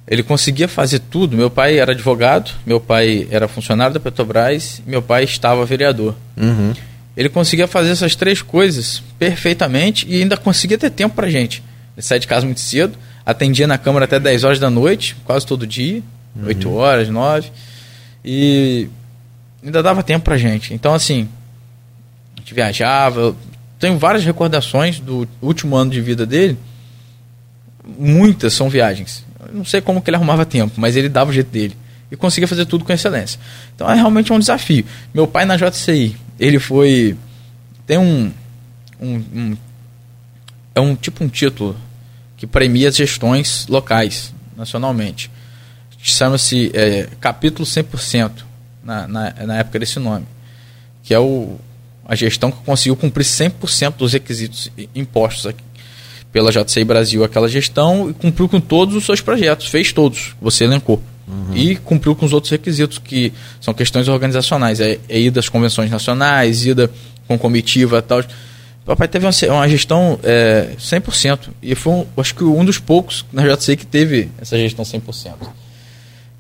Speaker 3: ele conseguia fazer tudo. Meu pai era advogado, meu pai era funcionário da Petrobras, meu pai estava vereador.
Speaker 4: Uhum.
Speaker 3: Ele conseguia fazer essas três coisas perfeitamente e ainda conseguia ter tempo para gente. Ele saía de casa muito cedo, atendia na Câmara até 10 horas da noite, quase todo dia, uhum. 8 horas, 9. E ainda dava tempo para gente. Então, assim, a gente viajava. Eu tenho várias recordações do último ano de vida dele. Muitas são viagens não sei como que ele arrumava tempo, mas ele dava o jeito dele. E conseguia fazer tudo com excelência. Então é realmente um desafio. Meu pai na JCI, ele foi. Tem um. um, um é um tipo um título que premia as gestões locais, nacionalmente. Chama-se é, Capítulo 100%, na, na, na época desse nome. Que é o, a gestão que conseguiu cumprir 100% dos requisitos impostos aqui, pela JCI Brasil aquela gestão e cumpriu com todos os seus projetos, fez todos, você elencou. Uhum. E cumpriu com os outros requisitos, que são questões organizacionais. É, é ida às convenções nacionais, ida com comitiva e tal. Meu pai teve uma, uma gestão é, 100%. E foi, um, acho que, um dos poucos na JCI que teve essa gestão 100%.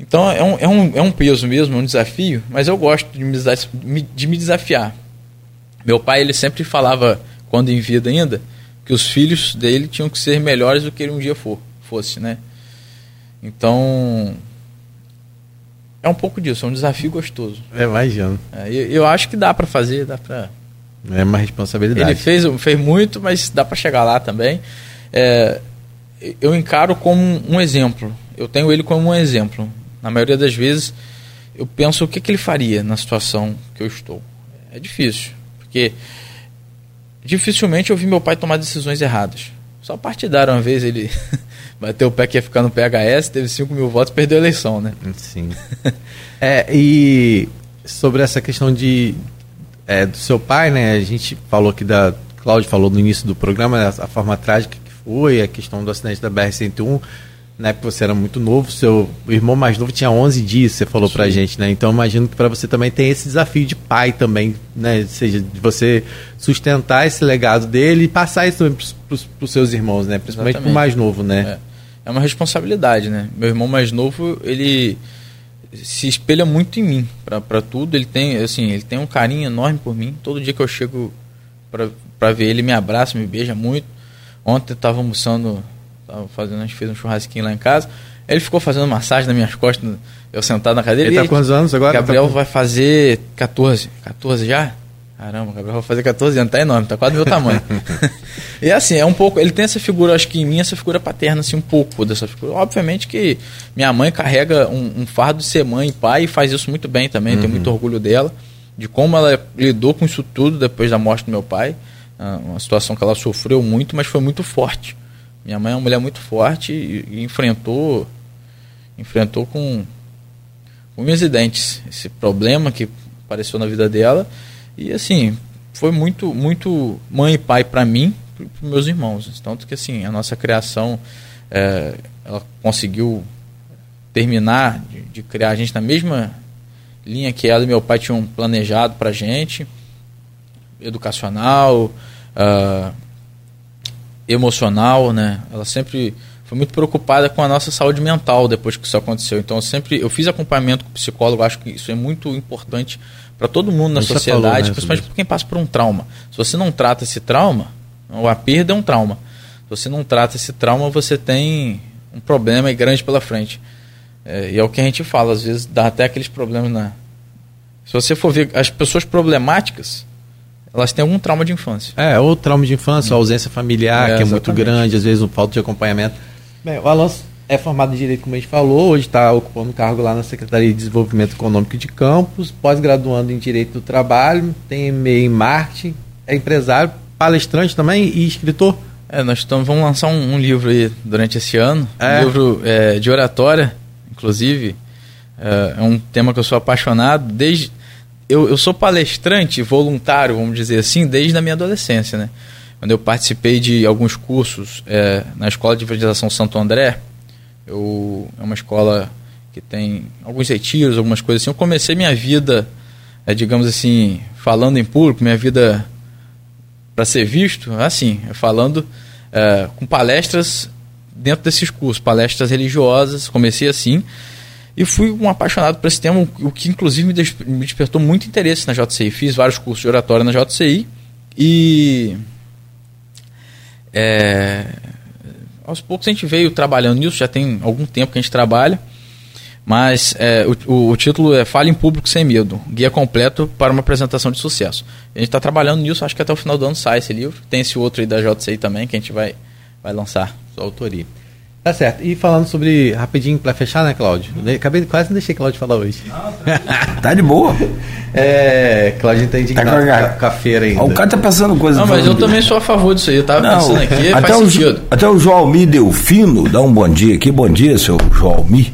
Speaker 3: Então é um, é, um, é um peso mesmo, é um desafio, mas eu gosto de me, de me desafiar. Meu pai, ele sempre falava, quando em vida ainda, que os filhos dele tinham que ser melhores do que ele um dia for, fosse, né? Então, é um pouco disso, é um desafio gostoso.
Speaker 4: É, imagino.
Speaker 3: É, eu, eu acho que dá para fazer, dá para
Speaker 4: É uma responsabilidade.
Speaker 3: Ele fez, fez muito, mas dá para chegar lá também. É, eu encaro como um exemplo. Eu tenho ele como um exemplo. Na maioria das vezes, eu penso o que, que ele faria na situação que eu estou. É difícil, porque dificilmente eu vi meu pai tomar decisões erradas. Só partidário, uma vez ele [laughs] bateu o pé que ia ficar no PHS, teve 5 mil votos perdeu a eleição, né?
Speaker 4: Sim. [laughs] é, e sobre essa questão de é, do seu pai, né? A gente falou aqui da. Cláudio falou no início do programa né, a forma trágica que foi, a questão do acidente da BR-101 na época você era muito novo, seu irmão mais novo tinha 11 dias, você falou Sim. pra gente, né? Então imagino que para você também tem esse desafio de pai também, né? Ou seja, de você sustentar esse legado dele e passar isso também pros, pros seus irmãos, né? Principalmente Exatamente. pro mais novo, né?
Speaker 3: É. é uma responsabilidade, né? Meu irmão mais novo, ele se espelha muito em mim para tudo. Ele tem, assim, ele tem um carinho enorme por mim. Todo dia que eu chego para ver ele, me abraça, me beija muito. Ontem eu estava almoçando Tava fazendo, a gente fez um churrasquinho lá em casa. Ele ficou fazendo massagem nas minhas costas, eu sentado na cadeira.
Speaker 4: Ele tá quantos anos agora?
Speaker 3: Gabriel
Speaker 4: tá
Speaker 3: vai fazer 14. 14 já? Caramba, Gabriel vai fazer 14 anos, tá enorme, tá quase do meu tamanho. [laughs] e assim, é um pouco. Ele tem essa figura, acho que em mim, essa figura paterna, assim, um pouco dessa figura. Obviamente que minha mãe carrega um, um fardo de ser mãe e pai e faz isso muito bem também, uhum. tenho muito orgulho dela, de como ela lidou com isso tudo depois da morte do meu pai. Ah, uma situação que ela sofreu muito, mas foi muito forte. Minha mãe é uma mulher muito forte e, e enfrentou enfrentou com unhas e dentes esse problema que apareceu na vida dela e assim foi muito muito mãe e pai para mim para meus irmãos tanto que assim a nossa criação é, ela conseguiu terminar de, de, criar a gente na mesma linha que ela e meu pai tinham planejado para gente educacional uh, emocional, né? Ela sempre foi muito preocupada com a nossa saúde mental depois que isso aconteceu. Então eu sempre eu fiz acompanhamento com o psicólogo, acho que isso é muito importante para todo mundo na sociedade, falou, né, principalmente para quem passa por um trauma. Se você não trata esse trauma, a perda é um trauma. Se você não trata esse trauma, você tem um problema grande pela frente. É, e é o que a gente fala, às vezes dá até aqueles problemas na. Se você for ver as pessoas problemáticas, elas têm algum trauma de infância.
Speaker 4: É, ou trauma de infância, ou ausência familiar, é, que é muito grande, às vezes falta de acompanhamento. Bem, o Alonso é formado em Direito, como a gente falou, hoje está ocupando cargo lá na Secretaria de Desenvolvimento Econômico de Campos, pós-graduando em Direito do Trabalho, tem e-mail em marketing, é empresário, palestrante também e escritor.
Speaker 3: É, nós estamos, vamos lançar um, um livro aí durante esse ano, é. um livro é, de oratória, inclusive, é, é um tema que eu sou apaixonado, desde eu, eu sou palestrante voluntário, vamos dizer assim, desde a minha adolescência, né? Quando eu participei de alguns cursos é, na Escola de Evangelização Santo André, eu, é uma escola que tem alguns retiros, algumas coisas assim. Eu comecei minha vida, é, digamos assim, falando em público, minha vida para ser visto, assim, falando é, com palestras dentro desses cursos, palestras religiosas. Comecei assim. E fui um apaixonado por esse tema, o que inclusive me, me despertou muito interesse na JCI. Fiz vários cursos de oratória na JCI e é, aos poucos a gente veio trabalhando nisso, já tem algum tempo que a gente trabalha, mas é, o, o, título é Fale em Público Sem Medo, Guia Completo para uma Apresentação de Sucesso. A gente está trabalhando nisso, acho que até o final do ano sai esse livro. Tem esse outro aí da JCI também, que a gente vai, vai lançar.
Speaker 4: Sua autoria. Tá certo. E falando sobre, rapidinho, para fechar, né, Cláudio? Acabei, quase não deixei Cláudio falar hoje. [laughs]
Speaker 2: tá de boa.
Speaker 4: É, Cláudio tá indignado tá com, a, com a feira ainda.
Speaker 2: O cara tá passando coisa.
Speaker 3: Não, mas eu também sou a favor disso aí. Eu tava não, pensando aqui,
Speaker 2: até
Speaker 3: faz
Speaker 2: o,
Speaker 3: sentido.
Speaker 2: Até o Joalmi Delfino dá um bom dia aqui. Bom dia, seu Joalmi.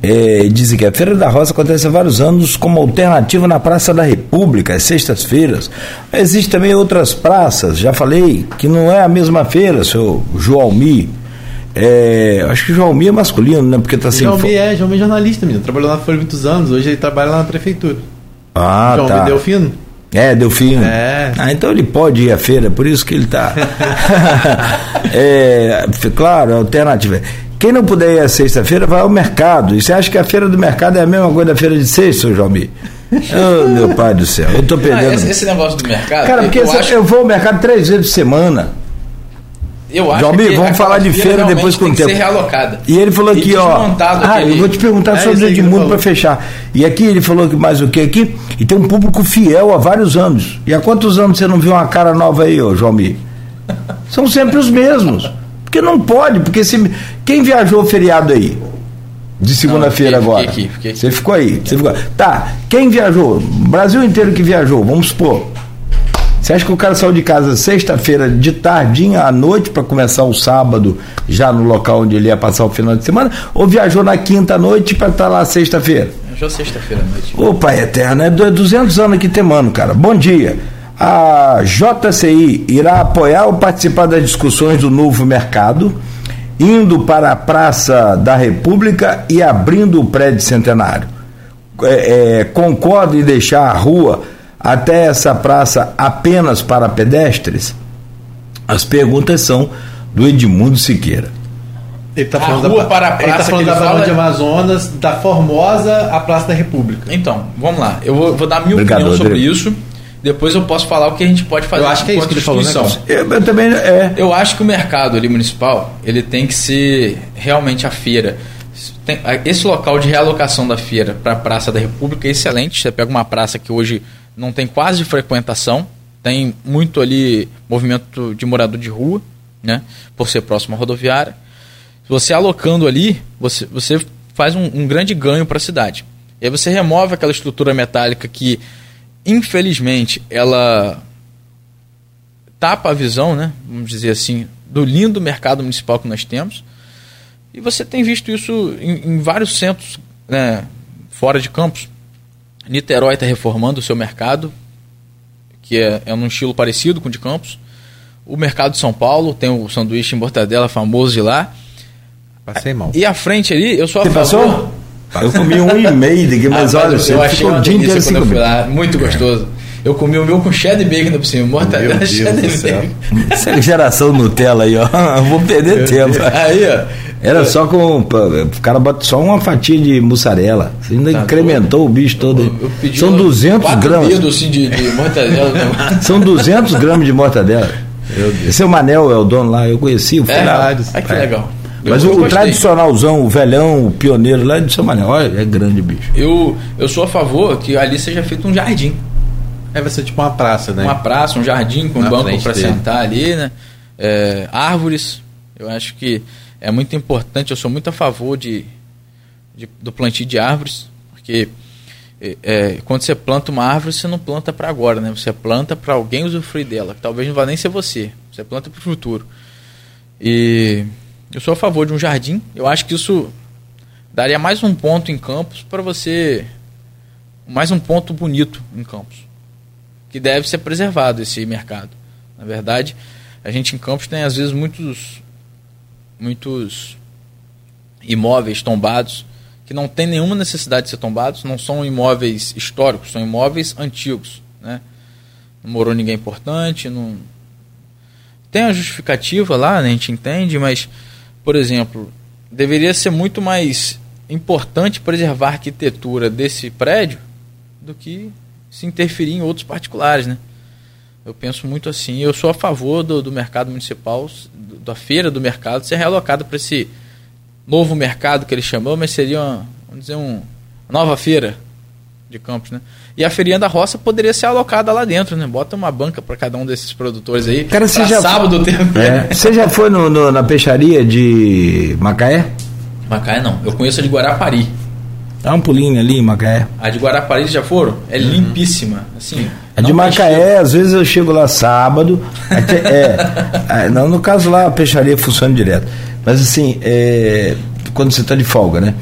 Speaker 2: É, dizem que a Feira da Roça acontece há vários anos como alternativa na Praça da República, às sextas-feiras. Existem também outras praças, já falei, que não é a mesma feira, seu Joalmi. É, acho que o João é masculino, né? Porque tá sem.
Speaker 4: João é, João é jornalista, menino. Trabalhou lá por muitos anos, hoje ele trabalha lá na prefeitura.
Speaker 2: Ah,
Speaker 4: João
Speaker 2: tá.
Speaker 4: Delfino?
Speaker 2: É, Delfim.
Speaker 4: É.
Speaker 2: Ah, então ele pode ir à feira, por isso que ele está. [laughs] é, claro, alternativa. Quem não puder ir à sexta-feira vai ao mercado. E você acha que a feira do mercado é a mesma coisa da feira de sexta, seu Jomir? oh, meu pai do céu, eu tô
Speaker 3: Ah,
Speaker 2: perdendo.
Speaker 3: esse, esse negócio do mercado.
Speaker 2: Cara, porque
Speaker 3: eu,
Speaker 2: eu,
Speaker 3: acho,
Speaker 2: eu vou ao mercado três vezes por semana.
Speaker 3: Eu acho que
Speaker 2: vamos falar de feira depois com o tempo.
Speaker 3: ser realocada.
Speaker 2: E ele falou
Speaker 3: E
Speaker 2: aqui, ó. Ah,
Speaker 3: aquele-
Speaker 2: eu vou te perguntar
Speaker 4: É
Speaker 2: sobre Edmundo para fechar. E aqui ele falou que mais o que aqui? E tem um público fiel há vários anos. E há quantos anos você não viu uma cara nova aí, ô Joalmir? São sempre os mesmos. Porque não pode, porque se. Quem viajou feriado aí? De segunda-feira agora.
Speaker 3: fiquei aqui, fiquei aqui.
Speaker 2: Você ficou aí. Você ficou... Tá, quem viajou? Brasil inteiro que viajou, vamos supor. Você acha que o cara saiu de casa sexta-feira de tardinha à noite para começar o sábado, já no local onde ele ia passar o final de semana? Ou viajou na quinta noite para estar lá sexta-feira?
Speaker 3: Já sexta-feira à noite.
Speaker 2: Ô Pai Eterno, é du- 200 anos aqui temando, cara. Bom dia. A JCI irá apoiar ou participar das discussões do novo mercado, indo para a Praça da República e abrindo o prédio centenário. É, é, concorda em deixar a rua até essa praça apenas para pedestres? As perguntas são do Edmundo Siqueira.
Speaker 4: Ele tá
Speaker 3: A
Speaker 4: falando
Speaker 3: rua
Speaker 4: da,
Speaker 3: para a
Speaker 4: ele tá
Speaker 3: praça
Speaker 4: falando
Speaker 3: que
Speaker 4: da
Speaker 3: fala-
Speaker 4: de Amazonas, da Formosa à Praça da República.
Speaker 3: Então, vamos lá. Eu vou, vou dar minha
Speaker 2: Obrigado,
Speaker 3: opinião sobre
Speaker 2: Rodrigo.
Speaker 3: isso. Depois eu posso falar o que a gente pode fazer
Speaker 4: Eu acho que é isso que ele falou, né.
Speaker 2: Eu, eu também é.
Speaker 3: Eu acho que o mercado ali municipal ele tem que ser realmente a feira. Tem- esse local de realocação da feira para a Praça da República é excelente. Você pega uma praça que hoje não tem quase frequentação, tem muito ali movimento de morador de rua, né? Por ser próximo à rodoviária. Você alocando ali, você, você faz um, um grande ganho para a cidade. E aí você remove aquela estrutura metálica que, infelizmente, ela tapa a visão, né? Vamos dizer assim, do lindo mercado municipal que nós temos. E você tem visto isso em, em vários centros né, fora de campos. Niterói está reformando o seu mercado, que é, é num estilo parecido com o de Campos. O mercado de São Paulo tem o sanduíche em mortadela famoso de lá.
Speaker 4: Passei mal.
Speaker 3: E à frente ali, eu sou a
Speaker 2: Você
Speaker 3: favor...
Speaker 2: passou? [laughs] Eu comi um e meio mas
Speaker 3: Ah,
Speaker 2: olha,
Speaker 3: eu
Speaker 2: você
Speaker 3: achei
Speaker 2: ficou o dia inteiro
Speaker 3: quando eu fui lá, muito gostoso. Eu comi o meu com cheddar e bacon por cima, mortadela,
Speaker 4: Deus
Speaker 3: cheddar e bacon.
Speaker 2: Essa geração Nutella aí, ó. [laughs] Vou perder tempo.
Speaker 3: Aí, ó.
Speaker 2: Era só com. O cara bota só uma fatia de mussarela. Você ainda
Speaker 3: Tá
Speaker 2: incrementou o bicho todo.
Speaker 3: Eu pedi
Speaker 2: São
Speaker 3: um-
Speaker 2: 200
Speaker 3: quatro
Speaker 2: gramas.
Speaker 3: dedos assim de, de mortadela. né? [laughs]
Speaker 2: São 200 gramas de mortadela. Esse é o Manel, é o dono lá. Eu conheci, eu fui
Speaker 3: É,
Speaker 2: lá.
Speaker 3: ah, que
Speaker 2: É.
Speaker 3: legal.
Speaker 2: Mas
Speaker 3: Eu-
Speaker 2: o,
Speaker 3: eu
Speaker 2: o tradicionalzão, o velhão, o pioneiro lá é do seu Manel. Olha, é grande bicho.
Speaker 3: Eu, eu sou a favor que ali seja feito um jardim.
Speaker 4: Aí vai ser tipo uma praça, né?
Speaker 3: Uma praça, um jardim com
Speaker 4: Na
Speaker 3: banco para sentar ali, né? É, árvores. Eu acho que é muito importante. Eu sou muito a favor de, de- do plantio de árvores, porque é, é, quando você planta uma árvore, você não planta para agora, né? Você planta para alguém usufruir dela. que Talvez não vá nem ser você. Você planta para o futuro. E eu sou a favor de um jardim. Eu acho que isso daria mais um ponto em Campos para você. Mais um ponto bonito em Campos. Que deve ser preservado esse mercado. Na verdade, a gente em Campos tem às vezes muitos. Muitos imóveis tombados que não tem nenhuma necessidade de ser tombados, não são imóveis históricos, são imóveis antigos, né? Não morou ninguém importante, não tem a justificativa lá, né, a gente entende, mas por exemplo, deveria ser muito mais importante preservar a arquitetura desse prédio do que se interferir em outros particulares, né? Eu penso muito assim. Eu sou a favor do, do mercado municipal, do- da feira do mercado, ser realocada para esse novo mercado que ele chamou, mas seria, uma, vamos dizer, um, uma nova feira de campos, né? E a feirinha da roça poderia ser alocada lá dentro, né? Bota uma banca para cada um desses produtores aí.
Speaker 2: Cara, você já-
Speaker 3: sábado ter
Speaker 2: É. Você já foi no- no- na peixaria de Macaé?
Speaker 3: Macaé não. Eu conheço a de Guarapari.
Speaker 2: Dá um pulinho ali em Macaé.
Speaker 3: A de Guarapari já foram? É limpíssima. Assim,
Speaker 2: A de
Speaker 3: não
Speaker 2: Macaé, às vezes eu chego lá sábado. até- é, [laughs] não, no caso lá a peixaria funciona direto. Mas assim, é, quando você está de folga, né?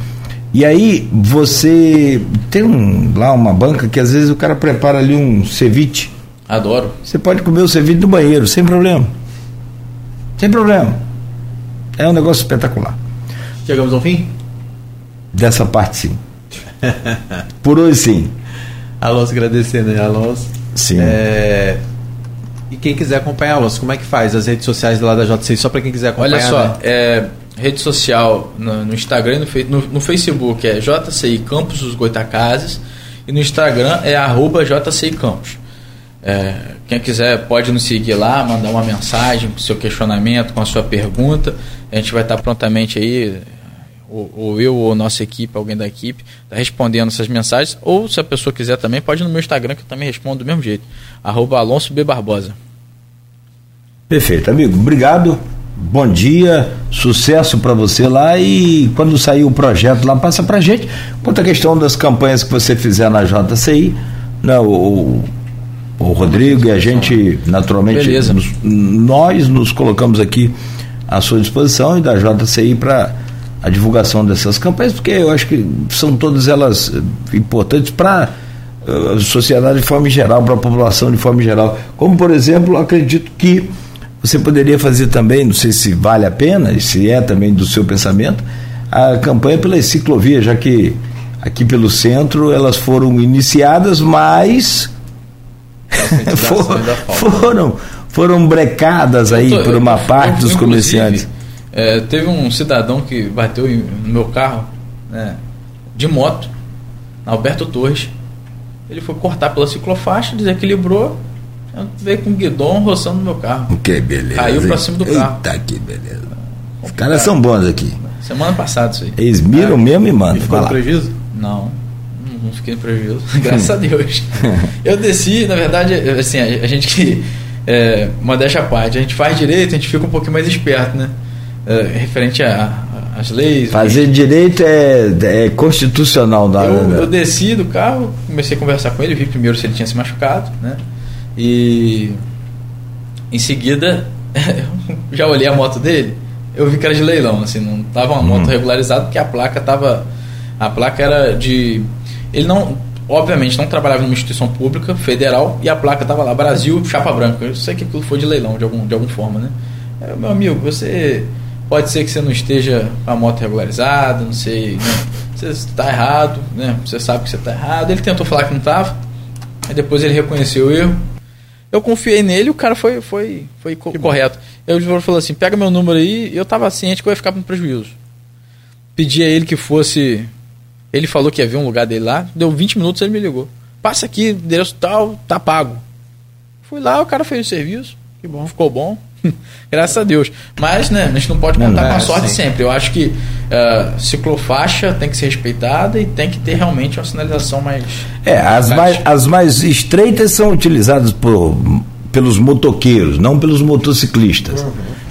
Speaker 2: E aí você tem um, lá uma banca que às vezes o cara prepara ali um ceviche.
Speaker 3: Adoro.
Speaker 2: Você pode comer o ceviche no banheiro, sem problema. Sem problema. É um negócio espetacular.
Speaker 4: Chegamos ao fim?
Speaker 2: Dessa parte sim. [laughs] Por hoje sim.
Speaker 4: Alonso agradecendo aí, Alonso.
Speaker 2: Sim.
Speaker 4: É, e quem quiser acompanhar, Alonso, como é que faz? As redes sociais lá da JCI, só para quem quiser acompanhar.
Speaker 3: Olha só,
Speaker 4: né?
Speaker 3: é, rede social no, no Instagram e no, no- no Facebook é JCI Campos dos Goitacazes e no Instagram é arroba JCI Campos. É, quem quiser pode nos seguir lá, mandar uma mensagem com seu questionamento, com a sua pergunta. A gente vai estar prontamente aí, ou, ou eu ou nossa equipe, alguém da equipe, tá respondendo essas mensagens. Ou se a pessoa quiser também, pode ir no meu Instagram que eu também respondo do mesmo jeito. Arroba Alonso B. Barbosa.
Speaker 2: Perfeito, amigo. Obrigado. Bom dia, sucesso para você lá e quando sair o projeto lá, passa pra gente. Quanto à questão das campanhas que você fizer na JCI, né, o, o Rodrigo e a gente, naturalmente, nos- nós nos colocamos aqui à sua disposição e da JCI para a divulgação dessas campanhas, porque eu acho que são todas elas eh, importantes para a sociedade de forma geral, para a população de forma geral. Como, por exemplo, acredito que você poderia fazer também, não sei se vale a pena, e se é também do seu pensamento, a campanha pelas ciclovias, já que aqui pelo centro elas foram iniciadas, mas [laughs] for-
Speaker 4: ainda falta.
Speaker 2: foram, foram brecadas aí
Speaker 3: tô-
Speaker 2: por uma parte
Speaker 3: eu,
Speaker 2: dos comerciantes.
Speaker 3: É, teve um cidadão que bateu em- no meu carro, né, de moto, na Alberto Torres. Ele foi cortar pela ciclofaixa, desequilibrou, veio com guidão roçando no meu carro.
Speaker 2: Que beleza.
Speaker 3: Caiu pra cima do carro.
Speaker 2: Eita, que beleza. Os caras são bons aqui.
Speaker 3: Semana passada isso aí.
Speaker 2: Eles miram mesmo e mandam.
Speaker 4: Ficou prejuízo?
Speaker 3: Não, não fiquei no prejuízo, [laughs] graças a Deus. [laughs] Eu desci, na verdade, assim, a, a gente que. É, modéstia à parte, a gente faz direito, a gente fica um pouquinho mais esperto, né? É, referente às leis.
Speaker 2: Fazer direito é, é constitucional da
Speaker 3: Eu, eu desci do carro, comecei a conversar com ele, vi primeiro se ele tinha se machucado, né? E em seguida, [laughs] já olhei a moto dele, eu vi que era de leilão, assim, não tava uma moto regularizada porque a placa tava a placa era de ele não, obviamente não trabalhava numa instituição pública federal e a placa tava lá Brasil chapa branca. Eu sei que aquilo foi de leilão de algum de alguma forma, né? É, meu amigo, você pode ser que você não esteja com a moto regularizada, não sei, né? Você está errado, né? Você sabe que você está errado. Ele tentou falar que não estava, aí depois ele reconheceu o erro. Eu confiei nele e o cara foi, foi, foi co- correto. Eu falou assim: pega meu número aí, eu estava ciente que eu ia ficar com prejuízo. Pedi a ele que fosse. Ele falou que ia ver um lugar dele lá, deu 20 minutos ele me ligou. Passa aqui, endereço tal, tá pago. Fui lá, o cara fez o serviço. Que bom. Ficou bom. [laughs] Graças a Deus. Mas, né, a gente não pode contar
Speaker 2: não,
Speaker 3: com a
Speaker 2: é,
Speaker 3: sorte
Speaker 2: sim.
Speaker 3: sempre. Eu acho que ah, ciclofaixa tem que ser respeitada e tem que ter realmente uma sinalização mais.
Speaker 2: É, as mais, as mais estreitas são utilizadas por, pelos motoqueiros, não pelos motociclistas.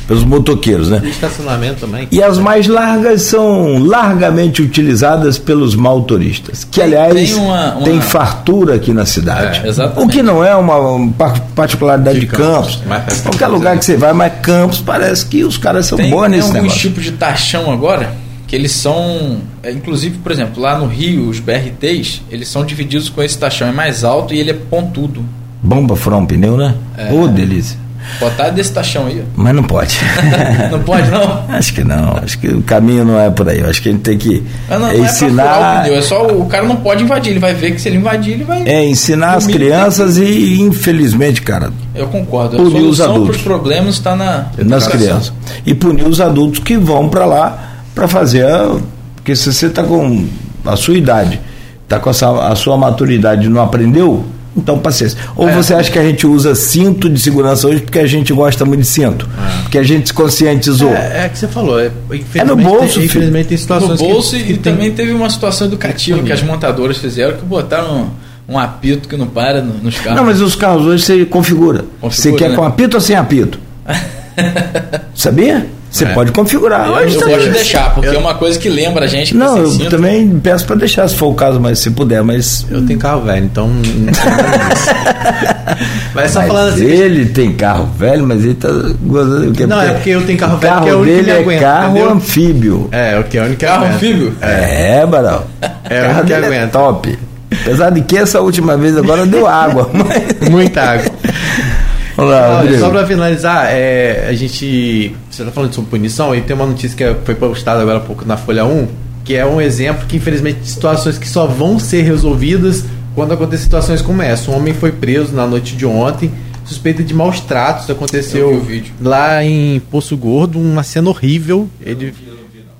Speaker 2: Pelos motoqueiros, né?
Speaker 4: E estacionamento também.
Speaker 2: E as mais largas são largamente utilizadas pelos motoristas, que aliás
Speaker 3: tem uma- uma-
Speaker 2: tem fartura aqui na cidade.
Speaker 3: É, exatamente.
Speaker 2: o que não é uma par- particularidade de,
Speaker 4: De
Speaker 2: Campos.
Speaker 4: Campos,
Speaker 2: Qualquer
Speaker 4: tem
Speaker 2: lugar
Speaker 4: que
Speaker 2: você vai, mas Campos parece que os caras são
Speaker 3: Tem,
Speaker 2: bons
Speaker 3: tem
Speaker 2: nesse
Speaker 3: alguns
Speaker 2: negócio.
Speaker 3: tipos de taxão agora que eles são, é, inclusive, por exemplo, lá no Rio, os BRTs, eles são divididos com esse taxão é mais alto e ele é pontudo.
Speaker 2: Bomba um pneu, né?
Speaker 3: É.
Speaker 2: Ô, delícia.
Speaker 3: Botar desse taxão aí.
Speaker 2: Mas não pode. [laughs]
Speaker 3: Não pode, não?
Speaker 2: Acho que não, acho que o caminho não é por aí. Acho que a gente tem que
Speaker 3: Mas não, não é
Speaker 2: ensinar,
Speaker 3: pneu, é só o cara não pode invadir, ele vai ver que se ele invadir, ele vai.
Speaker 2: é, ensinar as crianças e, infelizmente, cara,
Speaker 3: Eu concordo. A
Speaker 2: Punir os adultos.
Speaker 3: os problemas está na
Speaker 2: nas
Speaker 3: educação.
Speaker 2: crianças. E punir os adultos que vão para lá para fazer. A, porque se você está com a sua idade, está com a sua, a sua maturidade e não aprendeu, então paciência. Ou
Speaker 3: É.
Speaker 2: você acha que a gente usa cinto de segurança hoje porque a gente gosta muito de cinto? Porque a gente se conscientizou.
Speaker 4: É, é que você falou. É,
Speaker 2: É no bolso,
Speaker 4: tem, infelizmente tem
Speaker 3: No
Speaker 4: situações
Speaker 3: bolso
Speaker 4: que,
Speaker 3: e
Speaker 4: que tem-
Speaker 3: também teve uma situação educativa que as montadoras fizeram que botaram um, um apito que não para no- nos carros.
Speaker 2: Não, mas os carros hoje você configura.
Speaker 3: Configura,
Speaker 2: você quer
Speaker 3: né?
Speaker 2: com apito ou sem apito? [laughs] Sabia? Você
Speaker 4: É.
Speaker 2: pode configurar.
Speaker 3: eu, eu gosto de deixar, porque
Speaker 4: eu-
Speaker 3: é uma coisa que lembra a gente que
Speaker 2: Não, eu
Speaker 3: sinta.
Speaker 2: também peço para deixar, se for o caso, mas se puder, mas.
Speaker 4: Eu tenho carro velho, então. disso. [laughs] Mas só
Speaker 2: Mas
Speaker 4: falando assim.
Speaker 2: ele tem carro velho, mas ele tá gozando o que
Speaker 4: Não, é porque eu tenho carro
Speaker 2: o
Speaker 4: velho,
Speaker 2: carro
Speaker 4: que é o único que
Speaker 2: dele é
Speaker 4: aguenta,
Speaker 2: carro
Speaker 4: entendeu?
Speaker 2: anfíbio.
Speaker 4: É, o que é o único que
Speaker 3: Carro
Speaker 4: aguenta.
Speaker 3: anfíbio?
Speaker 2: É, Barão.
Speaker 4: É,
Speaker 2: o
Speaker 4: que
Speaker 2: é
Speaker 4: aguenta.
Speaker 2: top. Apesar de que essa última vez agora deu água. [laughs] Mas...
Speaker 4: Muita água.
Speaker 2: Vamos lá,
Speaker 4: Olha,
Speaker 2: Rodrigo.
Speaker 4: só pra finalizar, é, a gente. Você tá falando sobre punição e tem uma notícia que foi postada agora há pouco na Folha 1, que é um exemplo que, infelizmente, de situações que só vão ser resolvidas quando acontecem situações como essa. Um homem foi preso na noite de ontem, suspeita de maus tratos. Aconteceu lá em Poço Gordo, uma cena horrível. Ele,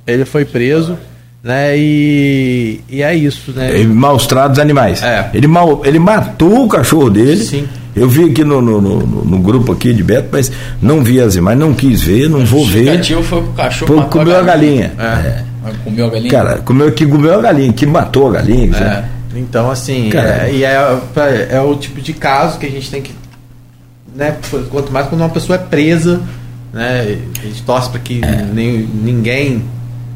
Speaker 4: ele foi preso. Né, e, e é isso, né?
Speaker 2: Ele, maus tratos animais.
Speaker 4: É.
Speaker 2: Ele, mal, ele matou o cachorro dele.
Speaker 4: Sim.
Speaker 2: Eu vi aqui no, no, no, no grupo aqui de Beto, mas não vi as imagens, não quis ver, não vou ver.
Speaker 3: O foi o cachorro
Speaker 2: Pô, comeu a galinha.
Speaker 3: A galinha. É. Comeu a galinha?
Speaker 2: Cara, comeu que comeu a galinha, que matou a galinha.
Speaker 4: É. Então, assim, é, e é, é o tipo de caso que a gente tem que. Né, quanto mais quando uma pessoa é presa, né, a gente torce para que
Speaker 2: É.
Speaker 4: nem, ninguém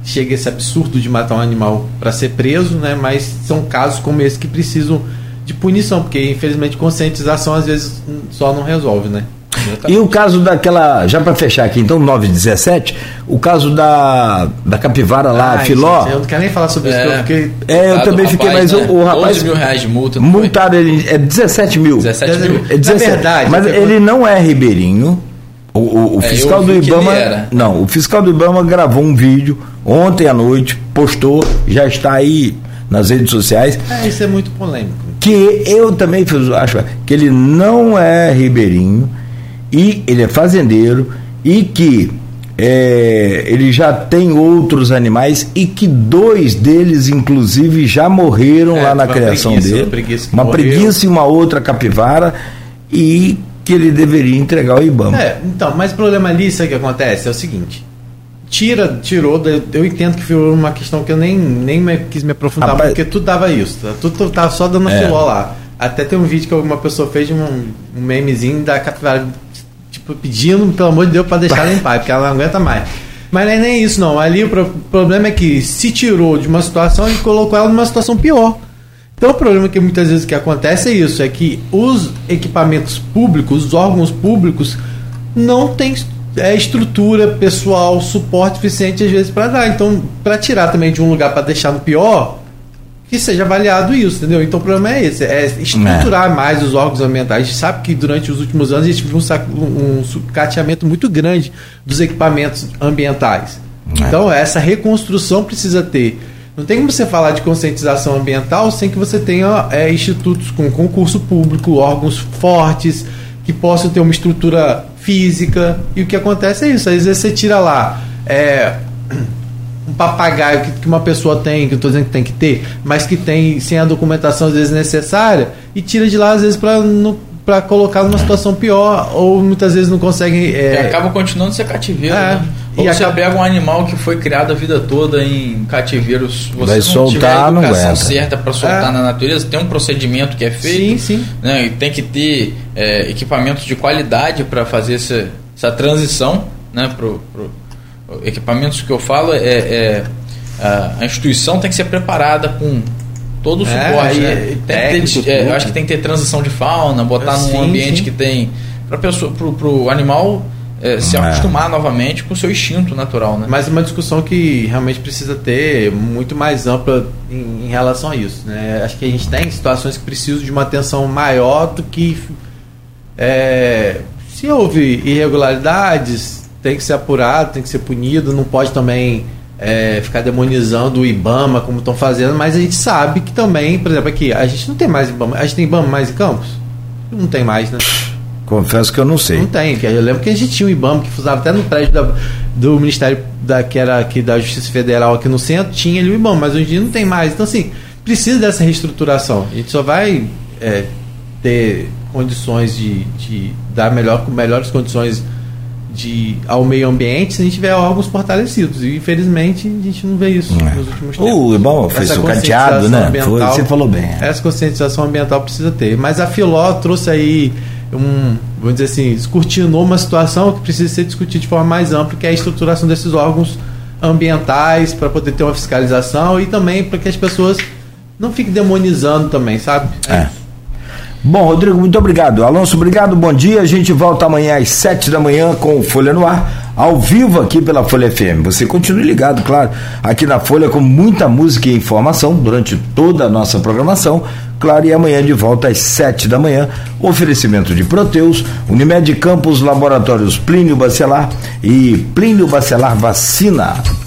Speaker 4: chegue a esse absurdo de matar um animal para ser preso, né, mas são casos como esse que precisam de punição, porque infelizmente conscientização às vezes só não resolve, né?
Speaker 2: E o caso daquela, já para fechar aqui, então 917, o caso da, da capivara lá,
Speaker 4: Ai,
Speaker 2: Filó.
Speaker 4: gente, eu não quero nem falar sobre
Speaker 3: É.
Speaker 4: isso, porque
Speaker 2: É, eu
Speaker 3: Ah, do
Speaker 2: também fiquei,
Speaker 3: rapaz,
Speaker 2: mas
Speaker 3: né?
Speaker 2: o, o rapaz.
Speaker 3: 11 mil reais de multa.
Speaker 2: Multaram ele, é 17 mil.
Speaker 3: 17 mil.
Speaker 2: É 17.
Speaker 4: Na verdade,
Speaker 2: mas ele não é ribeirinho. O, o- o
Speaker 3: É,
Speaker 2: fiscal
Speaker 3: eu
Speaker 2: do Ibama. Não, o fiscal do Ibama gravou um vídeo ontem à noite, postou, já está aí nas redes sociais.
Speaker 4: é, isso é muito polêmico.
Speaker 2: Que eu também acho que ele não é ribeirinho e ele é fazendeiro e que é, ele já tem outros animais e que dois deles inclusive já morreram
Speaker 4: É,
Speaker 2: lá na criação
Speaker 4: preguiça,
Speaker 2: dele
Speaker 4: uma preguiça
Speaker 2: uma
Speaker 4: morreu.
Speaker 2: preguiça e uma outra capivara e que ele deveria entregar ao IBAMA
Speaker 4: É, então, mas o problema ali, sabe o que acontece? É o seguinte. Tira, tirou, eu entendo que foi uma questão que eu nem, nem me- quis me aprofundar,
Speaker 2: Rapaz-
Speaker 4: porque tudo dava isso, tá? tudo tava só dando
Speaker 2: É.
Speaker 4: filó lá. Até tem um vídeo que uma pessoa fez de um, um memezinho da capivara, tipo, pedindo, pelo amor de Deus, pra deixar ela em paz, porque ela não aguenta mais. Mas não é nem isso, não. Ali o pro- problema é que se tirou de uma situação e colocou ela numa situação pior. Então o problema que muitas vezes que acontece é isso, é que os equipamentos públicos, os órgãos públicos, não têm é, estrutura, pessoal, suporte suficiente às vezes para dar. Então, para tirar também de um lugar para deixar no pior, que seja avaliado isso, entendeu? Então o problema é esse, é estruturar mais os órgãos ambientais. A gente sabe que durante os últimos anos a gente viu um, um, um sucateamento muito grande dos equipamentos ambientais.
Speaker 2: É.
Speaker 4: Então essa reconstrução precisa ter. Não tem como você falar de conscientização ambiental sem que você tenha é, institutos com concurso público, órgãos fortes, que possam ter uma estrutura física. E o que acontece é isso. Às vezes você tira lá é, [clears throat] um papagaio que, que uma pessoa tem, que eu estou dizendo que tem que ter, mas que tem sem a documentação às vezes necessária, e tira de lá às vezes para colocar numa situação pior, ou muitas vezes não conseguem.
Speaker 3: E
Speaker 4: É,
Speaker 3: acaba continuando a ser cativeiro.
Speaker 4: É.
Speaker 3: Né?
Speaker 4: E
Speaker 3: Ou você
Speaker 4: acaba-
Speaker 3: pega um animal que foi criado a vida toda em cativeiro, se você
Speaker 2: Vai
Speaker 3: não
Speaker 2: soltar,
Speaker 3: tiver a
Speaker 2: não
Speaker 3: educação
Speaker 2: aguenta.
Speaker 3: certa para soltar
Speaker 4: É.
Speaker 3: na natureza, tem um procedimento que é feito.
Speaker 4: Sim, sim.
Speaker 3: Né? E tem que ter é, equipamentos de qualidade para fazer essa, essa transição. Né? Pro, pro- equipamentos que eu falo é, é a, a instituição tem que ser preparada com todo o
Speaker 4: É,
Speaker 3: suporte.
Speaker 4: e-
Speaker 3: né?
Speaker 4: e
Speaker 3: Tem que
Speaker 4: técnico,
Speaker 3: ter, é, eu acho que tem que ter transição de fauna, botar
Speaker 4: Sim,
Speaker 3: num ambiente
Speaker 4: sim.
Speaker 3: que tem para pessoa pro, pro animal é, se
Speaker 2: É.
Speaker 3: acostumar novamente com o seu instinto natural, né?
Speaker 4: Mas é uma discussão que realmente precisa ter muito mais ampla em, em relação a isso. Né? Acho que a gente tem situações que precisam de uma atenção maior do que. é, se houve irregularidades, tem que ser apurado, tem que ser punido, não pode também é, ficar demonizando o Ibama como estão fazendo, mas a gente sabe que também, por exemplo, aqui, a gente não tem mais Ibama. A gente tem Ibama mais em Campos? Não tem mais, né?
Speaker 2: Confesso que eu não sei
Speaker 4: Não tem, eu lembro que a gente tinha um IBAMA que usava até no prédio da- do Ministério da, que era aqui da Justiça Federal aqui no centro, tinha ali o IBAMA, mas hoje em dia não tem mais. Então, assim, precisa dessa reestruturação. A gente só vai é, ter condições de, de dar melhor, melhores condições de, ao meio ambiente se a gente tiver órgãos fortalecidos. E infelizmente a gente não vê isso
Speaker 2: É.
Speaker 4: nos últimos tempos.
Speaker 2: o IBAMA foi
Speaker 4: Essa
Speaker 2: sucateado né Foi- você falou bem
Speaker 4: essa conscientização ambiental precisa ter. Mas a Filó trouxe aí um, vamos dizer assim, descortinou uma situação que precisa ser discutida de forma mais ampla, que é a estruturação desses órgãos ambientais para poder ter uma fiscalização e também para que as pessoas não fiquem demonizando também, sabe?
Speaker 2: É. Bom, Rodrigo, muito obrigado. Alonso, obrigado, bom dia. A gente volta amanhã às sete da manhã com Folha no Ar, ao vivo aqui pela Folha FM. Você continue ligado, claro, aqui na Folha com muita música e informação durante toda a nossa programação. Claro, e amanhã de volta às sete da manhã. Oferecimento de Proteus, Unimed Campos, Laboratórios Plínio Bacelar e Plínio Bacelar Vacina.